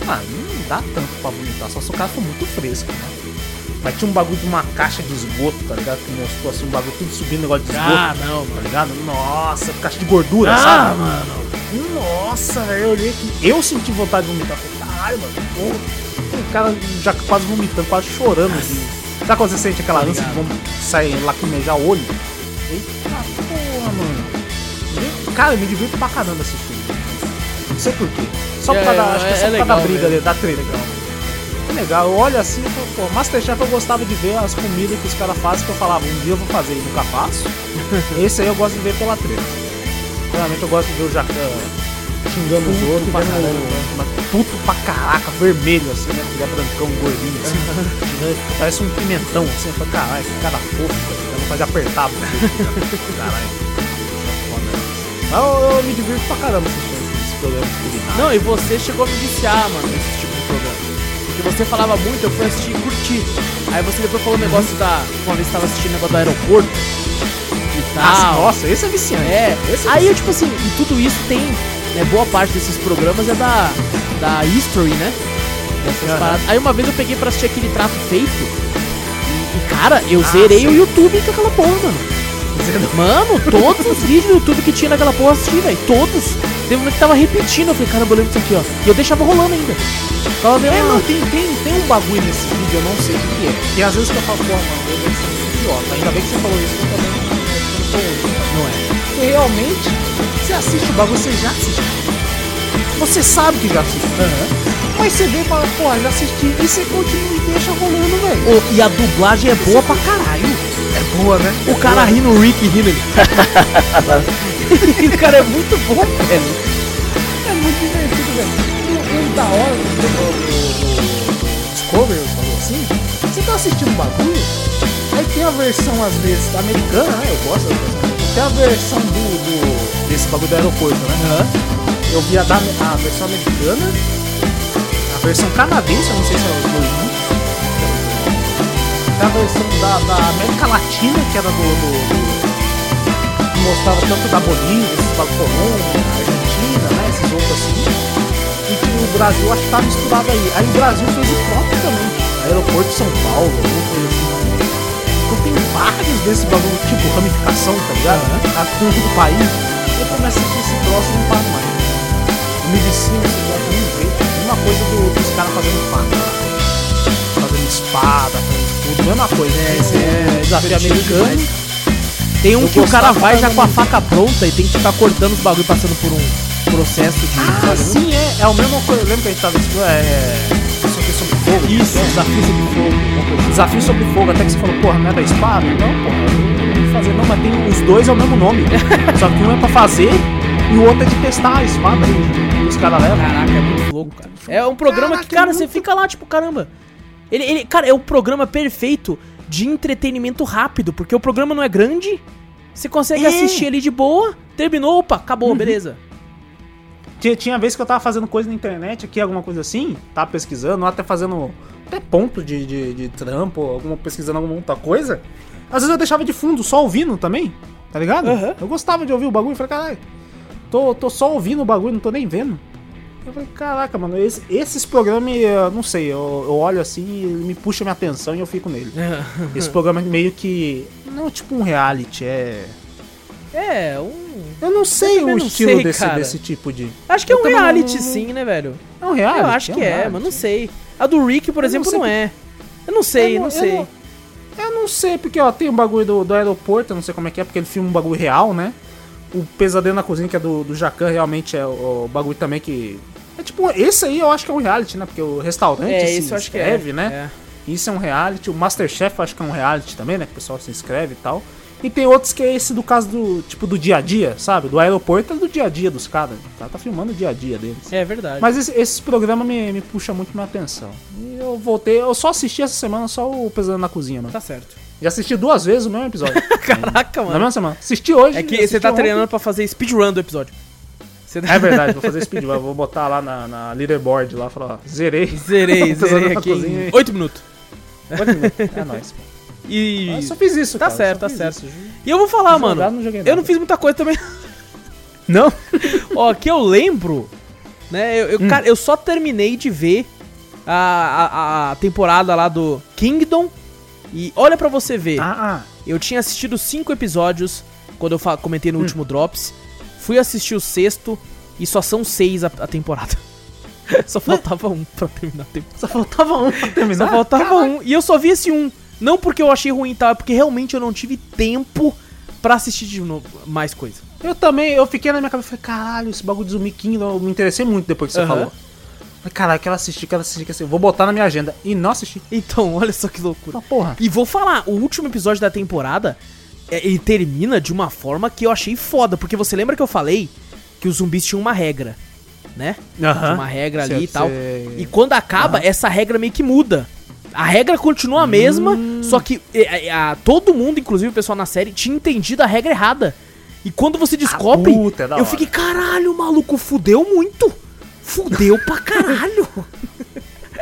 Ah, não dá tanto pra vomitar, só se o cara for muito fresco, né? Mas tinha um bagulho de uma caixa de esgoto, tá ligado? Que mostrou assim, um bagulho tudo subindo negócio de esgoto. Ah, não, Tá mano. ligado? Nossa, caixa de gordura, Ah, sabe? mano. Nossa, velho, eu olhei aqui. Eu senti vontade de vomitar. Falei, caralho, mano, porra. O cara já quase vomitando, quase chorando. Assim. Sabe quando você sente aquela ânsia de vom- sair lacrimejar o olho? Eita porra, mano. E, Cara, eu me divirto pra caramba assistindo. Não sei porquê. Só por É, causa da, acho que é é só por causa da briga mesmo. da treta. Que legal, eu olho assim, eu falo, pô, Masterchef eu gostava de ver as comidas que os caras fazem, que eu falava, um dia eu vou fazer e nunca faço. <laughs> Esse aí eu gosto de ver pela treta. Geralmente eu gosto de ver o Jacan xingando os outros, pra o- mas puto pra caraca, vermelho assim, né? Ele é brancão, gordinho assim. <laughs> Parece um pimentão assim, eu caralho, que cara fofo, cara. Dá vontade de apertar. Caralho. Mas eu, eu me divirto pra caramba assistindo esse programa de culinária. Não, e você chegou a me viciar, mano, nesse tipo de programa. Porque você falava muito, eu fui assistir e curti. Aí você depois falou o negócio da. Uma vez você tava assistindo o negócio do aeroporto. E Nossa, tal. nossa, esse é viciante. É, esse é aí eu, tipo assim, e tudo isso tem, né, boa parte desses programas é da, da History, né? Paradas. Aí uma vez eu peguei pra assistir aquele trato feito, e, e, cara, eu Ah, zerei o YouTube com aquela porra, mano. Mano, <laughs> todos os vídeos do YouTube que tinha naquela porra eu assisti, velho, todos. Teve um que tava repetindo, eu falei, caramba, eu lembro disso aqui, ó. E eu deixava rolando ainda. Tava vendo, É, não, tem, tem, tem um bagulho nesse vídeo, eu não sei o que, é. E às vezes que eu falo, porra, mano, eu devo ser idiota. Ainda bem que você falou isso, eu também não, eu não tô ouvindo. não é. Realmente, você assiste o bagulho, você já assistiu. Você sabe que já assistiu. Mas você vê e fala, porra, já assisti. E você continua e deixa rolando, velho. Ô, e a dublagem é boa pra caralho. É boa, né? O cara rindo, o Rick ele. <laughs> o cara é muito bom, velho. É muito divertido, velho. E o da hora do, Discovery, eu falo assim, você tá assistindo um bagulho, aí tem a versão, às vezes, americana, né? Eu gosto da versão Tem a versão do, do- desse bagulho do aeroporto, né? Eu vi a, da, a versão americana, a versão canadense, eu não sei se é os dois juntos. Tem a versão da, da América Latina, que era do, do, do- que mostrava tanto da Bolívia, esses bagulho Colômbia, Argentina, né? Esses outros assim. E que o Brasil acho que tá misturado aí. Aí o Brasil fez o próprio também. Aeroporto de São Paulo, vários desses bagulho, tipo ramificação, tá ligado? A dentro do país. Eu começo assistir esse troço e não paro mais. Eu me vicio nesse troço de um jeito. Mesma coisa do- dos caras fazendo faca. Fazendo espada, fazendo tudo. Mesma coisa. É, esse é desafio americano. Tem um Eu que o cara vai já com a faca pronta e tem que ficar cortando os bagulho passando por um processo de. Ah, sim, é. É a mesma coisa. Lembra que a gente tava? É. Isso é sobre fogo. Isso, é. desafio sobre fogo. assim. Desafio sobre fogo, até que você falou, porra, não é da espada? Não, porra, tenho que fazer. Não, mas tem os dois é o mesmo nome. <laughs> Só que um é pra fazer e o outro é de testar a espada que os caras levam. Caraca, é muito louco, cara. É um programa Caraca, que, cara, é você muito- fica lá, tipo, caramba. Ele, ele, cara, é o programa perfeito de entretenimento rápido, porque o programa não é grande, você consegue É. assistir ali de boa, terminou, opa, acabou, beleza. Tinha, tinha vez que eu tava fazendo coisa na internet aqui, alguma coisa assim, tava pesquisando, ou até fazendo até ponto de, de, de trampo, alguma pesquisando alguma outra coisa. Às vezes eu deixava de fundo, só ouvindo também, tá ligado? Aham. Eu gostava de ouvir o bagulho e falei, caralho, tô, tô só ouvindo o bagulho, não tô nem vendo. Eu falei, caraca, mano, esse- esses programas, eu não sei, eu, eu olho assim e ele me puxa minha atenção e eu fico nele. <laughs> Esse programa é meio que. Não tipo um reality, é. É, um. Eu não sei também o não estilo sei, desse, desse tipo de. Acho que é Eu um não- reality, não- sim, né, velho? É um reality? eu acho que um é, mas não sei. A do Rick, por Eu exemplo, não não, é. Eu não sei, Eu não, eu sei. não- Eu não sei, porque ó, tem um bagulho do, do aeroporto, eu não sei como é que é, porque ele filma um bagulho real, né? O Pesadelo na Cozinha, que é do, do Jacan, realmente é o, o bagulho também que. É tipo, esse aí eu acho que é um reality, né? Porque o restaurante É, se isso eu acho que inscreve, é. né? Isso é um reality. O Masterchef eu acho que é um reality também, né? Que o pessoal se inscreve e tal. E tem outros que é esse do caso do, tipo, do dia a dia, sabe? Do aeroporto é do dia a dia dos caras. O cara tá filmando o dia a dia deles. É, verdade. Mas esse, esse programa me, me puxa muito minha atenção. E eu voltei, eu só assisti essa semana só o Pesadelo na Cozinha, mano. Tá certo. Já assisti duas vezes o mesmo episódio. <laughs> Caraca, na mano. mesma semana. Assisti hoje. É que você tá ontem. treinando pra fazer speedrun do episódio. Tá- É verdade, vou fazer <laughs> speedrun. Vou botar lá na, na leaderboard lá, falar, ó, zerei. Zerei, <laughs> zerei na aqui cozinha. em 8 minutos. Oito minutos. É nóis. pô. E. Eu só fiz isso, Tá cara, certo, tá certo. isso. E eu vou falar, Jogar, mano. não eu não fiz muita coisa também. <laughs> Não? <laughs> Ó, que eu lembro, né? Eu, eu, Hum. cara, eu só terminei de ver a, a, a temporada lá do Kingdom. E olha pra você ver, Ah, ah. eu tinha assistido cinco episódios quando eu comentei Hum. no último Drops. Fui assistir o sexto e só são seis a, a temporada. <laughs> só faltava um pra terminar a temporada. Só faltava um pra terminar. Só faltava um. E eu só vi esse um. Não porque eu achei ruim tal, é porque realmente eu não tive tempo pra assistir de novo mais coisa. Eu também, eu fiquei na minha cabeça e falei, caralho, esse bagulho de Zumi Kingdom, eu me interessei muito depois que você Aham. falou. Caralho, quero assistir, quero assistir, quero assistir. Vou botar na minha agenda. E não assisti. Então, <laughs> olha só que loucura. Ah, porra. E vou falar, o último episódio da temporada, é, ele termina de uma forma que eu achei foda, porque você lembra que eu falei que os zumbis tinham uma regra, né? Tinha uma regra ali e tal. cê- E quando acaba, essa regra meio que muda. A regra continua a mesma, Hum. só que é, é, a- todo mundo, inclusive o pessoal na série, tinha entendido a regra errada. E quando você descobre, puta, é eu fiquei, caralho, maluco fudeu muito. Fudeu pra <laughs> caralho.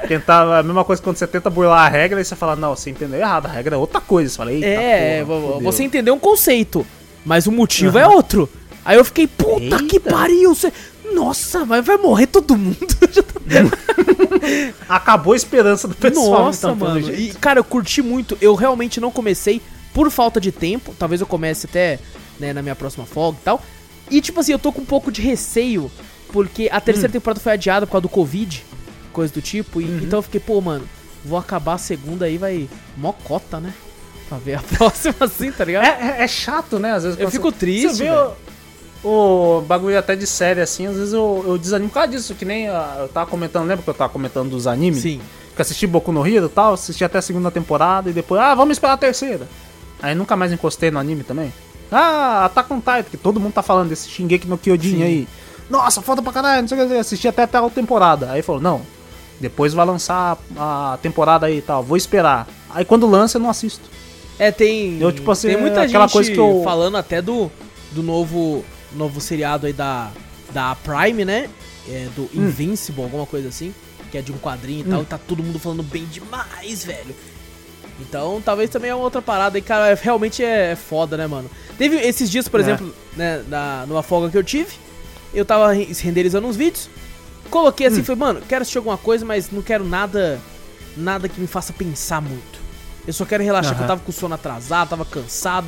Tentar, a mesma coisa quando você tenta burlar a regra e você fala, não, você entendeu errado, a regra é outra coisa. Você fala, eita, É, porra, você entendeu um conceito, mas o motivo é outro. Aí eu fiquei, puta que Eita. pariu, você... Nossa, vai, vai morrer todo mundo. <laughs> <laughs> Acabou a esperança do pessoal. Nossa, então, mano. E, cara, eu curti muito. Eu realmente não comecei por falta de tempo. Talvez eu comece até né, na minha próxima folga e tal. E, tipo assim, eu tô com um pouco de receio, porque a Hum. terceira temporada foi adiada por causa do Covid, coisa do tipo. E, Uhum. Então eu fiquei, pô, mano, vou acabar a segunda aí, vai mocota, né? Pra ver a <laughs> próxima assim, tá ligado? É, é- é chato, né? Às vezes Eu fico triste, Você vê. O, bagulho até de série assim, às vezes eu, eu desanimo por causa disso. Que nem ah, eu tava comentando, lembra que eu tava comentando dos animes? Sim. Que assisti Boku no Hero e tal, assisti até a segunda temporada e depois, ah, vamos esperar a terceira. Aí nunca mais encostei no anime também. Ah, Attack on Titan, que todo mundo tá falando desse Shingeki no Kyojin Sim. aí. Nossa, foda pra caralho, não sei o que, assisti até a tal temporada. Aí falou, não, depois vai lançar a temporada aí e tal, vou esperar. Aí quando lança eu não assisto. É, tem. Eu, tipo assim, tem muita aquela gente coisa que eu- falando até do, do novo, novo seriado aí da, da Prime, né? É, do Hum. Invincible, alguma coisa assim. Que é de um quadrinho e tal. E tá todo mundo falando bem demais, velho. Então, talvez também é uma outra parada aí, cara. é- Realmente é, é foda, né, mano? Teve esses dias, por É. exemplo, né, na, numa folga que eu tive, eu tava re- renderizando uns vídeos. Coloquei Hum. assim, falei, mano, quero assistir alguma coisa, mas não quero nada. Nada que me faça pensar muito. Eu só quero relaxar, porque eu Aham. tava com o sono atrasado, tava cansado.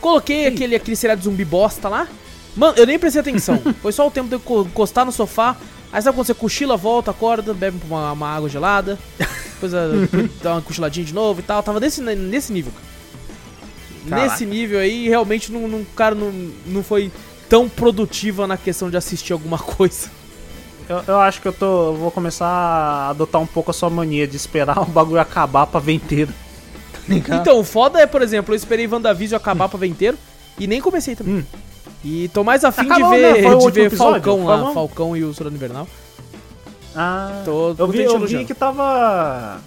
Coloquei aquele, aquele seriado zumbi bosta lá. Mano, eu nem prestei atenção. <laughs> Foi só o tempo de eu co- encostar no sofá. Aí sabe quando você cochila, volta, acorda, bebe uma, uma água gelada. <laughs> Depois ah, dá uma cochiladinha de novo e tal. Tava nesse, nesse nível, cara. Caraca. Nesse nível aí, realmente, não, não, cara, não, não foi tão produtiva na questão de assistir alguma <laughs> coisa. Eu, eu acho que eu tô. eu vou começar a adotar um pouco a sua mania de esperar o bagulho acabar pra ver inteiro. Tá? Então, o foda é, por exemplo, eu esperei WandaVision acabar pra ver inteiro e nem comecei também. Hum. E tô mais afim Acabou, de né? ver, o de ver episódio? Falcão lá? Falcão e o Soldado Invernal. Ah, Tô- eu vi, eu vi que tava.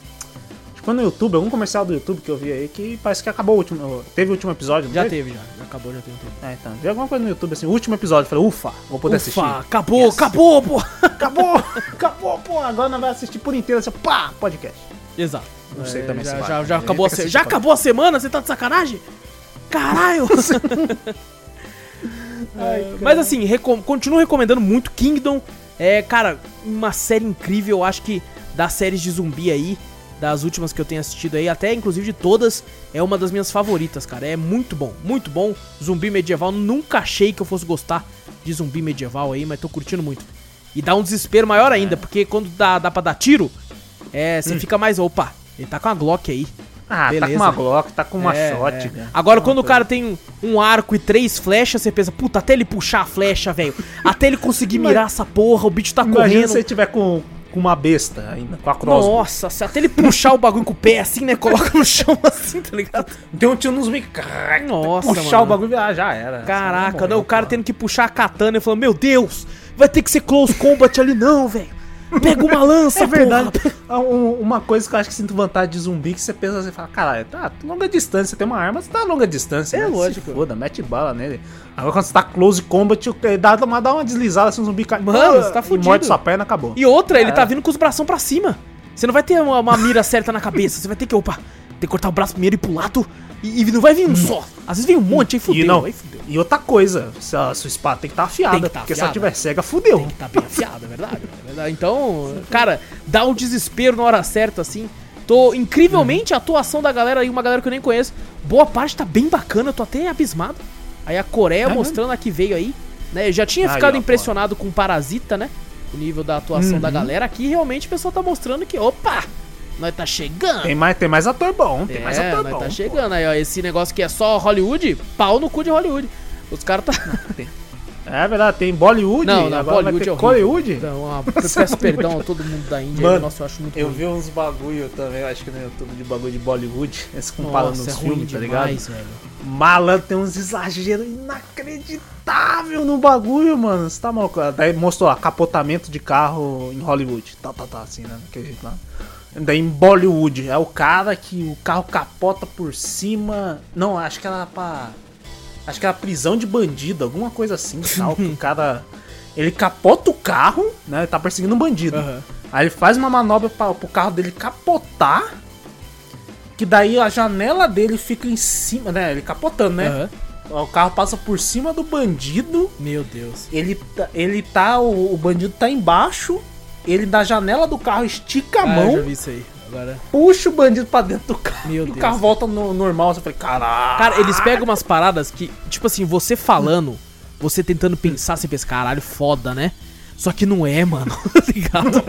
Foi no YouTube, algum comercial do YouTube que eu vi aí que parece que acabou o último. Teve o último episódio, Já teve? já. Já acabou, já tem um tempo. É, então. Vi alguma coisa no YouTube assim, o último episódio. Falei, ufa, vou poder assistir. Ufa, acabou, Yes. acabou, pô! <laughs> Acabou! acabou, pô, agora nós vamos assistir por inteiro assim, pá, podcast. Exato. Não sei É, também já, se já, vale. já Eu acabou a se... assistir Já acabou a semana? Você tá de sacanagem? Caralho! <laughs> É, Mas assim, recom... continuo recomendando muito Kingdom. É, cara, uma série incrível. Eu acho que das séries de zumbi aí, das últimas que eu tenho assistido aí, até inclusive de todas, é uma das minhas favoritas, cara. É muito bom, muito bom. Zumbi medieval. Nunca achei que eu fosse gostar de zumbi medieval aí, mas tô curtindo muito. E dá um desespero maior ainda, porque quando dá, dá pra dar tiro, é, você fica mais. Opa, ele tá com a Glock aí. Ah, tá Beleza. com uma Glock, tá com uma É, shot. é. né? Agora, quando o cara tem um, arco e três flechas, você pensa, puta, até ele puxar a flecha, velho. Até ele conseguir Mas- mirar essa porra, o bicho tá Imagina correndo. se você tiver com, com uma besta ainda, com a crossbow. Nossa, se até ele puxar o bagulho com o pé assim, né? Coloca no chão <laughs> assim, tá ligado? Tem um tiro nos micos. Nossa, Puxar mano. o bagulho ah, já era. Caraca, Só não, o cara morreu, tendo que puxar a katana e falando, meu Deus, vai ter que ser close combat ali não, velho. Pega uma lança, É verdade. Ah, um- Uma coisa que eu acho que sinto vantagem de zumbi que você pensa assim, fala, caralho, tá longa distância, você tem uma arma, você tá a longa distância. É né? lógico. Se foda, mete bala nele. Agora quando você tá close combat, o- dá, dá uma, dá uma deslizada assim, o zumbi cai. Mano, você tá e fudido. Morte sua perna, acabou. E outra, ele É. tá vindo com os bração pra cima. Você não vai ter uma, uma mira certa na cabeça. Você vai ter que, opa, ter que cortar o braço primeiro e pro lado. E, e não vai vir um só. Às vezes vem um monte, aí fudeu, e, não, aí fudeu. e outra coisa, se a sua espada tem que estar afiada, Tem que tá porque se ela afiada. tiver cega, fudeu. Tá bem afiado, é verdade. Então, cara, dá um desespero na hora certa, assim. Tô, incrivelmente, a atuação da galera aí, uma galera que eu nem conheço, boa parte tá bem bacana, eu tô até abismado. Aí a Coreia É mesmo? mostrando a que veio aí, né? Eu já tinha Aí, ficado ó, impressionado com Parasita, né? O nível da atuação da Uhum. galera. Aqui realmente o pessoal tá mostrando que, opa, nós tá chegando. Tem mais, tem mais ator bom, tem mais é, ator nós bom. tá pô. chegando aí, ó. Esse negócio que é só Hollywood, pau no cu de Hollywood. Os caras tá. <laughs> É, É verdade, tem Bollywood, Não, não, agora Bollywood vai é ter horrível. Hollywood. Então, ah, eu peço perdão a todo mundo da Índia. Mano, Nossa, eu acho muito Eu ruim. vi uns bagulho também, acho que no YouTube de bagulho de Bollywood, <laughs> Nossa, é nos ruim filmes, tá ligado? demais, velho. Malandro, tem uns exageros inacreditáveis no bagulho, mano. Você tá maluco? Daí mostrou ó, capotamento de carro em Hollywood. Tá, tá, tá, assim, né? Daquele jeito lá. Daí em Bollywood, é o cara que o carro capota por cima. Não, acho que era pra. Acho que era prisão de bandido, alguma coisa assim, tal. que o cara. Ele capota o carro, né? Ele tá perseguindo um bandido. Aham. Aí ele faz uma manobra pra, pro carro dele capotar. Que daí a janela dele fica em cima, né? Ele capotando, né? Aham. O carro passa por cima do bandido. Meu Deus. Ele, tá- ele tá. O, o bandido tá embaixo. Ele da janela do carro estica a Ah, mão, eu já vi isso aí. Puxa o bandido pra dentro do carro. Meu e o Deus. carro volta no normal. Você fala, caralho. Cara, eles pegam umas paradas que, tipo assim, você falando, você tentando pensar, você pensa, caralho, foda, né? Só que não é, mano, <laughs> tá ligado?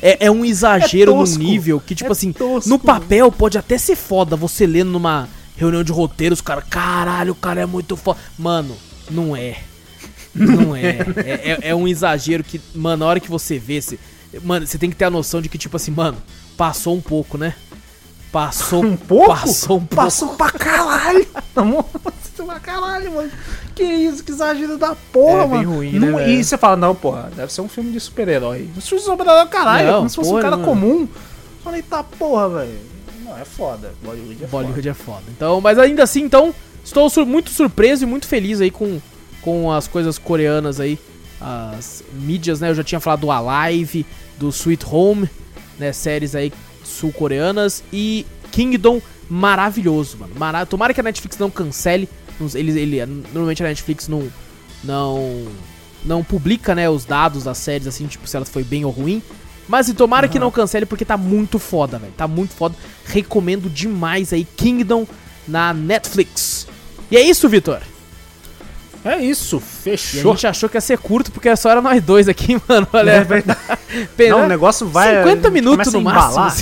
É, é um exagero É tosco. nível que, tipo É assim, tosco. no papel pode até ser foda você lendo numa reunião de roteiro, os caras, caralho, o cara é muito foda. Mano, não é. Não é. É, é- é um exagero que, mano, na hora que você vê, você, mano, você tem que ter a noção de que, tipo assim, mano, passou um pouco, né? Passou Um pouco? Passou um pouco. Passou pra caralho. <laughs> Passou pra caralho, mano. Que isso, que exagero da porra, É bem mano. ruim, Não- né, velho? e você fala, não, porra, deve ser um filme de super-herói. Um filme de super-herói, caralho. Não, como se fosse um porra, cara mano. comum. Falei, tá porra, velho. Não, é foda. Bollywood é Bollywood é foda. Então, mas ainda assim, então, estou sur- muito surpreso e muito feliz aí com, com as coisas coreanas aí. As mídias, né? Eu já tinha falado do Alive, do Sweet Home, né? Séries aí sul-coreanas. E Kingdom, maravilhoso, mano. Mara... Tomara que a Netflix não cancele. Ele, ele, normalmente a Netflix não, não, não publica, né? Os dados das séries, assim, tipo, se ela foi bem ou ruim. Mas e tomara que não cancele porque tá muito foda, velho. Tá muito foda. Recomendo demais aí Kingdom na Netflix. E é isso, Vitor. É isso, E a fechou. gente achou que ia ser curto porque só era nós dois aqui, <laughs> mano. Olha, É verdade. Não, o negócio vai. 50 minutos no máximo. embalar.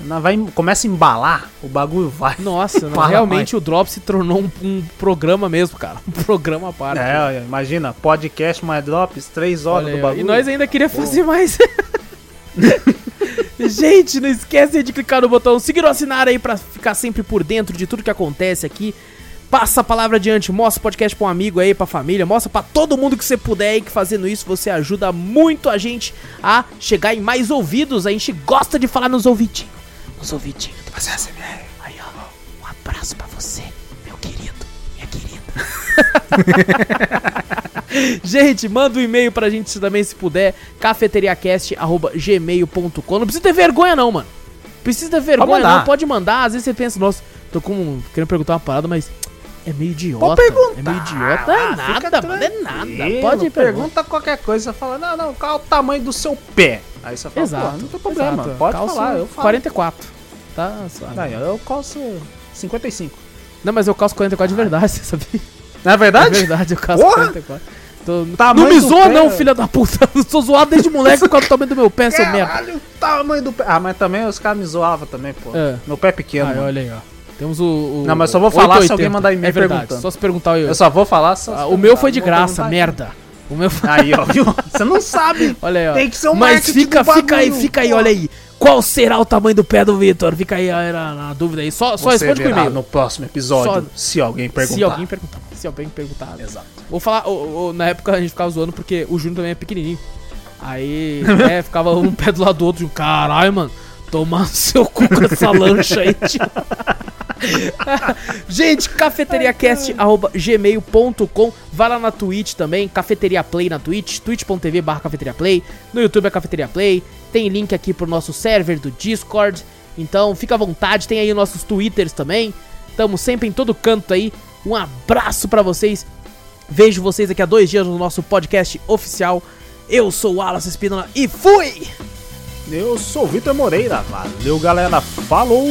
Não, vai, começa a embalar, o bagulho vai. Nossa, não, <laughs> realmente o Drop se tornou um, um programa mesmo, cara. <laughs> Um programa à parte. É, olha, imagina, podcast mais drops, três horas Olha do bagulho. E nós ainda queria fazer mais. Gente, não esquece de clicar no botão seguir ou assinar aí pra ficar sempre por dentro de tudo que acontece aqui. Passa a palavra adiante, mostra o podcast pra um amigo aí, pra família, mostra pra todo mundo que você puder aí, que fazendo isso você ajuda muito a gente a chegar em mais ouvidos. A gente gosta de falar nos ouvidinhos. Nos ouvidinhos. Aí, ó, um abraço pra você, meu querido, minha querida. <laughs> gente, manda um e-mail pra gente também, se puder, cafeteriacast.gmail.com. Não precisa ter vergonha, não, mano. Precisa ter vergonha, não. Pode mandar. Às vezes você pensa, nossa, tô com, querendo perguntar uma parada, mas é meio idiota. Pode perguntar. É meio idiota. É Ah, nada, fica mano. É nada. Pode perguntar. pergunta qualquer coisa, você fala, não, não, qual é o tamanho do seu pé? Aí você fala, Exato. não tem problema, exato. pode Calço falar, eu falo. 44. Tá? suave. Aí, eu calço 55. Não, mas eu calço 44 de verdade, <laughs> você sabia? Não é É verdade? verdade, eu calço Porra! 44. Tô... Tamanho não me zoa, pé. não, filha da puta. <laughs> Eu sou zoado desde moleque causa do tamanho do meu pé, seu merda. Caralho, o tamanho do pé. Ah, mas também os caras me zoavam também, pô. É. Meu pé é pequeno. Ah, olha aí, ó. Temos o. o- Não, mas só vou falar se 880. alguém mandar e-mail É verdade, perguntando. só se perguntar o. Eu só vou falar Ah, se o meu foi de graça, merda. O meu foi. Aí, ó, viu? Você não sabe. <laughs> Olha aí, ó. Tem que ser o Mas fica, fica aí, fica aí, olha aí. Qual será o tamanho do pé do Vitor? Fica aí na, na dúvida aí. Só, só Você responde com e-mail. no próximo episódio, Só- se alguém perguntar. Se alguém perguntar. Se alguém perguntar. Exato. Vou falar, na época a gente ficava zoando porque o Júnior também é pequenininho. Aí, <laughs> é, ficava um pé do lado do outro. Caralho, mano, tomar <laughs> seu cu com essa lancha aí, tio. <laughs> gente, cafeteriacast.gmail.com Vai lá na Twitch também, Cafeteria Play na Twitch, twitch.tv barra Cafeteria Play. No YouTube é Cafeteria Play. Tem link aqui pro nosso server do Discord. Então, fica à vontade. Tem aí nossos Twitters também. Tamo sempre em todo canto aí. Um abraço pra vocês. Vejo vocês daqui a dois dias no nosso podcast oficial. Eu sou o Wallace Espínola e fui! Eu sou o Vitor Moreira. Valeu, galera. Falou!